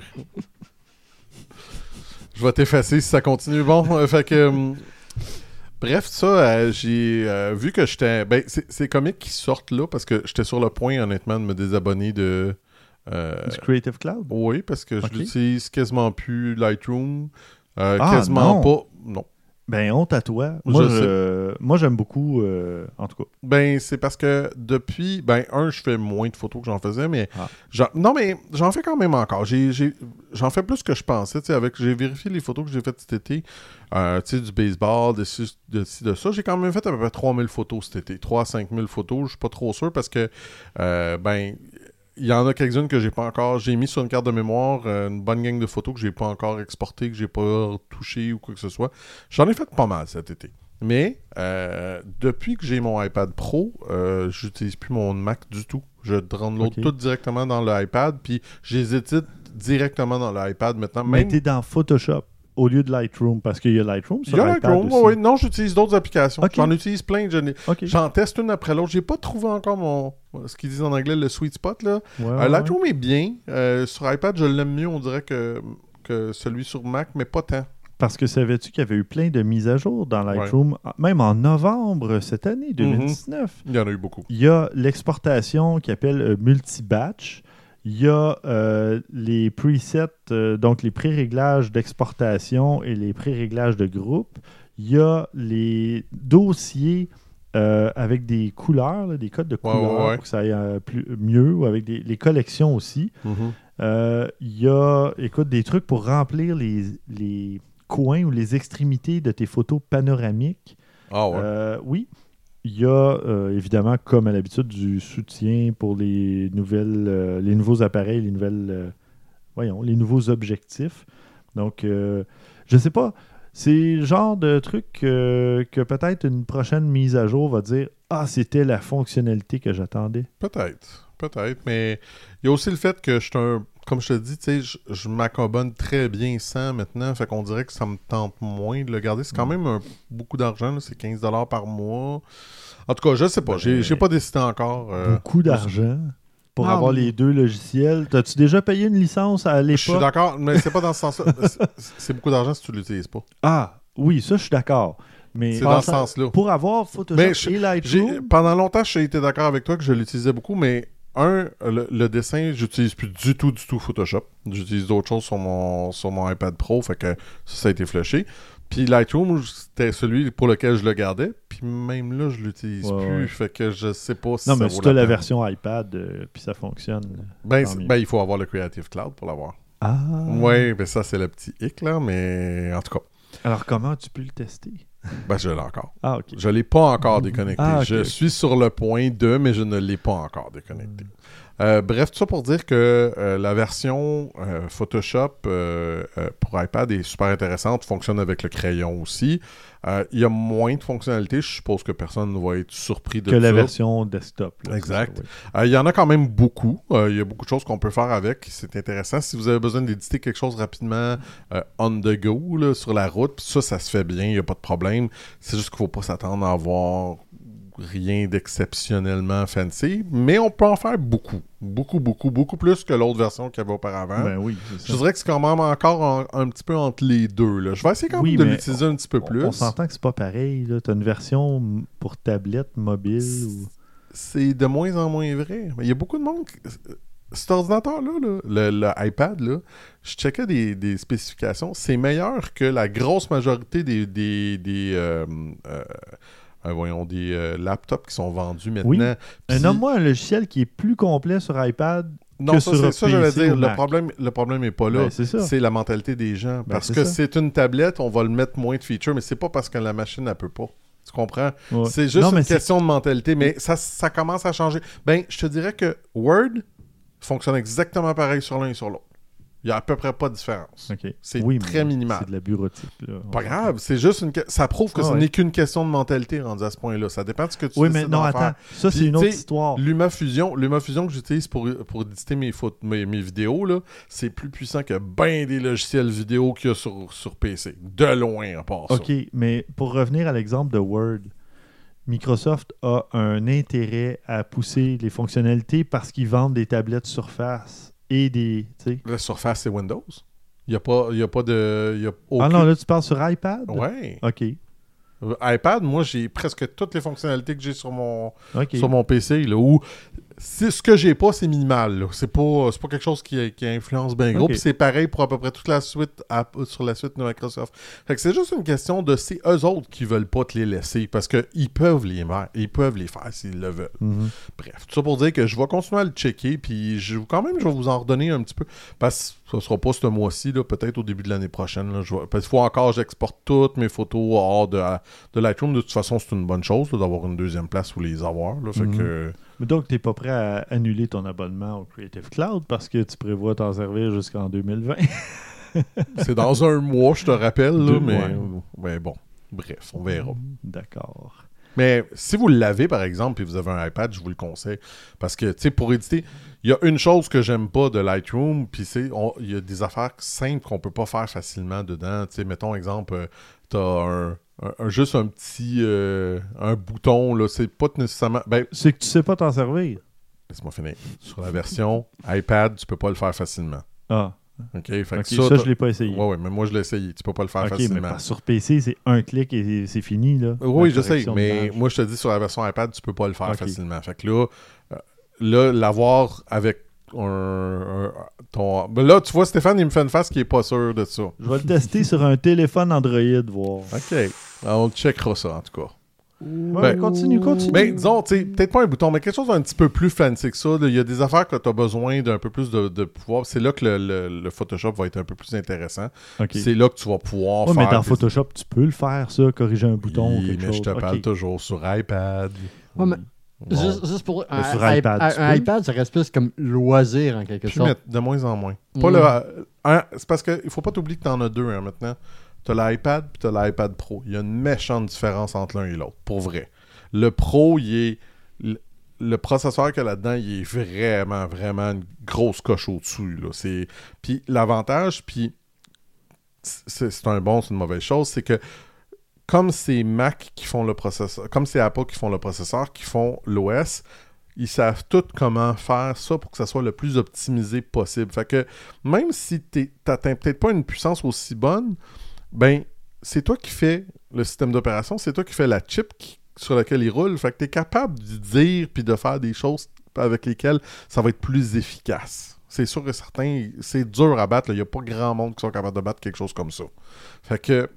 Je vais t'effacer si ça continue. Bon, euh, fait que. euh, Bref, ça, euh, j'ai euh, vu que j'étais. Ben, c'est comique qu'ils sortent là parce que j'étais sur le point, honnêtement, de me désabonner de. euh, Du Creative Cloud? oui, parce que je l'utilise quasiment plus Lightroom. Ah, quasiment non. pas. Non. Ben, honte à toi. Moi, je- moi, j'aime beaucoup, euh, en tout cas. Ben, c'est parce que depuis, ben, un, je fais moins de photos que j'en faisais, mais Ah. non, mais j'en fais quand même encore. J'en fais plus que je pensais. tu sais, Avec, j'ai vérifié les photos que j'ai faites cet été, euh, tu sais, du baseball, de ci, de, ci, de ça. J'ai quand même fait à peu près 3000 photos cet été. 3 à 5000 photos. Je suis pas trop sûr parce que, euh, ben, il y en a quelques-unes que j'ai pas encore. J'ai mis sur une carte de mémoire euh, une bonne gang de photos que j'ai pas encore exportées, que j'ai pas touchées ou quoi que ce soit. J'en ai fait pas mal cet été. Mais euh, depuis que j'ai mon iPad Pro, euh, j'utilise plus mon Mac du tout. Je download tout directement dans l'iPad, puis je les édite directement dans l'iPad maintenant. Mais Même t'es dans Photoshop au lieu de Lightroom, parce qu'il y a Lightroom il sur y a Lightroom, aussi. ouais. Non, j'utilise d'autres applications. J'en utilise plein. J'en teste une après l'autre. J'ai pas trouvé encore mon ce qu'ils disent en anglais le sweet spot là. Ouais, Euh, ouais, Lightroom est bien. Euh, sur iPad, je l'aime mieux, on dirait que que celui sur Mac, mais pas tant. Parce que savais-tu qu'il y avait eu plein de mises à jour dans Lightroom, même en novembre cette année, 2019. Il y en a eu beaucoup. Il y a l'exportation qui appelle euh, multi-batch. Il y a euh, les presets, euh, donc les pré-réglages d'exportation et les pré-réglages de groupe. Il y a les dossiers euh, avec des couleurs, là, des codes de couleurs ouais, ouais. pour que ça aille plus, mieux, ou avec des, les collections aussi. Euh, Il y a, écoute, des trucs pour remplir les, les coins ou les extrémités de tes photos panoramiques. Ah ouais. Euh, oui. Il y a euh, évidemment, comme à l'habitude, du soutien pour les nouvelles, euh, les nouveaux appareils, les nouvelles, euh, voyons, les nouveaux objectifs. Donc, je sais pas. C'est le genre de truc que peut-être une prochaine mise à jour va dire Ah, c'était la fonctionnalité que j'attendais. Peut-être, peut-être, mais il y a aussi le fait que je suis un. Comme je te dis, tu sais, je, je m'accommode très bien sans maintenant, fait qu'on dirait que ça me tente moins de le garder. C'est quand Mm. même un- beaucoup d'argent, c'est 15$ par mois. En tout cas, je sais pas, Ben, j'ai j'ai pas décidé encore. euh, Beaucoup d'argent pour Non, avoir mais- les deux logiciels. T'as-tu déjà payé une licence à Je suis l'époque? d'accord, mais c'est pas dans ce sens-là. C'est- beaucoup d'argent si tu l'utilises pas. Ah, oui, ça, je suis d'accord. Mais C'est dans ce sens-là. Pour avoir Photoshop Mais je- et Lightroom, Pendant longtemps, j'ai été d'accord avec toi que je l'utilisais beaucoup, mais un, le, le dessin, j'utilise plus du tout, du tout Photoshop. J'utilise d'autres choses sur mon, sur mon iPad Pro, fait que ça, ça a été flushé. Puis Lightroom, c'était celui pour lequel je le gardais, puis même là, je l'utilise Ouais, plus, ouais. fait que je sais pas si non, ça mais si tu as la peine. version iPad, euh, puis ça fonctionne. Ben, ben, il faut avoir le Creative Cloud pour l'avoir. Ah. Ouais, ben ça, c'est le petit hic, là, mais en tout cas, Alors, comment tu peux le tester? Ben je l'ai encore. Ah. Je l'ai pas encore déconnecté. Ah. Je suis sur le point de, mais je ne l'ai pas encore déconnecté. Euh, bref, tout ça pour dire que euh, la version euh, Photoshop pour iPad est super intéressante, fonctionne avec le crayon aussi. Il y a moins de fonctionnalités, je suppose que personne ne va être surpris de Que la ça. version desktop. là, Exact. oui. Il y en a quand même beaucoup. Il y a beaucoup de choses qu'on peut faire avec. C'est intéressant. Si vous avez besoin d'éditer quelque chose rapidement on the go, là, sur la route, ça, ça se fait bien. Il n'y a pas de problème. C'est juste qu'il ne faut pas s'attendre à avoir rien d'exceptionnellement fancy. Mais on peut en faire beaucoup. Beaucoup, beaucoup, beaucoup plus que l'autre version qu'il y avait auparavant. Ben oui, Je dirais que c'est quand même encore un, un petit peu entre les deux. Là. Je vais essayer quand Oui, même de l'utiliser un petit peu plus. On, on s'entend que c'est pas pareil. Tu as une version pour tablette, mobile. Ou... c'est de moins en moins vrai. Mais il y a beaucoup de monde. qui- Cet ordinateur-là, là, le, le iPad, là, je checkais des, des spécifications. C'est meilleur que la grosse majorité des, des, des, euh, euh, euh, voyons, des euh, laptops qui sont vendus maintenant. Oui. Nomme-moi un logiciel qui est plus complet sur iPad. non, que ça, c'est ça, j'allais PC dire. Le problème, le problème n'est pas là. Ben, c'est ça. c'est la mentalité des gens. Ben, parce c'est que ça. c'est une tablette, on va le mettre moins de features, mais c'est pas parce que la machine ne peut pas. Tu comprends? Ouais. C'est juste Non, une c'est- question de mentalité, mais ça, ça commence à changer. Ben, je te dirais que Word fonctionne exactement pareil sur l'un et sur l'autre. Il n'y a à peu près pas de différence. C'est Oui, très minimal. C'est de la bureautique. Là. Pas grave, c'est juste une. que- Ça prouve que Ah ce ouais. n'est qu'une question de mentalité rendu à ce point-là. Ça dépend de ce que tu Oui, mais non, attends. faire. Ça, c'est une autre histoire. LumaFusion, LumaFusion que j'utilise pour, pour éditer mes, mes, mes vidéos, là, c'est plus puissant que bien des logiciels vidéo qu'il y a sur, sur PC. De loin, à part ça. OK, mais pour revenir à l'exemple de Word, Microsoft a un intérêt à pousser les fonctionnalités parce qu'ils vendent des tablettes Surface et des. La surface, c'est Windows. Il n'y a, pas- y a pas de. Y a Ah non, là, tu parles sur iPad? Ouais. OK. Euh, iPad, moi, j'ai presque toutes les fonctionnalités que j'ai sur mon, sur mon PC. Là, où ce que j'ai pas, c'est minimal. C'est pas, pas quelque chose qui, qui influence bien gros. Ok. Puis c'est pareil pour à peu près toute la suite sur la suite de Microsoft. Fait que c'est juste une question de c'est eux autres qui veulent pas te les laisser parce qu'ils peuvent les faire. Ils peuvent les faire s'ils le veulent. Mhm. Bref, tout ça pour dire que je vais continuer à le checker, puis je, quand même, je vais vous en redonner un petit peu, parce que ce sera pas ce mois-ci, peut-être au début de l'année prochaine. Là, je vais- parce qu'il faut encore que j'exporte toutes mes photos hors de, de Lightroom. De toute façon, c'est une bonne chose d'avoir une deuxième place où les avoir. Là, fait Mhm. que, Mais donc, tu n'es pas prêt à annuler ton abonnement au Creative Cloud parce que tu prévois t'en servir jusqu'en 2020. c'est dans un mois, je te rappelle, là, mais, mais bon, bref, on verra. D'accord. Mais si vous l'avez, par exemple, et vous avez un iPad, je vous le conseille. Parce que, tu sais, pour éditer, il y a une chose que j'aime pas de Lightroom, puis c'est, il y a des affaires simples qu'on peut pas faire facilement dedans. Tu sais, mettons, exemple, euh, t'as un, un- un- juste un petit, euh, un bouton, là, c'est pas nécessairement... Ben, C'est que tu sais pas t'en servir. laisse-moi finir. Sur la version iPad, tu peux pas le faire facilement. Ah, OK? Fait que ça, ça, je l'ai pas essayé. Ouais, mais moi, je l'ai essayé. Tu peux pas le faire facilement. sur PC, c'est un clic et c'est fini. Là, Oui, je sais, mais moi, je te dis, sur la version iPad, tu peux pas le faire facilement. Fait que là, euh, là l'avoir avec un, un- ton... Ben là, tu vois, Stéphane, il me fait une face qui est pas sûr de ça. Je vais le tester sur un téléphone Android, voir. OK. Alors, on checkera ça, en tout cas. Ouais, Ben- continue, continue. Ben, disons, peut-être pas un bouton, mais quelque chose d'un petit peu plus fancy que ça. Il y a des affaires que tu as besoin d'un peu plus de, de pouvoir. C'est là que le, le- le Photoshop va être un peu plus intéressant. C'est là que tu vas pouvoir Ouais, faire... mais dans des- Photoshop, tu peux le faire, ça, corriger un bouton ou Oui, quelque mais chose. je te parle toujours sur iPad. Ouais, mais Bon. Juste, juste pour. Mais Un, iPad, un- un iPad, ça reste plus comme loisir en quelque Plus sorte. mettre- de moins en moins. Pas Mm. le, euh, c'est parce qu'il faut pas t'oublier que tu en as deux hein, maintenant. Tu as l'iPad puis tu as l'iPad Pro. Il y a une méchante différence entre l'un et l'autre, pour vrai. Le Pro, il est. Le, processeur qu'il y a là-dedans, il est vraiment, vraiment une grosse coche au-dessus. C'est- Puis l'avantage, puis c'est un bon, c'est une mauvaise chose, c'est que comme c'est Mac qui font le processeur, comme c'est Apple qui font le processeur, qui font l'OS, ils savent tout comment faire ça pour que ça soit le plus optimisé possible. Fait que même si tu n'atteins peut-être pas une puissance aussi bonne, ben c'est toi qui fais le système d'opération, c'est toi qui fais la chip sur laquelle il roule. Fait que tu es capable de dire puis de faire des choses avec lesquelles ça va être plus efficace. C'est sûr que certains, c'est dur à battre. Il n'y a pas grand monde qui sont capables de battre quelque chose comme ça. Fait que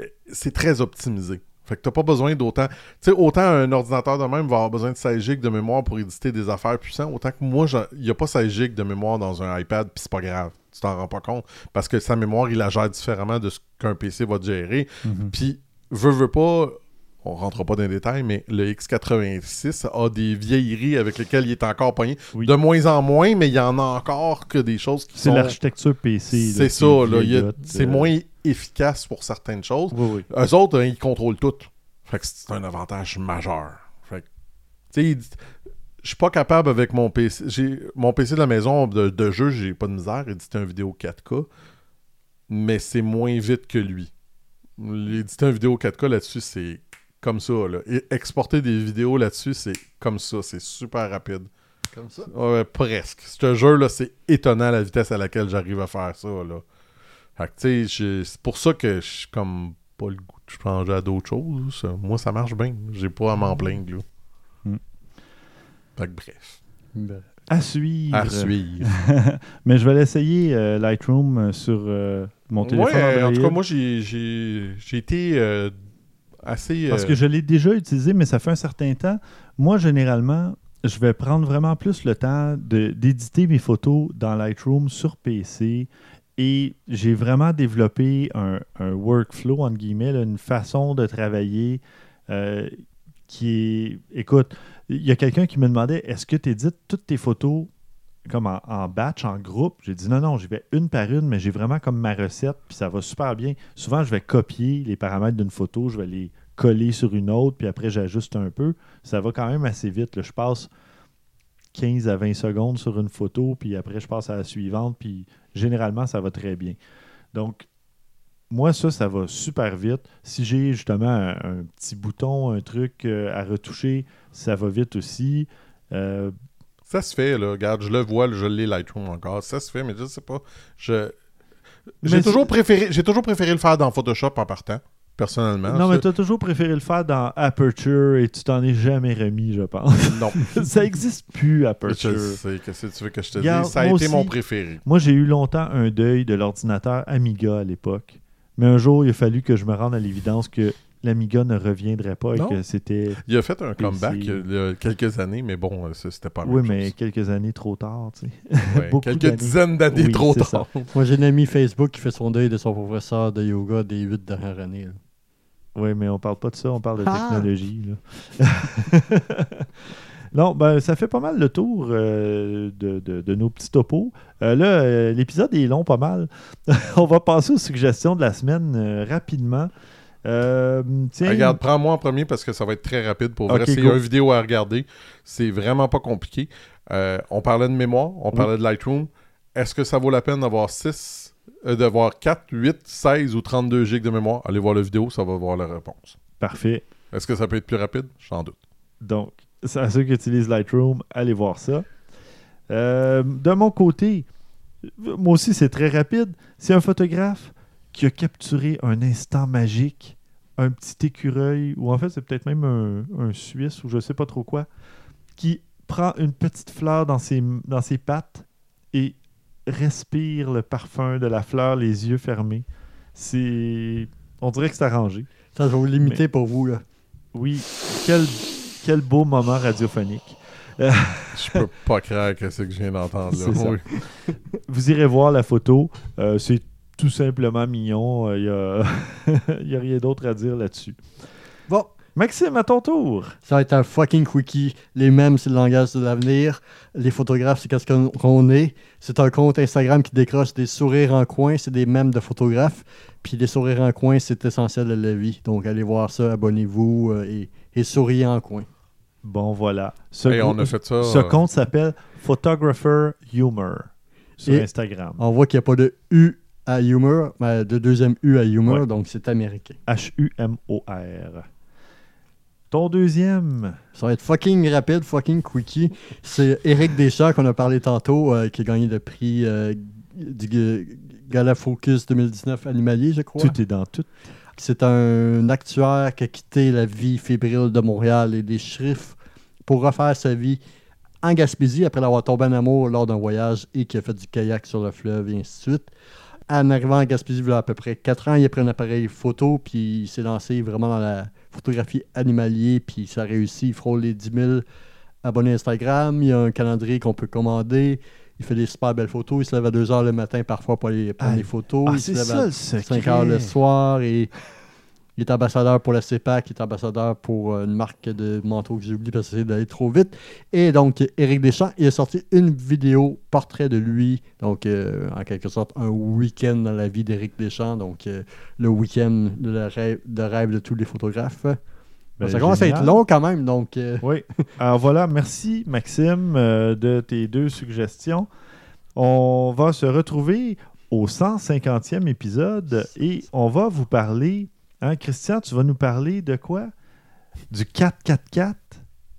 euh, c'est très optimisé. Fait que t'as pas besoin d'autant. Tu sais, autant un ordinateur de même va avoir besoin de 16 GB de mémoire pour éditer des affaires puissantes, autant que moi, il n'y a pas 16 GB de mémoire dans un iPad, puis c'est pas grave. Tu t'en rends pas compte. Parce que sa mémoire, il la gère différemment de ce qu'un PC va te gérer. Mhm. Puis, veut, veut pas. On rentre pas dans les détails, mais le X86 a des vieilleries avec lesquelles il est encore pogné. Oui. De moins en moins, mais il y en a encore que des choses qui C'est sont. l'architecture PC. C'est ça, là. C'est euh, moins efficace pour certaines choses. Oui, oui. Eux autres, hein, ils contrôlent tout. Fait que c'est un avantage majeur. Fait que, tu sais, je suis pas capable avec mon PC. J'ai, mon PC de la maison de, de jeu, j'ai pas de misère à éditer une vidéo 4K, mais c'est moins vite que lui. Éditer une vidéo 4K là-dessus, c'est comme ça. Là. Et exporter des vidéos là-dessus, c'est comme ça. C'est super rapide. Comme ça? Ouais, presque. Je te jure, là, c'est étonnant la vitesse à laquelle j'arrive à faire ça. Là. Fait que, tu sais, je- c'est pour ça que je suis comme pas le goût de changer à d'autres choses. Ça- Moi, ça marche bien. J'ai pas à m'en plaindre. Là. Mm. Fait que bref. Ben, À suivre. À suivre. Mais je vais l'essayer, euh, Lightroom, euh, sur euh, mon téléphone. Ouais, en tout cas, moi, j'ai, j'ai, j'ai été euh, assez. Parce euh, que je l'ai déjà utilisé, mais ça fait un certain temps. Moi, généralement, je vais prendre vraiment plus le temps d'éditer mes photos dans Lightroom sur PC. Et j'ai vraiment développé un, un workflow, entre guillemets, là, une façon de travailler euh, qui est... Écoute, il y a quelqu'un qui me demandait, est-ce que tu édites toutes tes photos comme en, batch, en groupe? J'ai dit non, non, j'y vais une par une, mais j'ai vraiment comme ma recette, puis ça va super bien. Souvent, je vais copier les paramètres d'une photo, je vais les coller sur une autre, puis après, j'ajuste un peu. Ça va quand même assez vite. là. Je passe 15 à 20 secondes sur une photo, puis après, je passe à la suivante, puis généralement, ça va très bien. Donc, moi, ça, ça va super vite. Si j'ai justement un, un petit bouton, un truc euh, à retoucher, ça va vite aussi. Euh, Ça se fait, là. Regarde, je le vois, je l'ai Lightroom encore. Ça se fait, mais je sais pas. Je. J'ai toujours, préféré, j'ai toujours préféré le faire dans Photoshop en partant, personnellement. non, mais tu as toujours préféré le faire dans Aperture et tu t'en es jamais remis, je pense. Non. ça n'existe plus, Je Aperture. sais, qu'est-ce que tu veux que je te dise? Ça a été aussi. mon préféré. Moi, j'ai eu longtemps un deuil de l'ordinateur Amiga à l'époque. Mais un jour, il a fallu que je me rende à l'évidence que l'Amiga ne reviendrait pas et Non. que c'était. Il a fait un PC. comeback il y a quelques années, mais bon, ça, c'était pas la Oui, même mais chose. quelques années trop tard, tu sais. Ouais, quelques dizaines d'années Oui, trop tard. Moi, j'ai un ami Facebook qui fait son deuil de son professeur de yoga des huit dernières années. là. Oui, mais on parle pas de ça, on parle de Ah! technologie. là. non, ben, ça fait pas mal le tour euh, de, de- de nos petits topos. Euh, là, euh, l'épisode est long pas mal. on va passer aux suggestions de la semaine euh, rapidement. Euh, Regarde, prends-moi en premier parce que ça va être très rapide pour vrai. Ok, c'est une vidéo à regarder. C'est vraiment pas compliqué. Euh, on parlait de mémoire, on Oui. parlait de Lightroom. Est-ce que ça vaut la peine d'avoir 6, d'avoir 4, 8, 16 ou 32 gigs de mémoire? Allez voir la vidéo, ça va voir la réponse. Parfait. Est-ce que ça peut être plus rapide? J'en doute. Donc, à ceux qui utilisent Lightroom, allez voir ça. Euh, de mon côté, moi aussi, c'est très rapide. C'est un photographe qui a capturé un instant magique, un petit écureuil, ou en fait, c'est peut-être même un, un Suisse, ou je sais pas trop quoi, qui prend une petite fleur dans ses, dans ses pattes et respire le parfum de la fleur, les yeux fermés. C'est. On dirait que c'est arrangé. Ça, je vais vous limiter pour vous. Là. Oui, quel, quel beau moment radiophonique. Je peux pas croire que c'est que je viens d'entendre. Oui. Vous irez voir la photo. Euh, c'est tout simplement mignon. Il n'y a, y a rien d'autre à dire là-dessus. Bon, Maxime, à ton tour. ça va être un fucking quickie. Les mèmes, c'est le langage de l'avenir. Les photographes, c'est qu'est-ce qu'on est. C'est un compte Instagram qui décroche des sourires en coin. C'est des mèmes de photographes. Puis les sourires en coin, c'est essentiel de la vie. Donc allez voir ça, abonnez-vous euh, et, et souriez en coin. Bon, voilà. Ce, Hey, on a fait ça. ce euh, compte s'appelle Photographer Humor sur Et- Instagram. On voit qu'il n'y a pas de U à humor, de deuxième U à humor, Ouais. donc c'est américain. H-U-M-O-R. Ton deuxième. Ça va être fucking rapide, fucking quickie. C'est Eric Deschamps qu'on a parlé tantôt, euh, qui a gagné le prix euh, du Gala Focus 2019 animalier, je crois. Tout est dans tout. C'est un actuaire qui a quitté la vie fébrile de Montréal et des Schriffs pour refaire sa vie en Gaspésie après l'avoir tombé en amour lors d'un voyage et qui a fait du kayak sur le fleuve et ainsi de suite. En arrivant à Gaspésie, il y a à peu près 4 ans, il a pris un appareil photo, puis il s'est lancé vraiment dans la photographie animalier, puis ça a réussi. Il frôle les 10 000 abonnés Instagram. Il y a un calendrier qu'on peut commander. Il fait des super belles photos. Il se lève à 2 h le matin parfois pour aller prendre des photos. Ah, il se lève ça à le secret. 5 heures le soir et il est ambassadeur pour la CEPAC, il est ambassadeur pour euh, une marque de manteau que j'ai oublié parce que c'est d'aller trop vite. Et donc, Éric Deschamps, il a sorti une vidéo portrait de lui, donc euh, en quelque sorte un week-end dans la vie d'Éric Deschamps, donc euh, le week-end de, rêve, de rêve de tous les photographes. Ben, ça commence à être long quand même, donc euh, Oui. Alors voilà, merci Maxime de tes deux suggestions. On va se retrouver au 150e épisode et on va vous parler. Hein, Christian, tu vas nous parler de quoi? Du 444,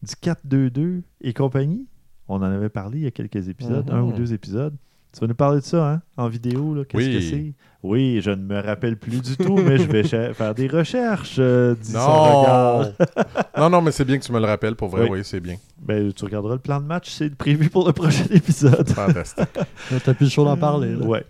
du 422 et compagnie? On en avait parlé il y a quelques épisodes, Mhm. un ou deux épisodes. Tu vas nous parler de ça, hein, en vidéo, là, qu'est-ce Oui. que c'est? Oui, je ne me rappelle plus du tout, mais je vais faire des recherches, euh, dit son Non! regard. non, non, mais c'est bien que tu me le rappelles. Pour vrai, Oui. oui, c'est bien. Ben, tu regarderas le plan de match, c'est prévu pour le prochain épisode. Fantastique. t'as plus le choix d'en parler. là. Ouais.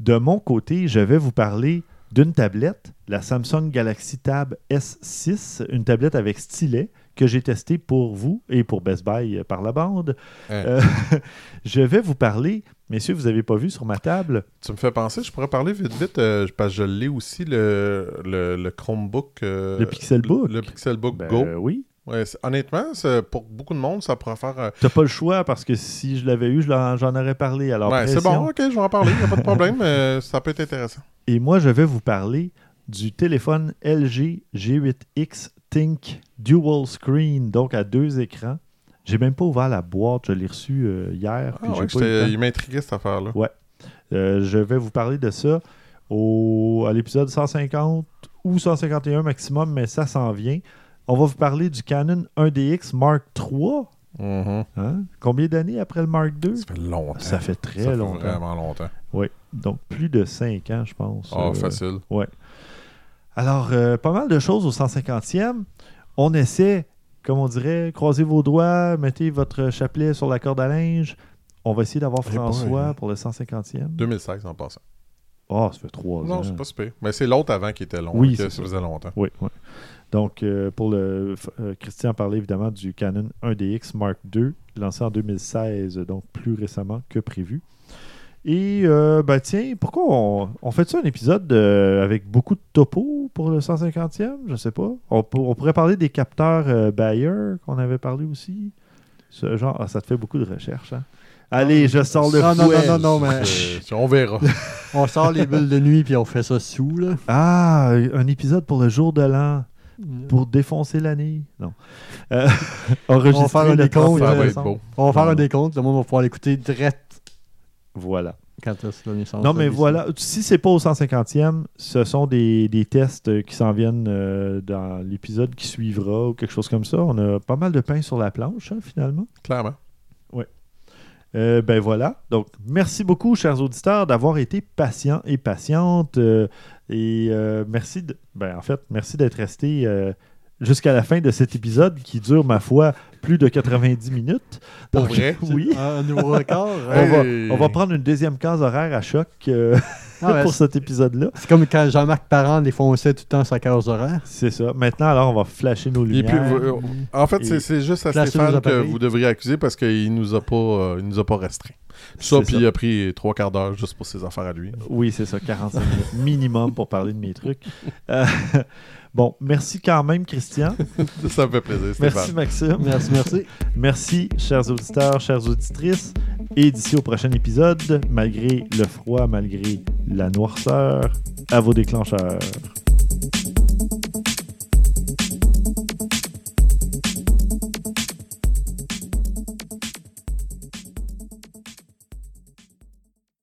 De mon côté, je vais vous parler d'une tablette, la Samsung Galaxy Tab S6, une tablette avec stylet que j'ai testée pour vous et pour Best Buy euh, par la bande. Hein. Euh, je vais vous parler, messieurs, vous n'avez pas vu sur ma table, tu me fais penser, je pourrais parler vite, vite, euh, parce que je l'ai aussi, le, le, le Chromebook. euh, Le Pixelbook. Le, le Pixelbook Ben, Go. oui. Ouais, honnêtement, pour beaucoup de monde, ça pourrait faire. euh, Tu n'as pas le choix parce que si je l'avais eu, j'en aurais parlé. Alors, ouais, c'est bon, ok, je vais en parler, il n'y a pas de problème, ça peut être intéressant. Et moi, je vais vous parler du téléphone LG G8X Think Dual Screen, donc à deux écrans. J'ai même pas ouvert la boîte, je l'ai reçu euh, hier. Ah, ouais, pas il m'intriguait cette affaire-là. Euh, je vais vous parler de ça au, à l'épisode 150 ou 151 maximum, mais ça s'en vient. On va vous parler du Canon 1DX Mark III. Mhm. hein? Combien d'années après le Mark II? Ça fait longtemps. Ça fait très Ça fait longtemps. vraiment longtemps. Oui, donc plus de 5 ans, je pense. Ah, Euh, facile. Alors, euh, pas mal de choses au 150e. On essaie, comme on dirait, croisez vos doigts, mettez votre chapelet sur la corde à linge. On va essayer d'avoir Eh. François pour le 150e. 2016 en passant. Oh, ça fait trois ans. Non, c'est pas super. Mais c'est l'autre avant qui était long. Oui, ça. faisait longtemps. Oui, oui. Donc, euh, pour le. euh, Christian parlait évidemment du Canon 1DX Mark II, lancé en 2016, donc plus récemment que prévu. Et, euh, ben tiens, pourquoi on, on fait ça un épisode avec beaucoup de topos pour le 150e Je sais pas. On, pour- on pourrait parler des capteurs euh, Bayer qu'on avait parlé aussi. Ce genre, ah, ça te fait beaucoup de recherches. Hein? Allez, je sors le Non, non, fouet. non, non, mais Euh, on verra. on sort les bulles de nuit puis on fait ça sous. Là. Ah, un épisode pour le jour de l'an. Pour défoncer l'année. Non. Euh, enregistrer faire un décompte, 31 ça va être décembre. beau. On va faire un décompte, le monde va pouvoir l'écouter direct Voilà. quand. Non, mais voilà. Si c'est pas au 150e, ce sont des, des tests euh, qui s'en viennent euh, dans l'épisode qui suivra ou quelque chose comme ça. On a pas mal de pain sur la planche, hein, finalement. Clairement. Euh, ben voilà. Donc, merci beaucoup, chers auditeurs, d'avoir été patients et patientes. euh, et euh, merci, de, ben, en fait, merci d'être restés euh, jusqu'à la fin de cet épisode qui dure, ma foi, plus de 90 minutes. Pour Donc, vrai? Oui. Un nouveau record. On va, on va prendre une deuxième case horaire à choc euh, Ah, pour cet épisode-là. c'est comme quand Jean-Marc Parent défonçait tout le temps sa case horaire. C'est ça. Maintenant, alors, on va flasher nos Et lumières. puis, vous- euh, en fait, c'est- juste à Stéphane que vous devriez accuser parce qu'il nous a pas, euh, il nous a pas restreint. Ça, puis ça. il a pris trois quarts d'heure juste pour ses affaires à lui. Oui, c'est ça, 45 minutes minimum pour parler de mes trucs. Euh, bon, merci quand même, Christian. Ça me fait plaisir, Merci. Maxime. Merci, merci. Merci, chers auditeurs, chères auditrices. Et d'ici au prochain épisode, malgré le froid, malgré la noirceur, à vos déclencheurs.